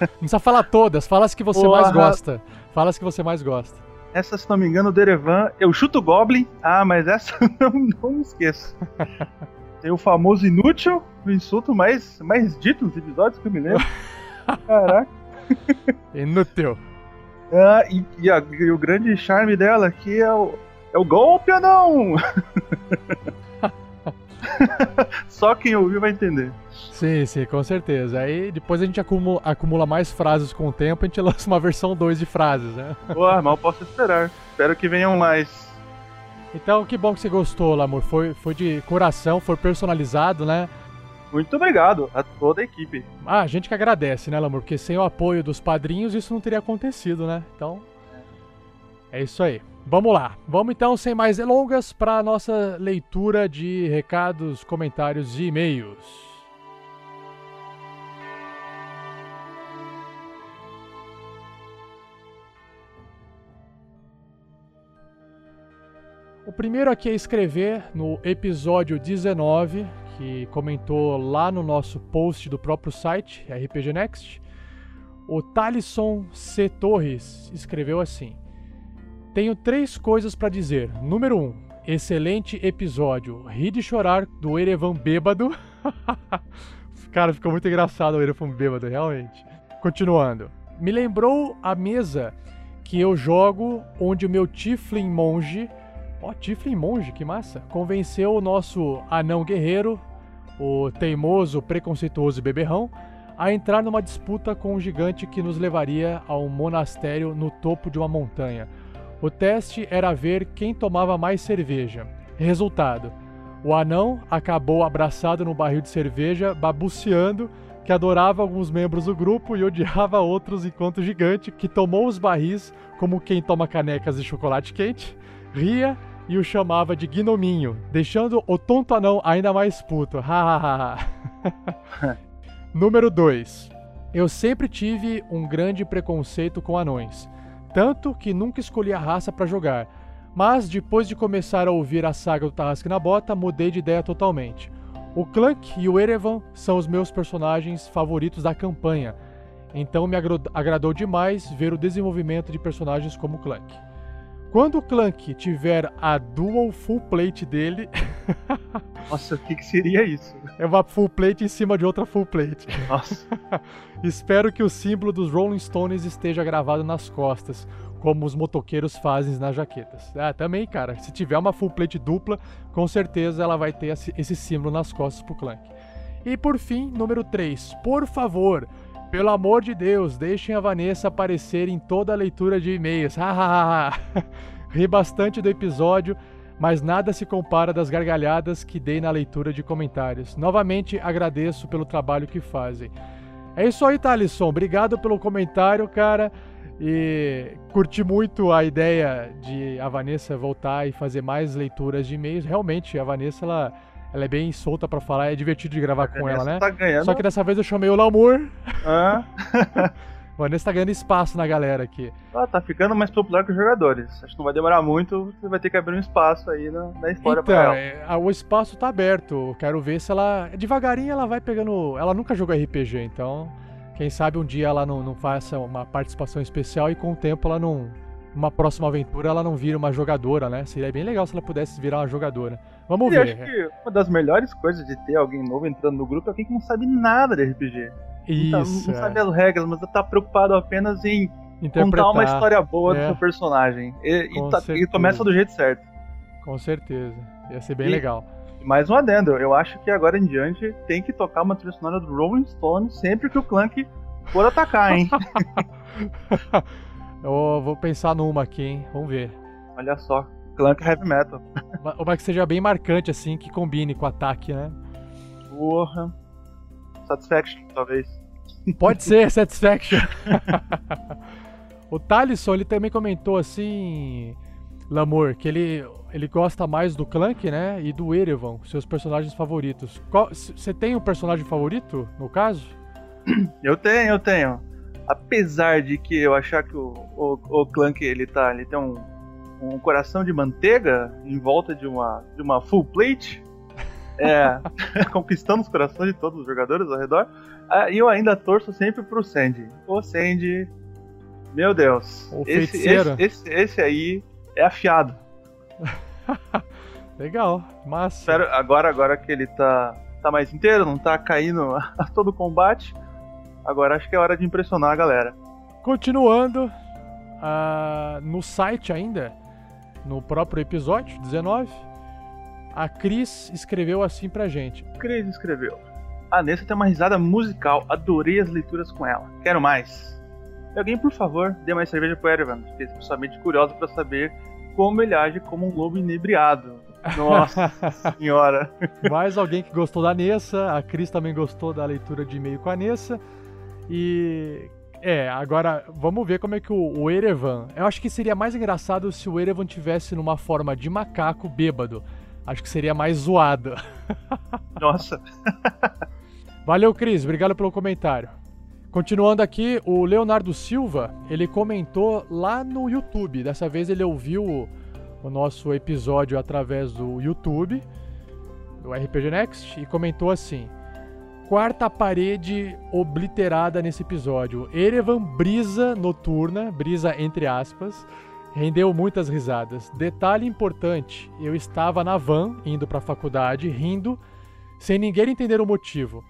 não precisa falar todas, fala as que você Porra. mais gosta. Fala as que você mais gosta. Essa, se não me engano, o Derevan, eu chuto Goblin. Ah, mas essa [laughs] não, não esqueço. [laughs] Tem o famoso inútil, o insulto mais, mais dito nos episódios que eu me lembro. [laughs] Caraca. Inútil. Ah, e, e, a, e, o grande charme dela aqui é o, é o golpe ou não? [laughs] Só quem ouviu vai entender. Sim, sim, com certeza. Aí depois a gente acumula, acumula mais frases com o tempo, a gente lança uma versão 2 de frases, né? Boa, mal posso esperar. Espero que venham mais. Então, que bom que você gostou, Lamor. Foi, foi de coração, foi personalizado, né? Muito obrigado a toda a equipe. Ah, a gente que agradece, né, Lamor? Porque sem o apoio dos padrinhos isso não teria acontecido, né? Então, é isso aí. Vamos lá. Vamos então, sem mais delongas, para a nossa leitura de recados, comentários e e-mails. O primeiro aqui a escrever no episódio 19, que comentou lá no nosso post do próprio site, RPG Next. O Talisson C. Torres escreveu assim: Tenho três coisas para dizer. Número 1. Um, excelente episódio. Ri de chorar do Erevan bêbado. [laughs] Cara, ficou muito engraçado o Erevan bêbado, realmente. Continuando. Me lembrou a mesa que eu jogo onde o meu Tiflin monge Ó, Tiflin Monge, que massa. Convenceu o nosso anão guerreiro, o teimoso, preconceituoso beberrão, a entrar numa disputa com um gigante que nos levaria a um monastério no topo de uma montanha. O teste era ver quem tomava mais cerveja. Resultado: O anão acabou abraçado no barril de cerveja, babuceando, que adorava alguns membros do grupo e odiava outros enquanto gigante, que tomou os barris como quem toma canecas de chocolate quente, ria e o chamava de gnominho, deixando o tonto anão ainda mais puto. [laughs] [laughs] Número 2. Eu sempre tive um grande preconceito com anões, tanto que nunca escolhi a raça para jogar. Mas depois de começar a ouvir a saga do Tarrasque na Bota, mudei de ideia totalmente. O Clank e o Erevan são os meus personagens favoritos da campanha, então me agradou demais ver o desenvolvimento de personagens como o Clank. Quando o Clank tiver a dual full plate dele. [laughs] Nossa, o que, que, seria isso? É uma full plate em cima de outra full plate. Nossa. [laughs] Espero que o símbolo dos Rolling Stones esteja gravado nas costas, como os motoqueiros fazem nas jaquetas. Ah, também, cara, se tiver uma full plate dupla, com certeza ela vai ter esse símbolo nas costas pro Clank. E por fim, número 3. Por favor, pelo amor de Deus, deixem a Vanessa aparecer em toda a leitura de e-mails. [laughs] Ri bastante do episódio, mas nada se compara das gargalhadas que dei na leitura de comentários. Novamente agradeço pelo trabalho que fazem. É isso aí, Thalisson. Obrigado pelo comentário, cara. E curti muito a ideia de a Vanessa voltar e fazer mais leituras de e-mails. Realmente, a Vanessa ela, ela é bem solta para falar, é divertido de gravar com ela, né? Tá ganhando... Só que dessa vez eu chamei o Lamour. Ah. [laughs] Vanessa tá ganhando espaço na galera aqui. Ah, tá ficando mais popular que os jogadores. Acho que não vai demorar muito, você vai ter que abrir um espaço aí na, na história então, pra ela. É, o espaço tá aberto. Quero ver se ela. Devagarinho ela vai pegando. Ela nunca jogou RPG, então. Quem sabe um dia ela não, não faça uma participação especial e com o tempo ela não. Uma próxima aventura ela não vira uma jogadora, né? Seria bem legal se ela pudesse virar uma jogadora. Vamos e ver. acho que uma das melhores coisas de ter alguém novo entrando no grupo é alguém que não sabe nada de RPG. Isso. Não, não é. sabe as regras, mas tá preocupado apenas em contar uma história boa é. do seu personagem. E, e, tá, e, começa do jeito certo. Com certeza. Ia ser bem e, legal. Mais um adendo, eu acho que agora em diante tem que tocar uma trilha sonora do Rolling Stone sempre que o Clank for atacar, hein? [laughs] eu vou pensar numa aqui, hein? Vamos ver. Olha só, Clank Heavy Metal. Uma que seja bem marcante, assim, que combine com o ataque, né? Porra. Satisfaction, talvez. Pode ser, [laughs] Satisfaction. [laughs] o Talisson, ele também comentou assim, Lamor, que ele, ele gosta mais do Clank, né? E do Erevan, seus personagens favoritos. Você tem um personagem favorito, no caso? Eu tenho, eu tenho. Apesar de que eu achar que o, o, o Clank ele tá, ele tem um, um coração de manteiga em volta de uma, de uma full plate, é, [laughs] conquistando os corações de todos os jogadores ao redor. Ah, e eu ainda torço sempre pro Sandy. O Sandy, meu Deus, esse, esse, esse, esse aí é afiado. [laughs] Legal, massa. Espero, agora, agora que ele tá, tá mais inteiro, não tá caindo a [laughs] todo combate, agora acho que é hora de impressionar a galera. Continuando, uh, no site ainda, no próprio episódio 19, a Cris escreveu assim pra gente. Cris escreveu. A Nessa tem uma risada musical, adorei as leituras com ela. Quero mais. E alguém, por favor, dê mais cerveja pro Erevan. Fiquei especialmente curioso para saber como ele age como um lobo inebriado. [laughs] Nossa senhora. Mais alguém que gostou da Nessa. A Cris também gostou da leitura de e-mail com a Nessa. E. É, agora vamos ver como é que o, o Erevan. Eu acho que seria mais engraçado se o Erevan tivesse numa forma de macaco bêbado. Acho que seria mais zoado. [laughs] Nossa. Valeu, Cris. Obrigado pelo comentário. Continuando aqui, o Leonardo Silva, ele comentou lá no YouTube. Dessa vez ele ouviu o nosso episódio através do YouTube, do RPG Next, e comentou assim: Quarta parede obliterada nesse episódio. Erevan brisa noturna, brisa entre aspas, rendeu muitas risadas. Detalhe importante: eu estava na van indo para a faculdade, rindo, sem ninguém entender o motivo.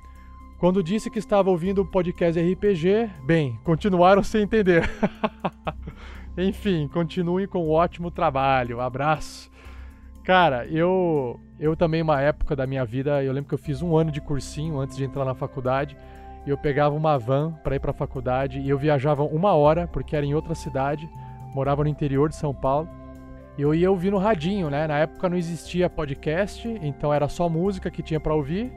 Quando disse que estava ouvindo o podcast RPG, bem, continuaram sem entender. [laughs] Enfim, continuem com o um ótimo trabalho. Abraço. Cara, eu eu também uma época da minha vida, eu lembro que eu fiz um ano de cursinho antes de entrar na faculdade. E eu pegava uma van para ir para a faculdade e eu viajava uma hora porque era em outra cidade, morava no interior de São Paulo. E eu ia ouvir no radinho, né? Na época não existia podcast, então era só música que tinha pra ouvir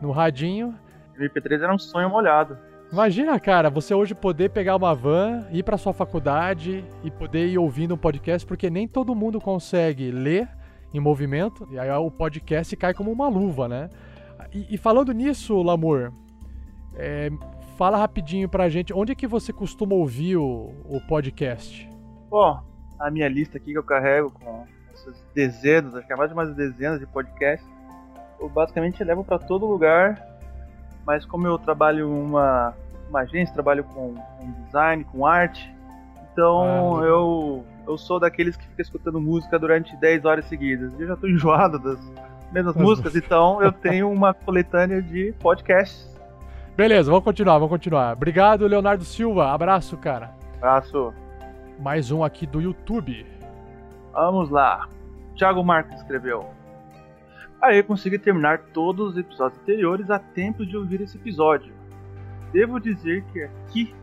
no radinho. O MP3 era um sonho molhado. Imagina, cara, você hoje poder pegar uma van, ir pra sua faculdade e poder ir ouvindo um podcast, porque nem todo mundo consegue ler em movimento, e aí o podcast cai como uma luva, né? E, e falando nisso, Lamour, é, fala rapidinho pra gente, onde é que você costuma ouvir o, o podcast? Bom, a minha lista aqui que eu carrego com essas dezenas, acho que é mais de umas dezenas de podcasts, eu basicamente levo para todo lugar, mas como eu trabalho uma, uma agência, trabalho com, com design, com arte, então ah, eu, eu sou daqueles que fica escutando música durante 10 horas seguidas. Eu já tô enjoado das mesmas músicas, então eu tenho uma coletânea de podcasts. Beleza, vamos continuar, vamos continuar. Obrigado, Leonardo Silva. Abraço, cara. Abraço. Mais um aqui do YouTube. Vamos lá. Thiago Marques escreveu. Aí eu consegui terminar todos os episódios anteriores a tempo de ouvir esse episódio. Devo dizer que aqui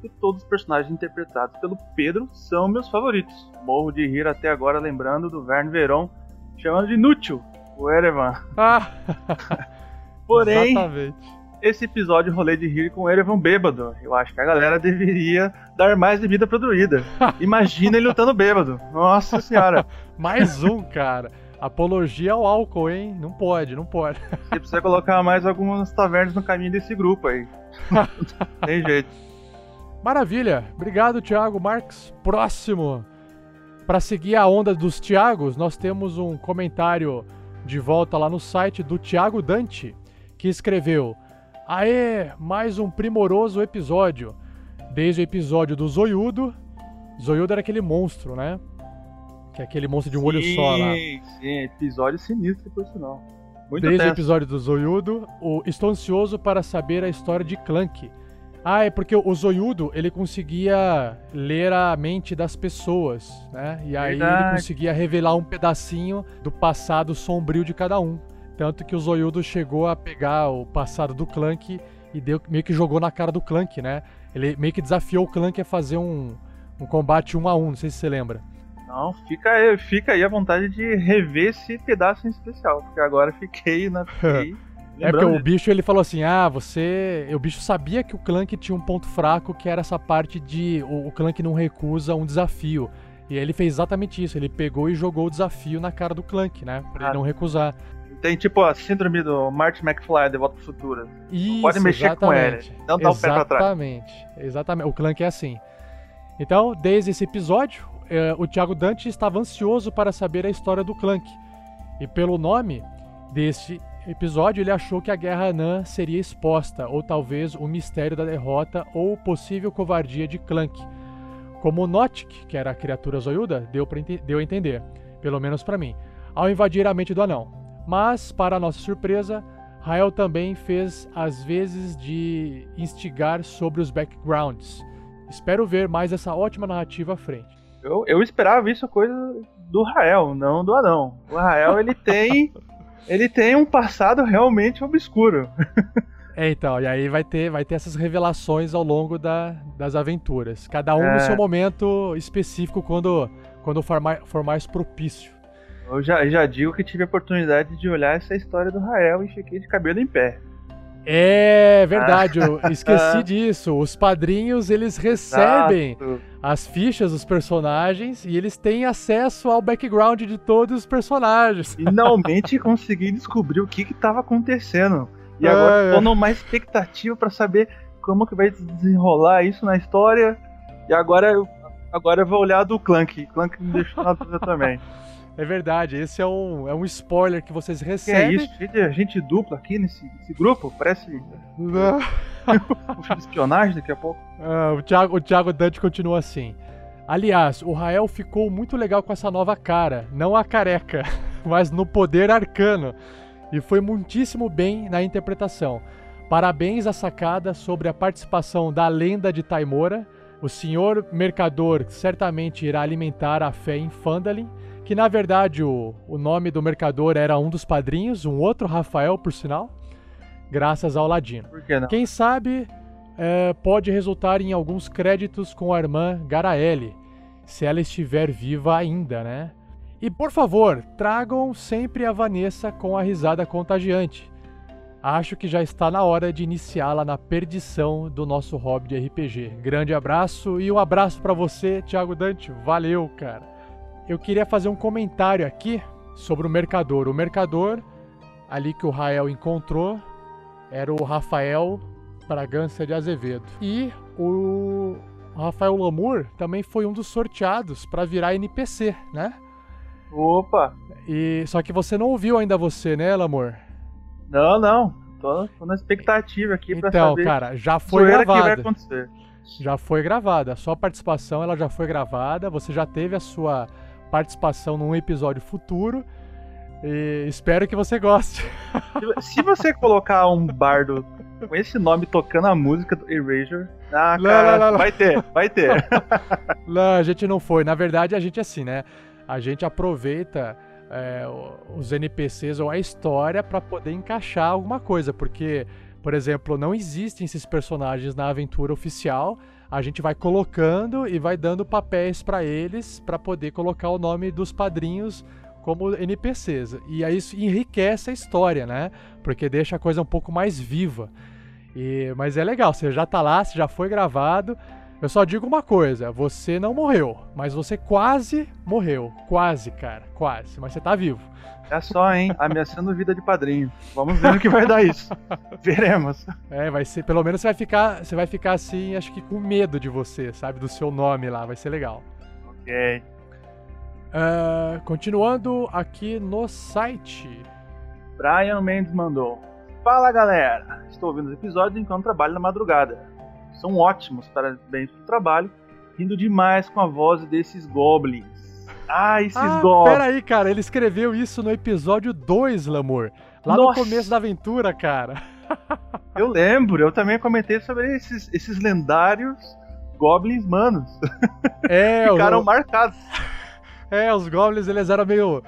que todos os personagens interpretados pelo Pedro são meus favoritos. Morro de rir até agora lembrando do Verne Veron chamando de inútil o Erevan. Ah. [laughs] Porém, Exatamente esse episódio rolê de rir com o Erevan bêbado. Eu acho que a galera deveria dar mais bebida pro druida. [laughs] Imagina ele lutando bêbado. Nossa senhora. [laughs] mais um, cara. Apologia ao álcool, hein? Não pode, não pode. Você precisa colocar mais algumas tavernas no caminho desse grupo aí. Tem jeito. Maravilha. Obrigado, Thiago Marques. Próximo. Para seguir a onda dos Thiagos, nós temos um comentário de volta lá no site do Thiago Dante, que escreveu: Aê, mais um primoroso episódio. Desde o episódio do Zoiudo. Zoiudo era aquele monstro, né? Que é aquele monstro de um sim, olho só lá. Sim, episódio sinistro, por sinal. Muito Desde tenso. o episódio do Zoiudo, o Estou ansioso para saber a história de Clank. Ah, é porque o Zoiudo, ele conseguia ler a mente das pessoas, né? E aí Verdade. ele conseguia revelar um pedacinho do passado sombrio de cada um. Tanto que o Zoiudo chegou a pegar o passado do Clank e deu, meio que jogou na cara do Clank, né? Ele meio que desafiou o Clank a fazer um, um combate um a um, não sei se você lembra. Não, fica aí, fica aí a vontade de rever esse pedaço em especial, porque agora fiquei na. Fiquei [laughs] É porque o bicho ele falou assim: ah, você. O bicho sabia que o Clank tinha um ponto fraco, que era essa parte de o, o Clank não recusa um desafio. E aí ele fez exatamente isso, ele pegou e jogou o desafio na cara do Clank, né? Pra ele Ah. não recusar. Tem tipo a síndrome do Marty McFly de Volta pro Futuro. Isso, Pode mexer com ele. exatamente. Não dá o pé pra trás. Exatamente. Exatamente. O Clank é assim. Então, desde esse episódio, eh, o Thiago Dante estava ansioso para saber a história do Clank. E pelo nome deste episódio, ele achou que a Guerra Anã seria exposta, ou talvez o mistério da derrota ou possível covardia de Clank. Como Notic, que era a criatura zoiuda, deu, pra deu a entender, pelo menos para mim, ao invadir a mente do anão. Mas, para nossa surpresa, Rael também fez as vezes de instigar sobre os backgrounds. Espero ver mais essa ótima narrativa à frente. Eu, eu esperava isso coisa do Rael, não do anão. O Rael ele tem. [laughs] ele tem um passado realmente obscuro. É, então, e aí vai ter, vai ter essas revelações ao longo da- das aventuras. Cada um É. no seu momento específico, quando, quando for, mais, for mais propício. Eu já, já digo que tive a oportunidade de olhar essa história do Rael e fiquei de cabelo em pé. É verdade, eu Ah. esqueci disso. Os padrinhos, eles recebem Exato. as fichas dos personagens e eles têm acesso ao background de todos os personagens. Finalmente [laughs] consegui descobrir o que que tava acontecendo. E agora É, é. numa expectativa pra saber como que vai desenrolar isso na história. E agora eu, agora eu vou olhar do Clank. Clank me deixou na dúvida também. [laughs] É verdade, esse é um, é um spoiler que vocês Que é recebem. isso? De gente dupla aqui nesse, nesse grupo? Parece Não. de espionagem daqui a pouco. Ah, o, Thiago, o Thiago Dante continua assim. Aliás, o Rael ficou muito legal com essa nova cara, não a careca, [laughs] mas no poder arcano. E foi muitíssimo bem na interpretação. Parabéns à sacada sobre a participação da lenda de Taimora. O senhor mercador certamente irá alimentar a fé em Fandalin, que na verdade o, o nome do mercador era um dos padrinhos, um outro Rafael, por sinal, graças ao Ladino. Por que não? Quem sabe é, pode resultar em alguns créditos com a irmã Garaele, se ela estiver viva ainda, né? E por favor, tragam sempre a Vanessa com a risada contagiante. Acho que já está na hora de iniciá-la na perdição do nosso hobby de RPG. Grande abraço e um abraço para você, Thiago Dante. Valeu, cara. Eu queria fazer um comentário aqui sobre o mercador. O mercador, ali que o Rael encontrou, era o Rafael Bragança de Azevedo. E o Rafael Lamour também foi um dos sorteados para virar NPC, né? Opa! E só que você não ouviu ainda você, né, Lamour? Não, não. Tô, tô na expectativa aqui então, pra saber. Então, cara, já foi gravada. que vai acontecer. Já foi gravada. A sua participação ela já foi gravada. Você já teve a sua participação num episódio futuro. E espero que você goste. Se você colocar um bardo com esse nome tocando a música do Erasure, ah, Não, cara, não, não, não. vai ter, vai ter. [laughs] Não, a gente não foi. Na verdade, a gente é assim, né? A gente aproveita é, os NPCs ou a história para poder encaixar alguma coisa, porque, por exemplo, não existem esses personagens na aventura oficial. A gente vai colocando e vai dando papéis para eles para poder colocar o nome dos padrinhos como NPCs. E aí isso enriquece a história, né? Porque deixa a coisa um pouco mais viva. E, mas é legal, você já tá lá, você já foi gravado. Eu só digo uma coisa, você não morreu, mas você quase morreu. Quase, cara, quase. Mas você tá vivo. É só, hein? Ameaçando vida de padrinho. Vamos ver no que vai dar isso. [laughs] Veremos. É, vai ser, pelo menos você vai ficar, você vai ficar assim, acho que com medo de você, sabe, do seu nome lá, vai ser legal. Ok. Ah, continuando aqui no site. Brian Mendes mandou. Fala galera! Estou ouvindo os episódios enquanto trabalho na madrugada. São ótimos, parabéns pelo trabalho. Rindo demais com a voz desses goblins. Ah, esses Ah, goblins. peraí, cara, ele escreveu isso no episódio 2, Lamor. Lá Nossa. no começo da aventura, cara. [laughs] Eu lembro, eu também comentei sobre esses, esses lendários goblins manos. [laughs] É, [laughs] Ficaram o- marcados. É, os goblins eles eram meio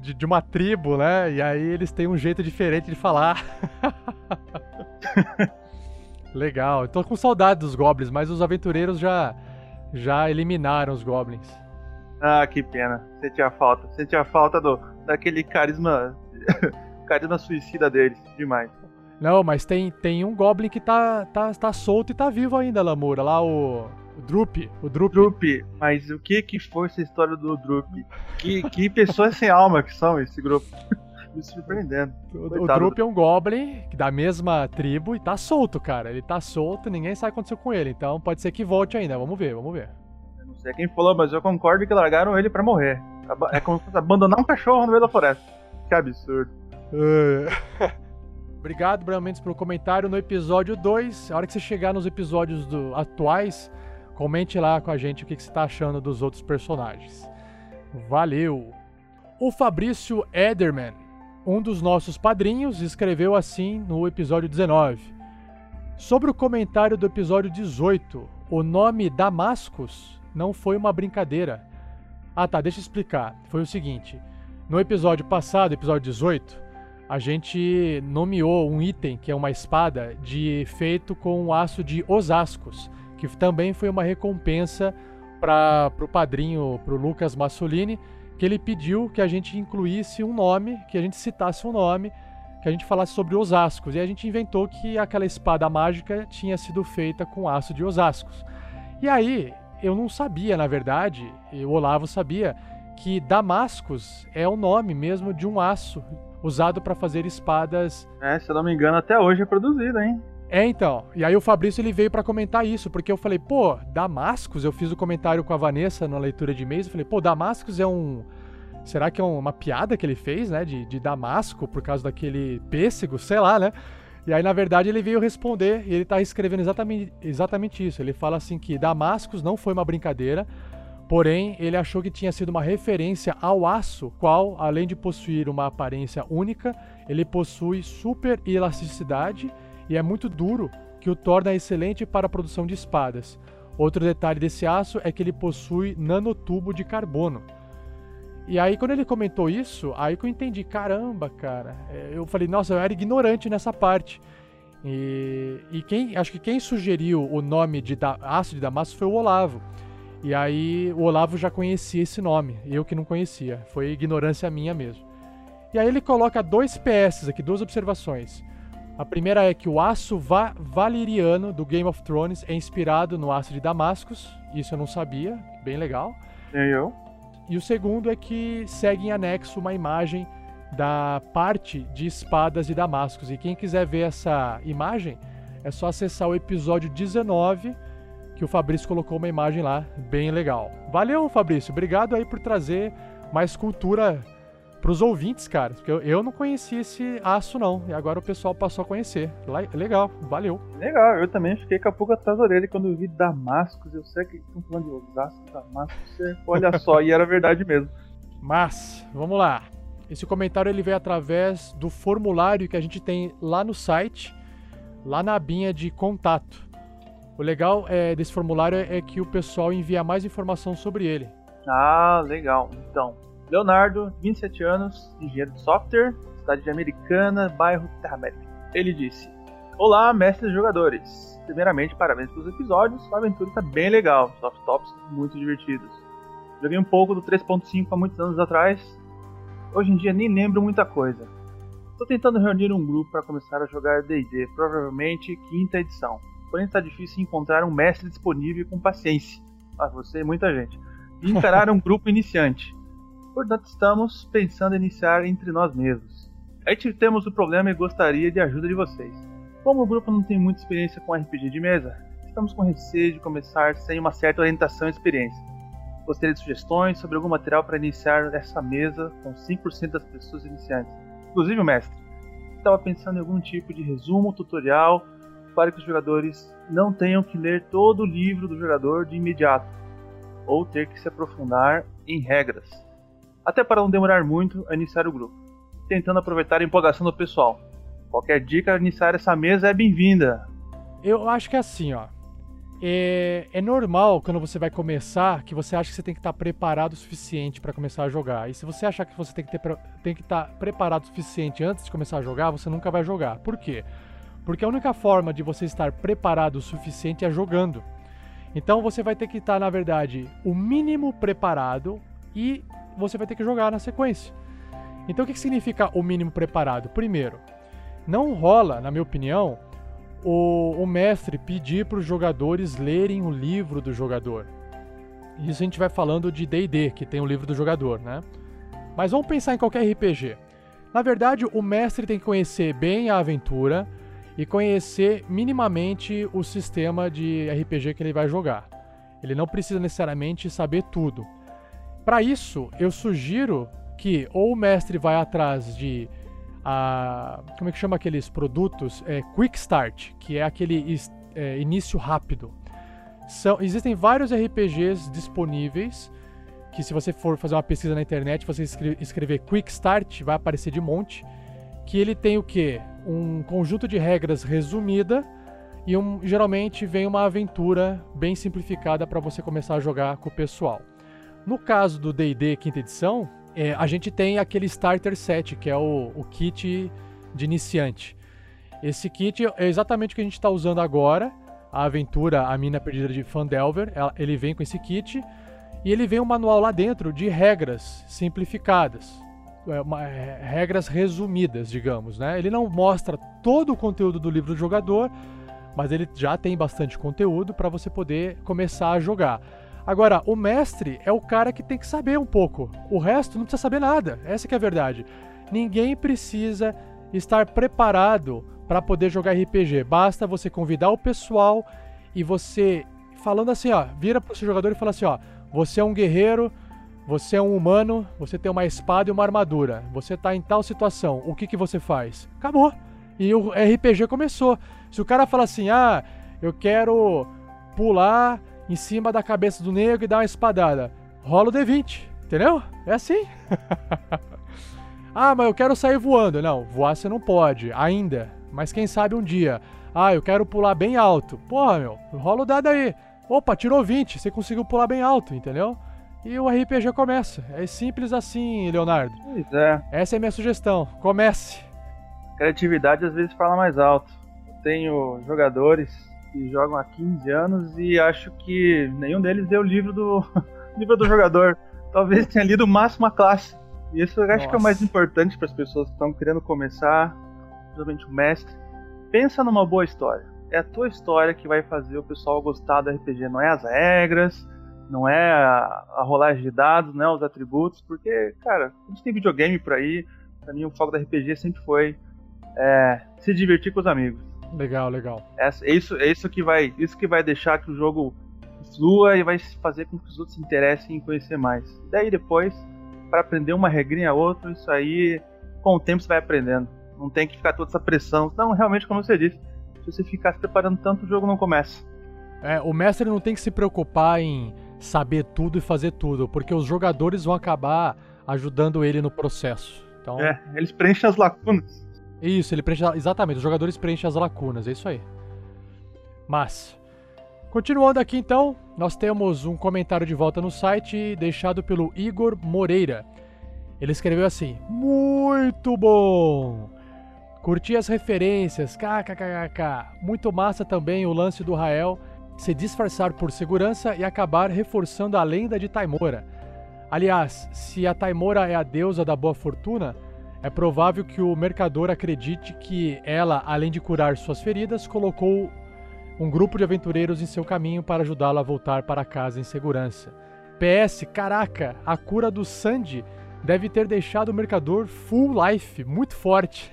de, de uma tribo, né? E aí eles têm um jeito diferente de falar. Legal. Tô com saudade dos goblins, mas os aventureiros já já eliminaram os goblins. Ah, que pena. Sentia falta. Sentia falta do, daquele carisma. [laughs] carisma suicida deles. Demais. Não, mas tem, tem um goblin que tá, tá, tá solto e tá vivo ainda, Lamoura. Lá o, o Drup. O Drup. Drup, mas o que que foi essa história do Drup? Que, que pessoas sem alma que são esse grupo. Me surpreendendo. O, o Drup é um goblin da mesma tribo e tá solto, cara. Ele tá solto, ninguém sabe o que aconteceu com ele. Então pode ser que volte ainda. Vamos ver, vamos ver. Eu Não sei quem falou, mas eu concordo que largaram ele pra morrer. É como se abandonar um cachorro no meio da floresta. Que absurdo. [laughs] Obrigado, Brian Mendes, pelo comentário no episódio 2. A hora que você chegar nos episódios do- atuais, comente lá com a gente o que, que você tá achando dos outros personagens. Valeu! O Fabrício Ederman, um dos nossos padrinhos, escreveu assim no episódio 19. Sobre o comentário do episódio 18, o nome Damascus não foi uma brincadeira. Ah tá, deixa eu explicar. Foi o seguinte: no episódio passado, episódio 18, a gente nomeou um item que é uma espada de feito com aço de Osascos, que também foi uma recompensa para o padrinho, para o Lucas Massolini, que ele pediu que a gente incluísse um nome, que a gente citasse um nome, que a gente falasse sobre Osascos. E a gente inventou que aquela espada mágica tinha sido feita com aço de Osascos. E aí, eu não sabia, na verdade, o Olavo sabia, que Damascus é o nome mesmo de um aço usado para fazer espadas. É, se eu não me engano, até hoje é produzido, hein? É, então. E aí o Fabrício ele veio para comentar isso, porque eu falei, pô, Damascus, eu fiz o comentário com a Vanessa na leitura de e-mails, eu falei, pô, Damascus é um. Será que é uma piada que ele fez, né? De, de Damasco, por causa daquele pêssego, sei lá, né? E aí, na verdade, ele veio responder e ele tá escrevendo exatamente, exatamente isso. Ele fala assim que Damascus não foi uma brincadeira, porém, ele achou que tinha sido uma referência ao aço, qual, além de possuir uma aparência única, ele possui super elasticidade e é muito duro, que o torna excelente para a produção de espadas. Outro detalhe desse aço é que ele possui nanotubo de carbono. E aí, quando ele comentou isso, aí que eu entendi, caramba, cara. É, Eu falei, nossa, eu era ignorante nessa parte. E, e quem, acho que quem sugeriu o nome de da, aço de Damasco foi o Olavo. E aí o Olavo já conhecia esse nome, eu que não conhecia. Foi ignorância minha mesmo. E aí ele coloca dois PS aqui, duas observações. A primeira é que o aço va valeriano do Game of Thrones é inspirado no aço de Damascus. Isso eu não sabia, bem legal. E eu? E o segundo é que segue em anexo uma imagem da parte de espadas de Damascus. E quem quiser ver essa imagem, é só acessar o episódio 19, que o Fabrício colocou uma imagem lá, bem legal. Valeu, Fabrício. Obrigado aí por trazer mais cultura pros ouvintes, cara. Porque eu, eu não conhecia esse aço, não. E agora o pessoal passou a conhecer. Legal, valeu. Legal, eu também fiquei com a pulga atrás da orelha quando eu vi Damascus. Eu sei que estão falando de Osasco, Damascus. [laughs] Olha só, e era verdade mesmo. Mas, vamos lá. Esse comentário ele veio através do formulário que a gente tem lá no site, lá na abinha de contato. O legal é, desse formulário é que o pessoal envia mais informação sobre ele. Ah, legal. Então, Leonardo, 27 anos, engenheiro de software, cidade de Americana, bairro Terra América. Ele disse: Olá, mestres jogadores. Primeiramente, parabéns pelos episódios. A aventura está bem legal. Soft tops muito divertidos. Joguei um pouco do 3.5 há muitos anos atrás. Hoje em dia nem lembro muita coisa. Estou tentando reunir um grupo para começar a jogar D&D, provavelmente quinta edição. Porém está difícil encontrar um mestre disponível com paciência. Ah, você e muita gente. E encarar um grupo iniciante. Portanto, estamos pensando em iniciar entre nós mesmos. Aí temos o problema e gostaria de ajuda de vocês. Como o grupo não tem muita experiência com RPG de mesa, estamos com receio de começar sem uma certa orientação e experiência. Gostaria de sugestões sobre algum material para iniciar essa mesa com 5% das pessoas iniciantes. Inclusive o mestre. Estava pensando em algum tipo de resumo, tutorial, para que os jogadores não tenham que ler todo o livro do jogador de imediato, ou ter que se aprofundar em regras até para não demorar muito a iniciar o grupo, tentando aproveitar a empolgação do pessoal. Qualquer dica a iniciar essa mesa é bem-vinda. Eu acho que é assim, ó. É, é, normal quando você vai começar que você acha que você tem que estar preparado o suficiente para começar a jogar. E se você achar que você tem que, ter, tem que estar preparado o suficiente antes de começar a jogar, você nunca vai jogar. Por quê? Porque a única forma de você estar preparado o suficiente é jogando. Então você vai ter que estar, na verdade, o mínimo preparado e você vai ter que jogar na sequência. Então o que significa o mínimo preparado? Primeiro, não rola, na minha opinião, o, o mestre pedir para os jogadores lerem o livro do jogador. Isso a gente vai falando de D&D, que tem o livro do jogador, né? Mas vamos pensar em qualquer RPG. Na verdade, o mestre tem que conhecer bem a aventura e conhecer minimamente o sistema de RPG que ele vai jogar. Ele não precisa necessariamente saber tudo. Para isso, eu sugiro que ou o mestre vai atrás de a, como é que chama aqueles produtos? É, Quick Start, que é aquele é, início rápido. São, existem vários RPGs disponíveis que se você for fazer uma pesquisa na internet, você escrever, Quick Start, vai aparecer de monte, que ele tem o que? Um conjunto de regras resumida e um, geralmente vem uma aventura bem simplificada para você começar a jogar com o pessoal. No caso do D&D quinta edição, é, a gente tem aquele Starter Set, que é o, o kit de iniciante. Esse kit é exatamente o que a gente está usando agora. A aventura A Mina Perdida de Fandelver, ele vem com esse kit. E ele vem um manual lá dentro de regras simplificadas. É, é, regras resumidas, digamos. Né? Ele não mostra todo o conteúdo do livro do jogador, mas ele já tem bastante conteúdo para você poder começar a jogar. Agora, o mestre é o cara que tem que saber um pouco. O resto não precisa saber nada. Essa é a verdade. Ninguém precisa estar preparado para poder jogar RPG. Basta você convidar o pessoal e você falando assim, ó, vira pro seu jogador e fala assim, ó, você é um guerreiro, você é um humano, você tem uma espada e uma armadura. Você tá em tal situação. O que que você faz? Acabou. E o RPG começou. Se o cara fala assim: "Ah, eu quero pular em cima da cabeça do negro e dá uma espadada. Rola o D20, entendeu? É assim. [laughs] ah, mas eu quero sair voando. Não, voar você não pode, ainda. Mas quem sabe um dia. Ah, eu quero pular bem alto. Porra, meu, rola o dado aí. Opa, tirou 20, você conseguiu pular bem alto, entendeu? E o RPG começa. É simples assim, Leonardo. Pois é. Essa é a minha sugestão. Comece. Criatividade às vezes fala mais alto. Eu tenho jogadores que jogam há 15 anos e acho que nenhum deles deu o livro do [laughs] livro do jogador. Talvez tenha lido o máximo a classe. E isso eu acho Nossa. que é o mais importante para as pessoas que estão querendo começar, principalmente o mestre. Pensa numa boa história. É a tua história que vai fazer o pessoal gostar do RPG, não é as regras, não é a, a rolagem de dados, não é os atributos, porque, cara, a gente tem videogame por aí, pra mim o foco da RPG sempre foi é, se divertir com os amigos. Legal, legal. É isso, é isso que vai, isso que vai deixar que o jogo flua e vai fazer com que os outros se interessem em conhecer mais. Daí depois, para aprender uma regrinha ou outra, isso aí com o tempo você vai aprendendo. Não tem que ficar toda essa pressão. Não, realmente, como você disse, se você ficar se preparando tanto, o jogo não começa. É, o mestre não tem que se preocupar em saber tudo e fazer tudo, porque os jogadores vão acabar ajudando ele no processo. Então, É, eles preenchem as lacunas. Isso, ele preenche. Exatamente, os jogadores preenchem as lacunas, é isso aí. Mas, continuando aqui então, nós temos um comentário de volta no site deixado pelo Igor Moreira. Ele escreveu assim: Muito bom! Curti as referências, kkkk. Muito massa também o lance do Rael se disfarçar por segurança e acabar reforçando a lenda de Taimora. Aliás, se a Taimora é a deusa da boa fortuna, é provável que o mercador acredite que ela, além de curar suas feridas, colocou um grupo de aventureiros em seu caminho para ajudá-lo a voltar para casa em segurança. PS, caraca, a cura do Sandy deve ter deixado o mercador full life, muito forte.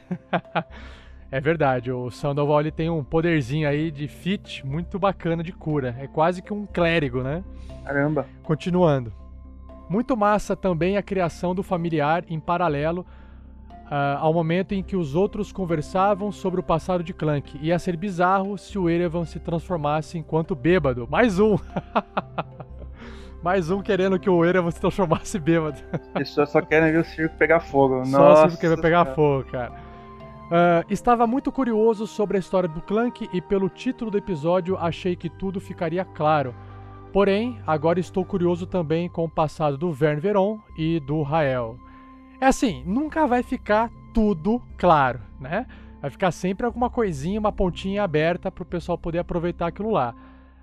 [laughs] é verdade, o Sandoval ele tem um poderzinho aí de fit muito bacana de cura. É quase que um clérigo, né? Caramba. Continuando. Muito massa também a criação do familiar em paralelo ah, ao momento em que os outros conversavam sobre o passado de Clank. Ia ser bizarro se o Erevan se transformasse enquanto bêbado. Mais um! [laughs] Mais um querendo que o Erevan se transformasse [laughs] bêbado. As pessoas só querem ver o circo pegar fogo. Só Nossa, se porque vai pegar Senhora. fogo, cara. Ah, estava muito curioso sobre a história do Clank e pelo título do episódio achei que tudo ficaria claro. Porém, agora estou curioso também com o passado do Vern Veron e do Rael. É assim, nunca vai ficar tudo claro, né? Vai ficar sempre alguma coisinha, uma pontinha aberta para o pessoal poder aproveitar aquilo lá.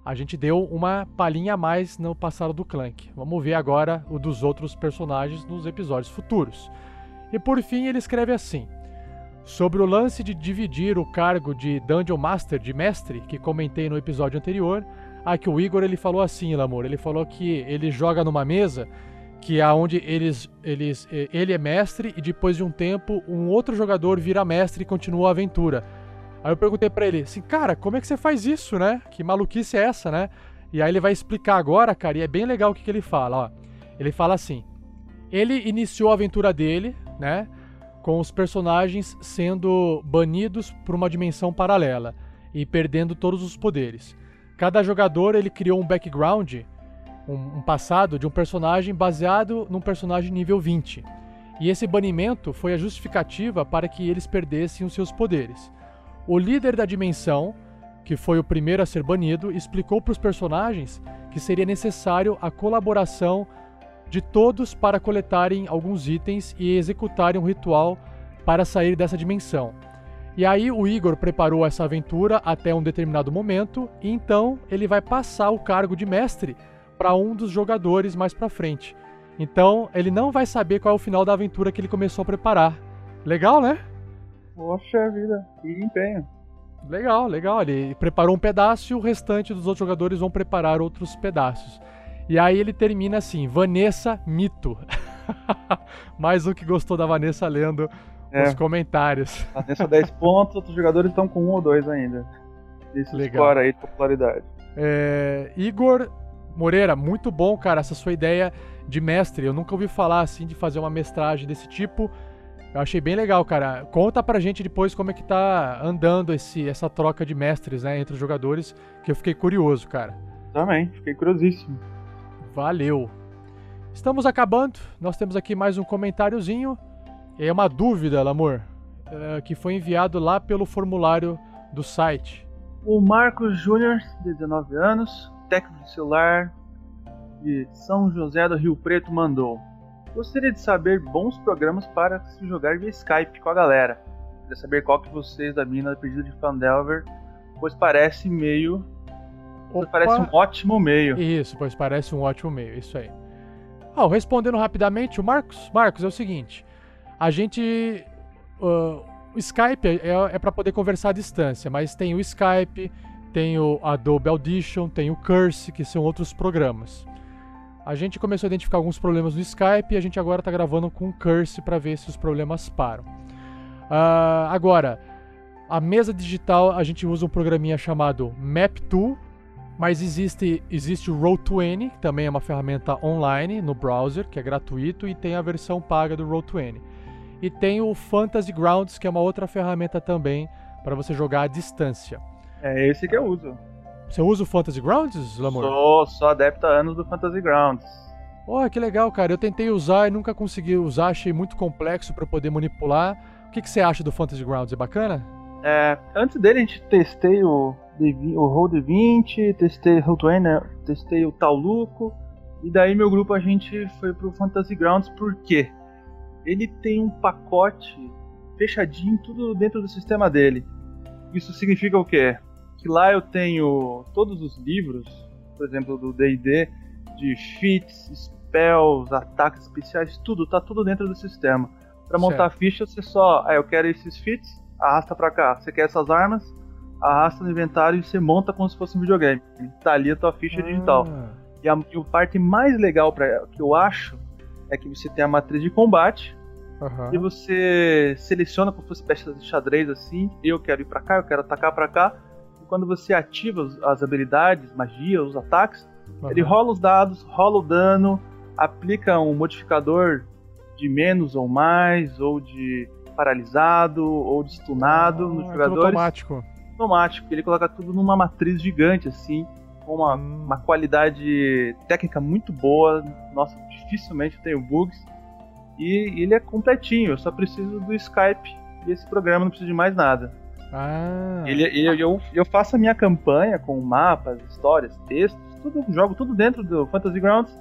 A gente deu uma palhinha a mais no passado do Clank. Vamos ver agora o dos outros personagens nos episódios futuros. E por fim, ele escreve assim: Sobre o lance de dividir o cargo de Dungeon Master, de mestre, que comentei no episódio anterior, que o Igor ele falou assim, Lamor, ele falou que ele joga numa mesa que é onde eles, eles, eh, ele é mestre e depois de um tempo um outro jogador vira mestre e continua a aventura. Aí eu perguntei pra ele assim, cara, como é que você faz isso, né? Que maluquice é essa, né? E aí ele vai explicar agora, cara, e é bem legal o que, que ele fala, ó. Ele fala assim: ele iniciou a aventura dele, né? Com os personagens sendo banidos por uma dimensão paralela e perdendo todos os poderes. Cada jogador ele criou um background, um, um passado de um personagem baseado num personagem nível 20. E esse banimento foi a justificativa para que eles perdessem os seus poderes. O líder da dimensão, que foi o primeiro a ser banido, explicou para os personagens que seria necessário a colaboração de todos para coletarem alguns itens e executarem um ritual para sair dessa dimensão. E aí o Igor preparou essa aventura até um determinado momento, e então ele vai passar o cargo de mestre para um dos jogadores mais para frente. Então ele não vai saber qual é o final da aventura que ele começou a preparar. Legal, né? Poxa vida, que empenho. Legal, legal. Ele preparou um pedaço e o restante dos outros jogadores vão preparar outros pedaços. E aí ele termina assim: Vanessa Mito. [laughs] Mais um que gostou da Vanessa lendo É. os comentários. A [laughs] Vanessa 10 pontos, outros jogadores estão com um ou dois ainda. Esse Legal. aí de popularidade. É, Igor Moreira, muito bom, cara, essa sua ideia de mestre. Eu nunca ouvi falar assim de fazer uma mestragem desse tipo. Eu achei bem legal, cara. Conta pra gente depois como é que tá andando esse, essa troca de mestres, né, entre os jogadores, que eu fiquei curioso, cara. Também, fiquei curiosíssimo. Valeu. Estamos acabando. Nós temos aqui mais um comentáriozinho. É uma dúvida, Lamor, é, que foi enviado lá pelo formulário do site. O Marcos Júnior, de 19 anos, técnico de celular de São José do Rio Preto, mandou. Gostaria de saber bons programas para se jogar via Skype com a galera. Queria saber qual que vocês da mina pedido de Fandelver pois parece meio. Pois Opa. parece um ótimo meio. Isso, pois parece um ótimo meio, isso aí. Ah, respondendo rapidamente, o Marcos, Marcos, é o seguinte, a gente, uh, o Skype é, é para poder conversar à distância, mas tem o Skype, tem o Adobe Audition, tem o Curse, que são outros programas. A gente começou a identificar alguns problemas no Skype e a gente agora está gravando com o Curse para ver se os problemas param. Uh, agora, a mesa digital a gente usa um programinha chamado MapTool, mas existe, existe o Roll20, que também é uma ferramenta online no browser, que é gratuito, e tem a versão paga do Roll20. E tem o Fantasy Grounds, que é uma outra ferramenta também para você jogar à distância. É esse que eu uso. Você usa o Fantasy Grounds, Lamor? Sou, sou adepto há anos do Fantasy Grounds. Oh, que legal, cara. Eu tentei usar e nunca consegui usar, achei muito complexo para poder manipular. O que, que você acha do Fantasy Grounds? É bacana? É, antes dele a gente testei o, o Roll D20, testei o Roll20, né? testei o Tauluco, e daí meu grupo a gente foi pro Fantasy Grounds por quê? Ele tem um pacote fechadinho, tudo dentro do sistema dele. Isso significa o quê? Que lá eu tenho todos os livros, por exemplo, do D&D, de feats, spells, ataques especiais, tudo, tá tudo dentro do sistema. Para montar a ficha, você só, ah, eu quero esses feats, arrasta para cá. Você quer essas armas, arrasta no inventário e você monta como se fosse um videogame. Tá ali a tua ficha Ah. digital. E a, e a parte mais legal para que eu acho é que você tem a matriz de combate Aham. e você seleciona como se fosse peça de xadrez assim. Eu quero ir pra cá, eu quero atacar pra cá. Quando você ativa as habilidades, magia, os ataques, ele rola os dados, rola o dano, aplica um modificador de menos ou mais, ou de paralisado, ou de stunado Ah, nos é jogadores. automático. Automático. Ele coloca tudo numa matriz gigante assim, com uma, Hum. uma qualidade técnica muito boa. Nossa, dificilmente eu tenho bugs. E ele é completinho, eu só preciso do Skype e esse programa, não preciso de mais nada. Ah, Ele, ele- eu, eu faço a minha campanha com mapas, histórias, textos, tudo, jogo tudo dentro do Fantasy Grounds.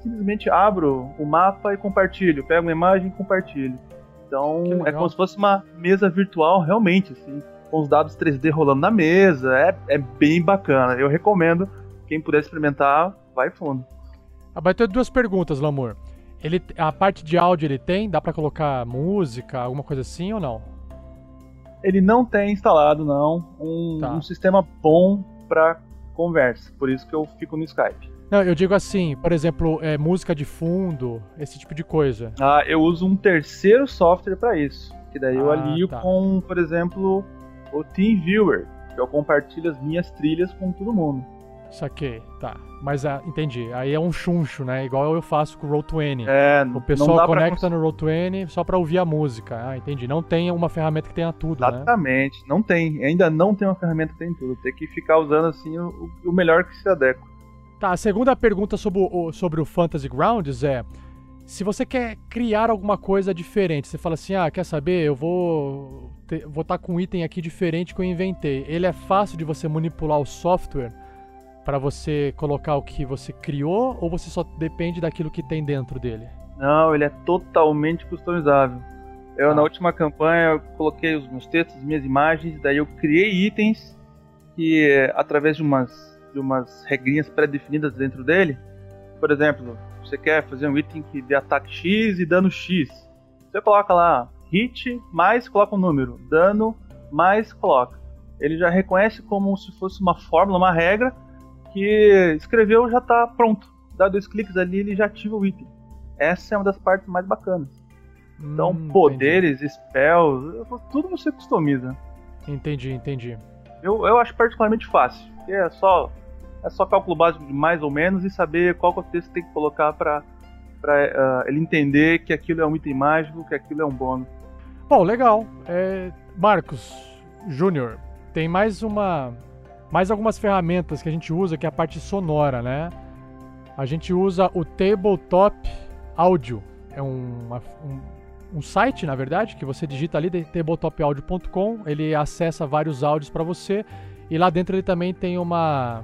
Simplesmente abro o mapa e compartilho, pego uma imagem e compartilho. Então é como se fosse uma mesa virtual realmente, assim, com os dados 3D rolando na mesa. É, é bem bacana. Eu recomendo, quem puder experimentar, vai fundo. Ah, vai ter duas perguntas, Lamor. Ele, a parte de áudio ele tem? Dá pra colocar música, alguma coisa assim ou não? Ele não tem instalado, não, um, Tá. um sistema bom para conversa. Por isso que eu fico no Skype. Não, eu digo assim, por exemplo, é, música de fundo, esse tipo de coisa. Ah, eu uso um terceiro software para isso. Que daí eu Ah, alio tá. com, por exemplo, o TeamViewer. Que eu compartilho as minhas trilhas com todo mundo. Saquei, tá. Mas ah, entendi. Aí é um chuncho, né? Igual eu faço com o Roll20. É, O não pessoal dá pra conecta no Roll20 só pra ouvir a música. Ah, entendi. Não tem uma ferramenta que tenha tudo, né? Exatamente, não tem. Ainda não tem uma ferramenta que tem tudo. Tem que ficar usando assim o, o melhor que se adequa. Tá, a segunda pergunta sobre o, sobre o Fantasy Grounds é: se você quer criar alguma coisa diferente, você fala assim, ah, quer saber? Eu vou ter- vou estar com um item aqui diferente que eu inventei. Ele é fácil de você manipular o software para você colocar o que você criou ou você só depende daquilo que tem dentro dele? Não, ele é totalmente customizável. Eu, Tá. na última campanha, eu coloquei os meus textos, as minhas imagens, daí eu criei itens que, através de umas, de umas regrinhas pré-definidas dentro dele, por exemplo, você quer fazer um item que dê ataque X e dano X. Você coloca lá hit mais coloca um número, dano mais coloca. Ele já reconhece como se fosse uma fórmula, uma regra, que escreveu já está pronto. Dá dois cliques ali ele já ativa o item. Essa é uma das partes mais bacanas. Então, Hum, poderes, spells, tudo você customiza. Entendi, entendi. Eu, eu acho particularmente fácil. porque É só, é só cálculo básico de mais ou menos e saber qual que o texto que tem que colocar para ele entender que aquilo é um item mágico, que aquilo é um bônus. Bom, legal. É, Marcos Júnior, tem mais uma. Mais algumas ferramentas que a gente usa, que é a parte sonora, né? A gente usa o Tabletop Audio. É um, um, um site, na verdade, que você digita ali, tabletopaudio.com. Ele acessa vários áudios para você. E lá dentro ele também tem uma,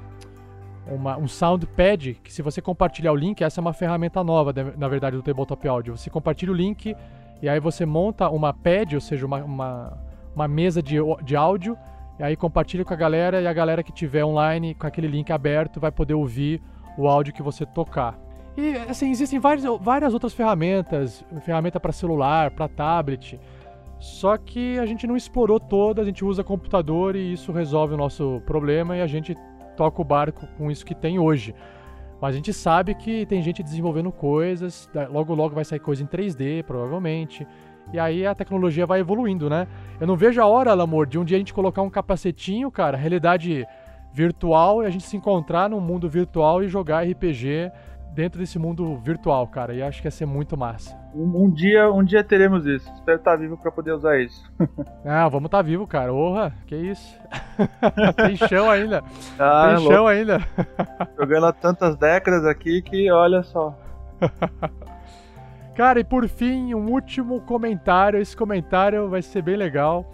uma- um soundpad, que se você compartilhar o link, essa é uma ferramenta nova, na verdade, do Tabletop Audio. Você compartilha o link e aí você monta uma pad, ou seja, uma, uma, uma mesa de, de áudio, E aí compartilha com a galera e a galera que tiver online com aquele link aberto vai poder ouvir o áudio que você tocar. E assim, existem várias, várias outras ferramentas, ferramenta para celular, para tablet. Só que a gente não explorou todas, a gente usa computador e isso resolve o nosso problema e a gente toca o barco com isso que tem hoje. Mas a gente sabe que tem gente desenvolvendo coisas, logo logo vai sair coisa em 3D, provavelmente. E aí a tecnologia vai evoluindo, né? Eu não vejo a hora, Lamor, de um dia a gente colocar um capacetinho, cara, realidade virtual e a gente se encontrar num mundo virtual e jogar RPG dentro desse mundo virtual, cara. E acho que ia ser muito massa. Um, um dia, um dia teremos isso. Espero estar vivo para poder usar isso. [laughs] ah, vamos estar tá vivo, cara. Orra, que isso? [laughs] Tem chão ainda. Ah, Tem chão ainda. Jogando há tantas décadas aqui que olha só. [laughs] Cara, e por fim, um último comentário. Esse comentário vai ser bem legal.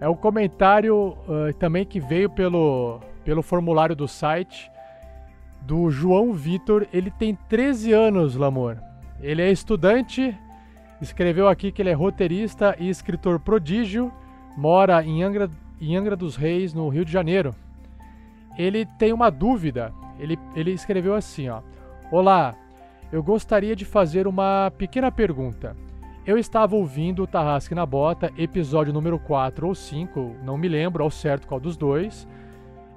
É um comentário uh, também que veio pelo, pelo formulário do site do João Vitor. Ele tem 13 anos, Lamor. Ele é estudante, escreveu aqui que ele é roteirista e escritor prodígio, mora em Angra, em Angra dos Reis, no Rio de Janeiro. Ele tem uma dúvida. Ele, ele escreveu assim, ó. Olá, eu gostaria de fazer uma pequena pergunta. Eu estava ouvindo o Tarrasque na Bota, episódio número 4 ou 5, não me lembro ao certo qual dos dois.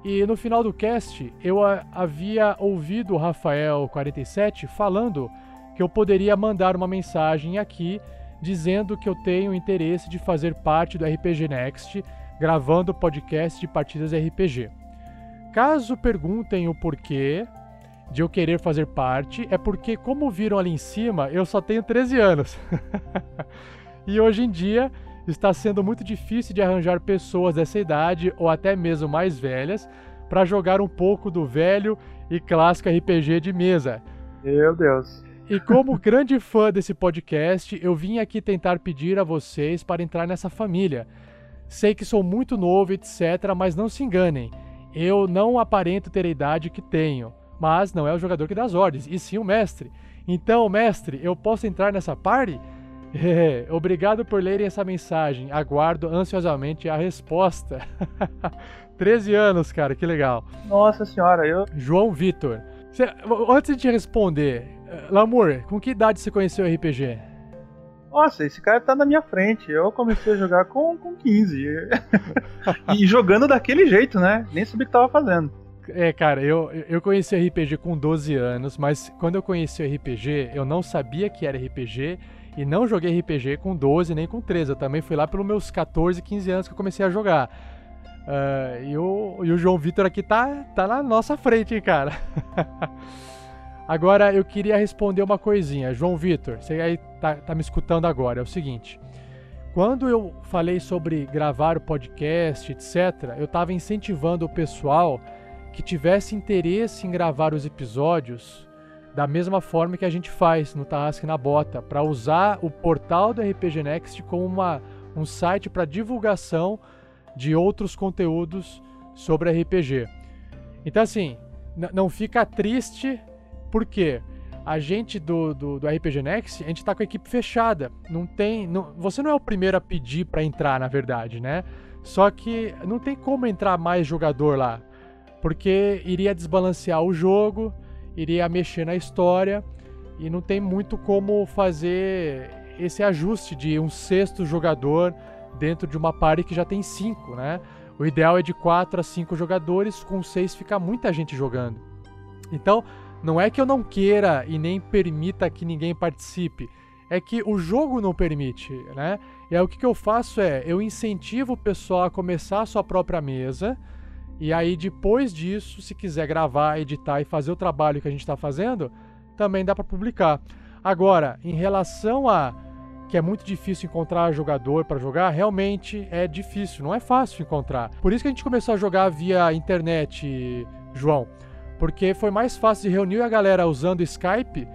E no final do cast, eu havia ouvido o Rafael47 falando que eu poderia mandar uma mensagem aqui dizendo que eu tenho interesse de fazer parte do RPG Next, gravando podcast de partidas RPG. Caso perguntem o porquê, de eu querer fazer parte é porque, como viram ali em cima, eu só tenho 13 anos. [laughs] e hoje em dia está sendo muito difícil de arranjar pessoas dessa idade ou até mesmo mais velhas para jogar um pouco do velho e clássico RPG de mesa. Meu Deus. E como [laughs] grande fã desse podcast, eu vim aqui tentar pedir a vocês para entrar nessa família. Sei que sou muito novo, etc., mas não se enganem. Eu não aparento ter a idade que tenho mas não é o jogador que dá as ordens, e sim o mestre. Então, mestre, eu posso entrar nessa party? [laughs] É, obrigado por lerem essa mensagem. Aguardo ansiosamente a resposta. [laughs] 13 anos, cara, que legal. Nossa senhora, eu. João Vitor. antes de responder, eh, Lamour, com que idade você conheceu o RPG? Nossa, esse cara tá na minha frente. Eu comecei a jogar com, com 15. [laughs] e jogando daquele jeito, né? Nem sabia o que tava fazendo. É, cara, eu, eu conheci RPG com 12 anos, mas quando eu conheci o RPG, eu não sabia que era RPG e não joguei RPG com 12 nem com 13. Eu também fui lá pelos meus 14, 15 anos que eu comecei a jogar. Uh, e, o, e o João Vitor aqui tá, tá na nossa frente, hein, cara. [laughs] agora, eu queria responder uma coisinha. João Vitor, você aí tá, tá me escutando agora. É o seguinte. Quando eu falei sobre gravar o podcast, etc., eu estava incentivando o pessoal que tivesse interesse em gravar os episódios da mesma forma que a gente faz no Tarrasque na Bota, para usar o portal do RPG Next como uma, um site para divulgação de outros conteúdos sobre RPG. Então, assim, não fica triste, porque a gente do, do, do, RPG Next, a gente está com a equipe fechada. Não tem. Não, você não é o primeiro a pedir para entrar, na verdade, né? Só que não tem como entrar mais jogador lá porque iria desbalancear o jogo, iria mexer na história e não tem muito como fazer esse ajuste de um sexto jogador dentro de uma party que já tem cinco, né? O ideal é de quatro a cinco jogadores, com seis fica muita gente jogando. Então, não é que eu não queira e nem permita que ninguém participe, é que o jogo não permite, né? E aí o que, que eu faço é, eu incentivo o pessoal a começar a sua própria mesa, e aí, depois disso, se quiser gravar, editar e fazer o trabalho que a gente está fazendo, também dá para publicar. Agora, em relação a que é muito difícil encontrar jogador para jogar, realmente é difícil, não é fácil encontrar. Por isso que a gente começou a jogar via internet, João, porque foi mais fácil de reunir a galera usando Skype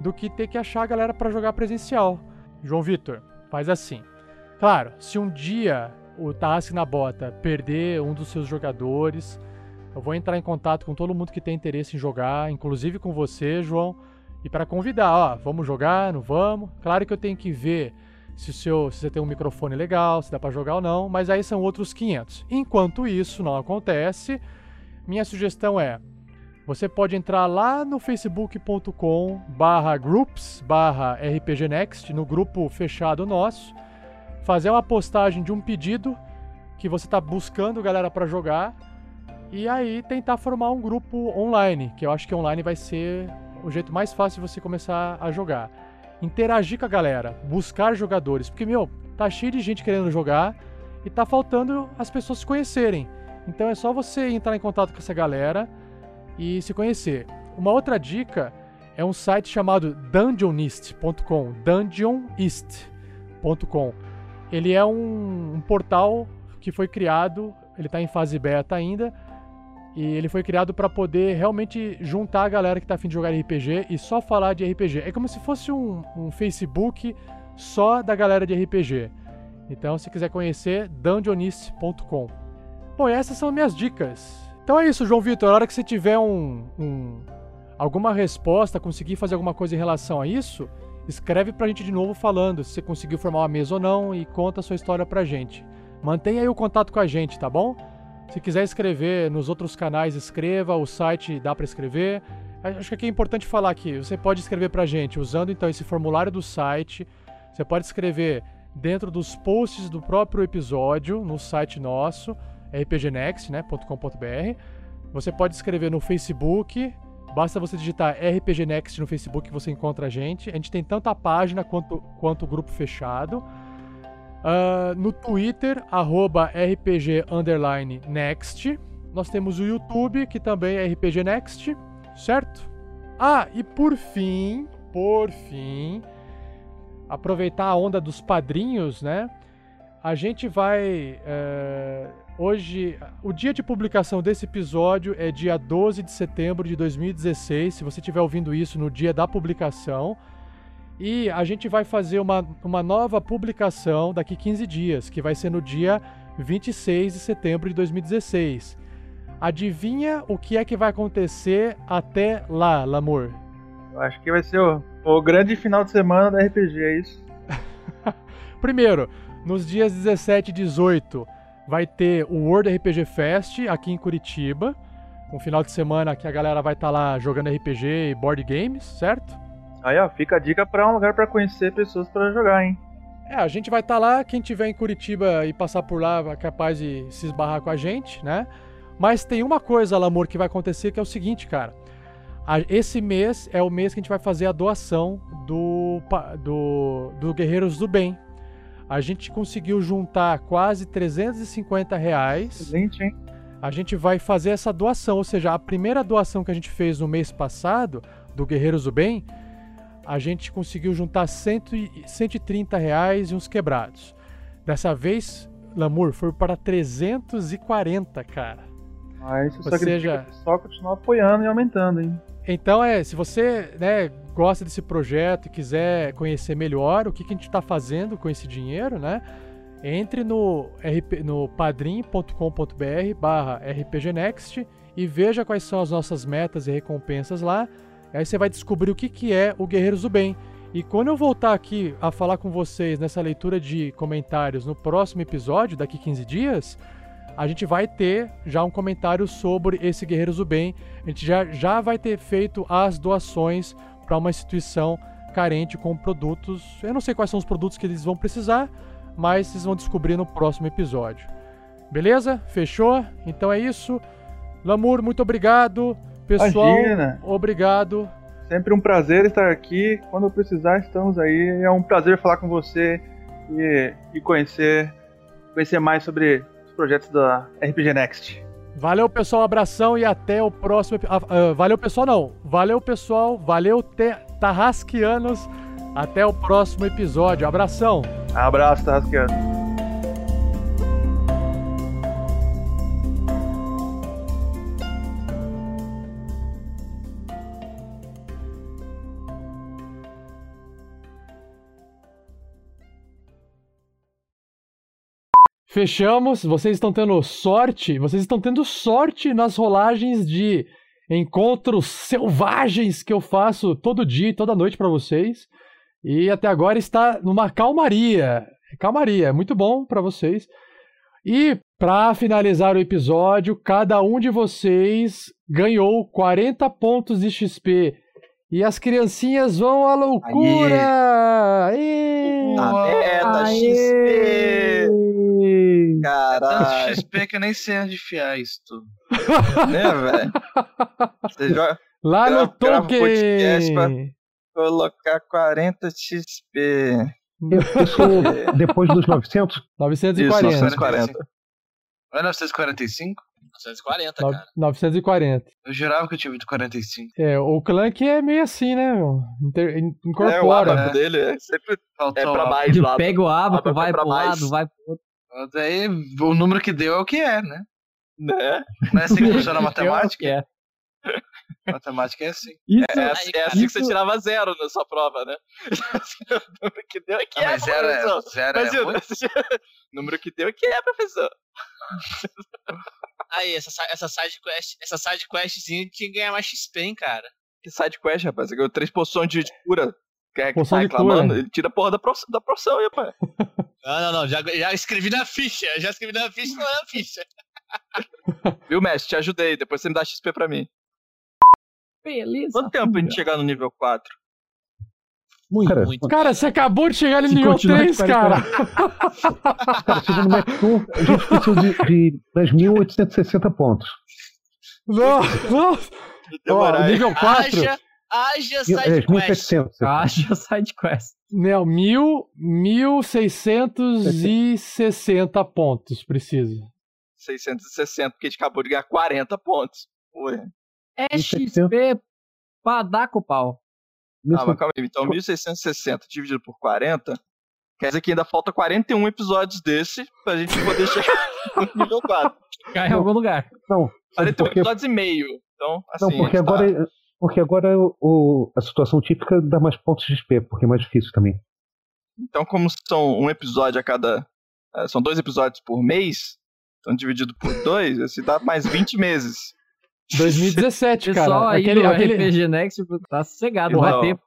do que ter que achar a galera para jogar presencial. João Vitor, faz assim. Claro, se um dia o Tarrasque na bota perder um dos seus jogadores, eu vou entrar em contato com todo mundo que tem interesse em jogar, inclusive com você, João, e para convidar, ó, vamos jogar, não vamos? Claro que eu tenho que ver se, seu, se você tem um microfone legal, se dá para jogar ou não, mas aí são outros 500. Enquanto isso não acontece, minha sugestão é você pode entrar lá no facebook.com barra groups barra rpgnext, no grupo fechado nosso, fazer uma postagem de um pedido que você está buscando galera para jogar e aí tentar formar um grupo online, que eu acho que online vai ser o jeito mais fácil de você começar a jogar. Interagir com a galera, buscar jogadores, porque meu, tá cheio de gente querendo jogar e tá faltando as pessoas se conhecerem. Então é só você entrar em contato com essa galera e se conhecer. Uma outra dica é um site chamado dungeonist.com, dungeonist.com. Ele é um, um, portal que foi criado, ele está em fase beta ainda, e ele foi criado para poder realmente juntar a galera que está afim de jogar RPG e só falar de RPG. É como se fosse um, um Facebook só da galera de RPG. Então, se quiser conhecer, dungeonist.com. Bom, essas são minhas dicas. Então é isso, João Vitor. A hora que você tiver um, um, alguma resposta, conseguir fazer alguma coisa em relação a isso, escreve pra gente de novo falando se você conseguiu formar uma mesa ou não e conta a sua história pra gente. Mantenha aí o contato com a gente, tá bom? Se quiser escrever nos outros canais, escreva. O site dá para escrever. Acho que aqui é importante falar aqui. Você pode escrever pra gente usando então esse formulário do site. Você pode escrever dentro dos posts do próprio episódio no site nosso rpgnext.com.br. Né, você pode escrever no Facebook, basta você digitar RPG Next no Facebook que você encontra a gente. A gente tem tanto a página quanto, quanto o grupo fechado. Uh, no Twitter, arroba RPG Next. Nós temos o YouTube, que também é RPG Next, certo? Ah, e por fim, por fim, aproveitar a onda dos padrinhos, né? A gente vai. Uh, Hoje, o dia de publicação desse episódio é dia 12 de setembro de 2016. Se você estiver ouvindo isso no dia da publicação. E a gente vai fazer uma, uma nova publicação daqui 15 dias, que vai ser no dia 26 de setembro de 2016. Adivinha o que é que vai acontecer até lá, Lamor? Eu acho que vai ser o, o grande final de semana da RPG, é isso? [laughs] Primeiro, nos dias 17 e 18 vai ter o World RPG Fest aqui em Curitiba. Um final de semana que a galera vai estar tá lá jogando RPG e board games, certo? Aí, ó, fica a dica para um lugar para conhecer pessoas para jogar, hein? É, a gente vai estar tá lá, quem tiver em Curitiba e passar por lá é capaz de se esbarrar com a gente, né? Mas tem uma coisa, Lamor, que vai acontecer que é o seguinte, cara. Esse mês é o mês que a gente vai fazer a doação do, do, do Guerreiros do Bem, a gente conseguiu juntar quase 350 reais. Excelente, hein? A gente vai fazer essa doação, ou seja, a primeira doação que a gente fez no mês passado, do Guerreiros do Bem, a gente conseguiu juntar 100, 130 reais e uns quebrados. Dessa vez, Lamour, foi para 340, cara. Ah, isso Ou seja, só continuar apoiando e aumentando, hein? Então é, se você né, gosta desse projeto e quiser conhecer melhor o que, que a gente está fazendo com esse dinheiro, né? Entre no, no padrim.com.br barra rpgnext e veja quais são as nossas metas e recompensas lá. Aí você vai descobrir o que, que é o Guerreiros do Bem. E quando eu voltar aqui a falar com vocês nessa leitura de comentários no próximo episódio, daqui 15 dias, a gente vai ter já um comentário sobre esse Guerreiros do Bem. A gente já, já vai ter feito as doações para uma instituição carente com produtos. Eu não sei quais são os produtos que eles vão precisar, mas vocês vão descobrir no próximo episódio. Beleza? Fechou? Então é isso. Lamur, muito obrigado. Pessoal, Imagina. obrigado. Sempre um prazer estar aqui. Quando precisar, estamos aí. É um prazer falar com você e, e conhecer, conhecer mais sobre projetos da RPG Next. Valeu, pessoal. Abração e até o próximo. Uh, uh, valeu, pessoal, não. Valeu, pessoal. Valeu, te... Tarrasquianos. Até o próximo episódio. Abração. Abraço, Tarrasquianos. Fechamos. Vocês estão tendo sorte. Vocês estão tendo sorte nas rolagens de encontros selvagens que eu faço todo dia e toda noite para vocês. E até agora está numa calmaria. Calmaria, é muito bom para vocês. E para finalizar o episódio, cada um de vocês ganhou 40 pontos de XP. E as criancinhas vão à loucura! Aê! A meta XP! Caralho! XP que eu nem sei onde enfiar isso tudo. né, velho? Você joga. Lá no grava- grava um podcast pra Tolkien! Colocar 40 XP. Isso depois dos 900? 940. Isso, 940. Não é 945? 940, No- cara. 940. Eu jurava que eu tinha visto 45. É, o Clank é meio assim, né? meu? Inter- in- É, o incorpora. abaco dele é sempre Faltou é pra lá. mais lado. Pega o abaco, Abaco vai pra pro mais. lado, vai pro outro. Daí o número que deu é o que é, né? Né? Não é assim que funciona a [laughs] matemática? É. [laughs] Matemática é assim. Isso, É, assim- é assim que você Isso- tirava zero na sua prova, né? [laughs] o número que deu é que Ah, é, mas zero é, zero é Imagina, ruim? o número que deu é que é, professor. Aí, essa, essa side quest, essa side questzinha tinha que ganhar mais XP, hein, cara. Que side quest, rapaz. Você ganhou três poções de cura. Quer que tá reclamando? cura. Ele tira a porra da, pro, da porção aí, rapaz. Não, não, não. Já, já escrevi na ficha. Já escrevi na ficha, não é na ficha. [laughs] Viu, mestre? Te ajudei. Depois você me dá XP pra mim. Beleza. Quanto tempo pra gente chegar no nível 4? Muito, Cara, muito. Cara, você acabou de chegar no Se nível continuar 3, com cara. [laughs] Cara, segundo o Max 1, a gente precisa de, de 10.860 pontos. Não, não. Ó, nível 4. Haja, haja É, side quest. 10.700. Acha side quest. Não, mil, 1.660 pontos precisa. 660, porque a gente acabou de ganhar 40 pontos. Ué. É 1.700. XP pra dar com o pau. Ah, mas calma aí. Então, 1660 dividido por 40, quer dizer que ainda falta 41 episódios desse pra gente poder chegar [laughs] no nível 4. Cai em algum lugar. Não, 41 porque, episódios e meio. Então, assim, não, porque tá- agora, porque agora o, a situação típica dá mais pontos de XP, porque é mais difícil também. Então, como são um episódio a cada. eh, São dois episódios por mês, então dividido por [laughs] dois, esse dá mais 20 meses. 2017, Pessoal cara. aí Aquele. RPG Next tá sossegado. Vai ter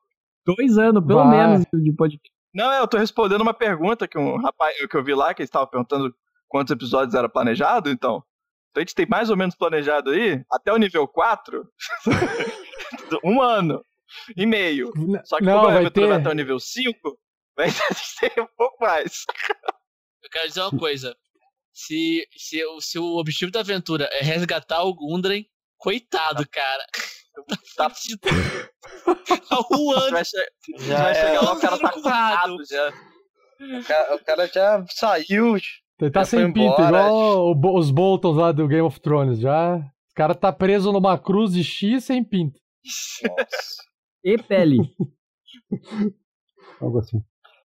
dois anos, pelo Vai. menos, de podcast. Não, é, eu tô respondendo uma pergunta que um rapaz que eu vi lá, que ele estava perguntando quantos episódios era planejado, então. Então a gente tem mais ou menos planejado aí, até o nível 4, [laughs] [laughs] um ano e meio. Só que Não, como a aventura ter- vai até o nível 5, vai ter um pouco mais. Eu quero dizer uma coisa. Se, se, o- se o objetivo da aventura é resgatar o Gundren, coitado, cara. Tá [laughs] fudido. Há um [laughs] ano. Vai, che- Já vai é- chegar lá, o cara tá Currado. currado já. O cara, o cara já saiu. Ele tá sem pinta, igual os Boltons lá do Game of Thrones. Já. O cara tá preso numa cruz de X sem pinta. E pele. [laughs] Algo assim.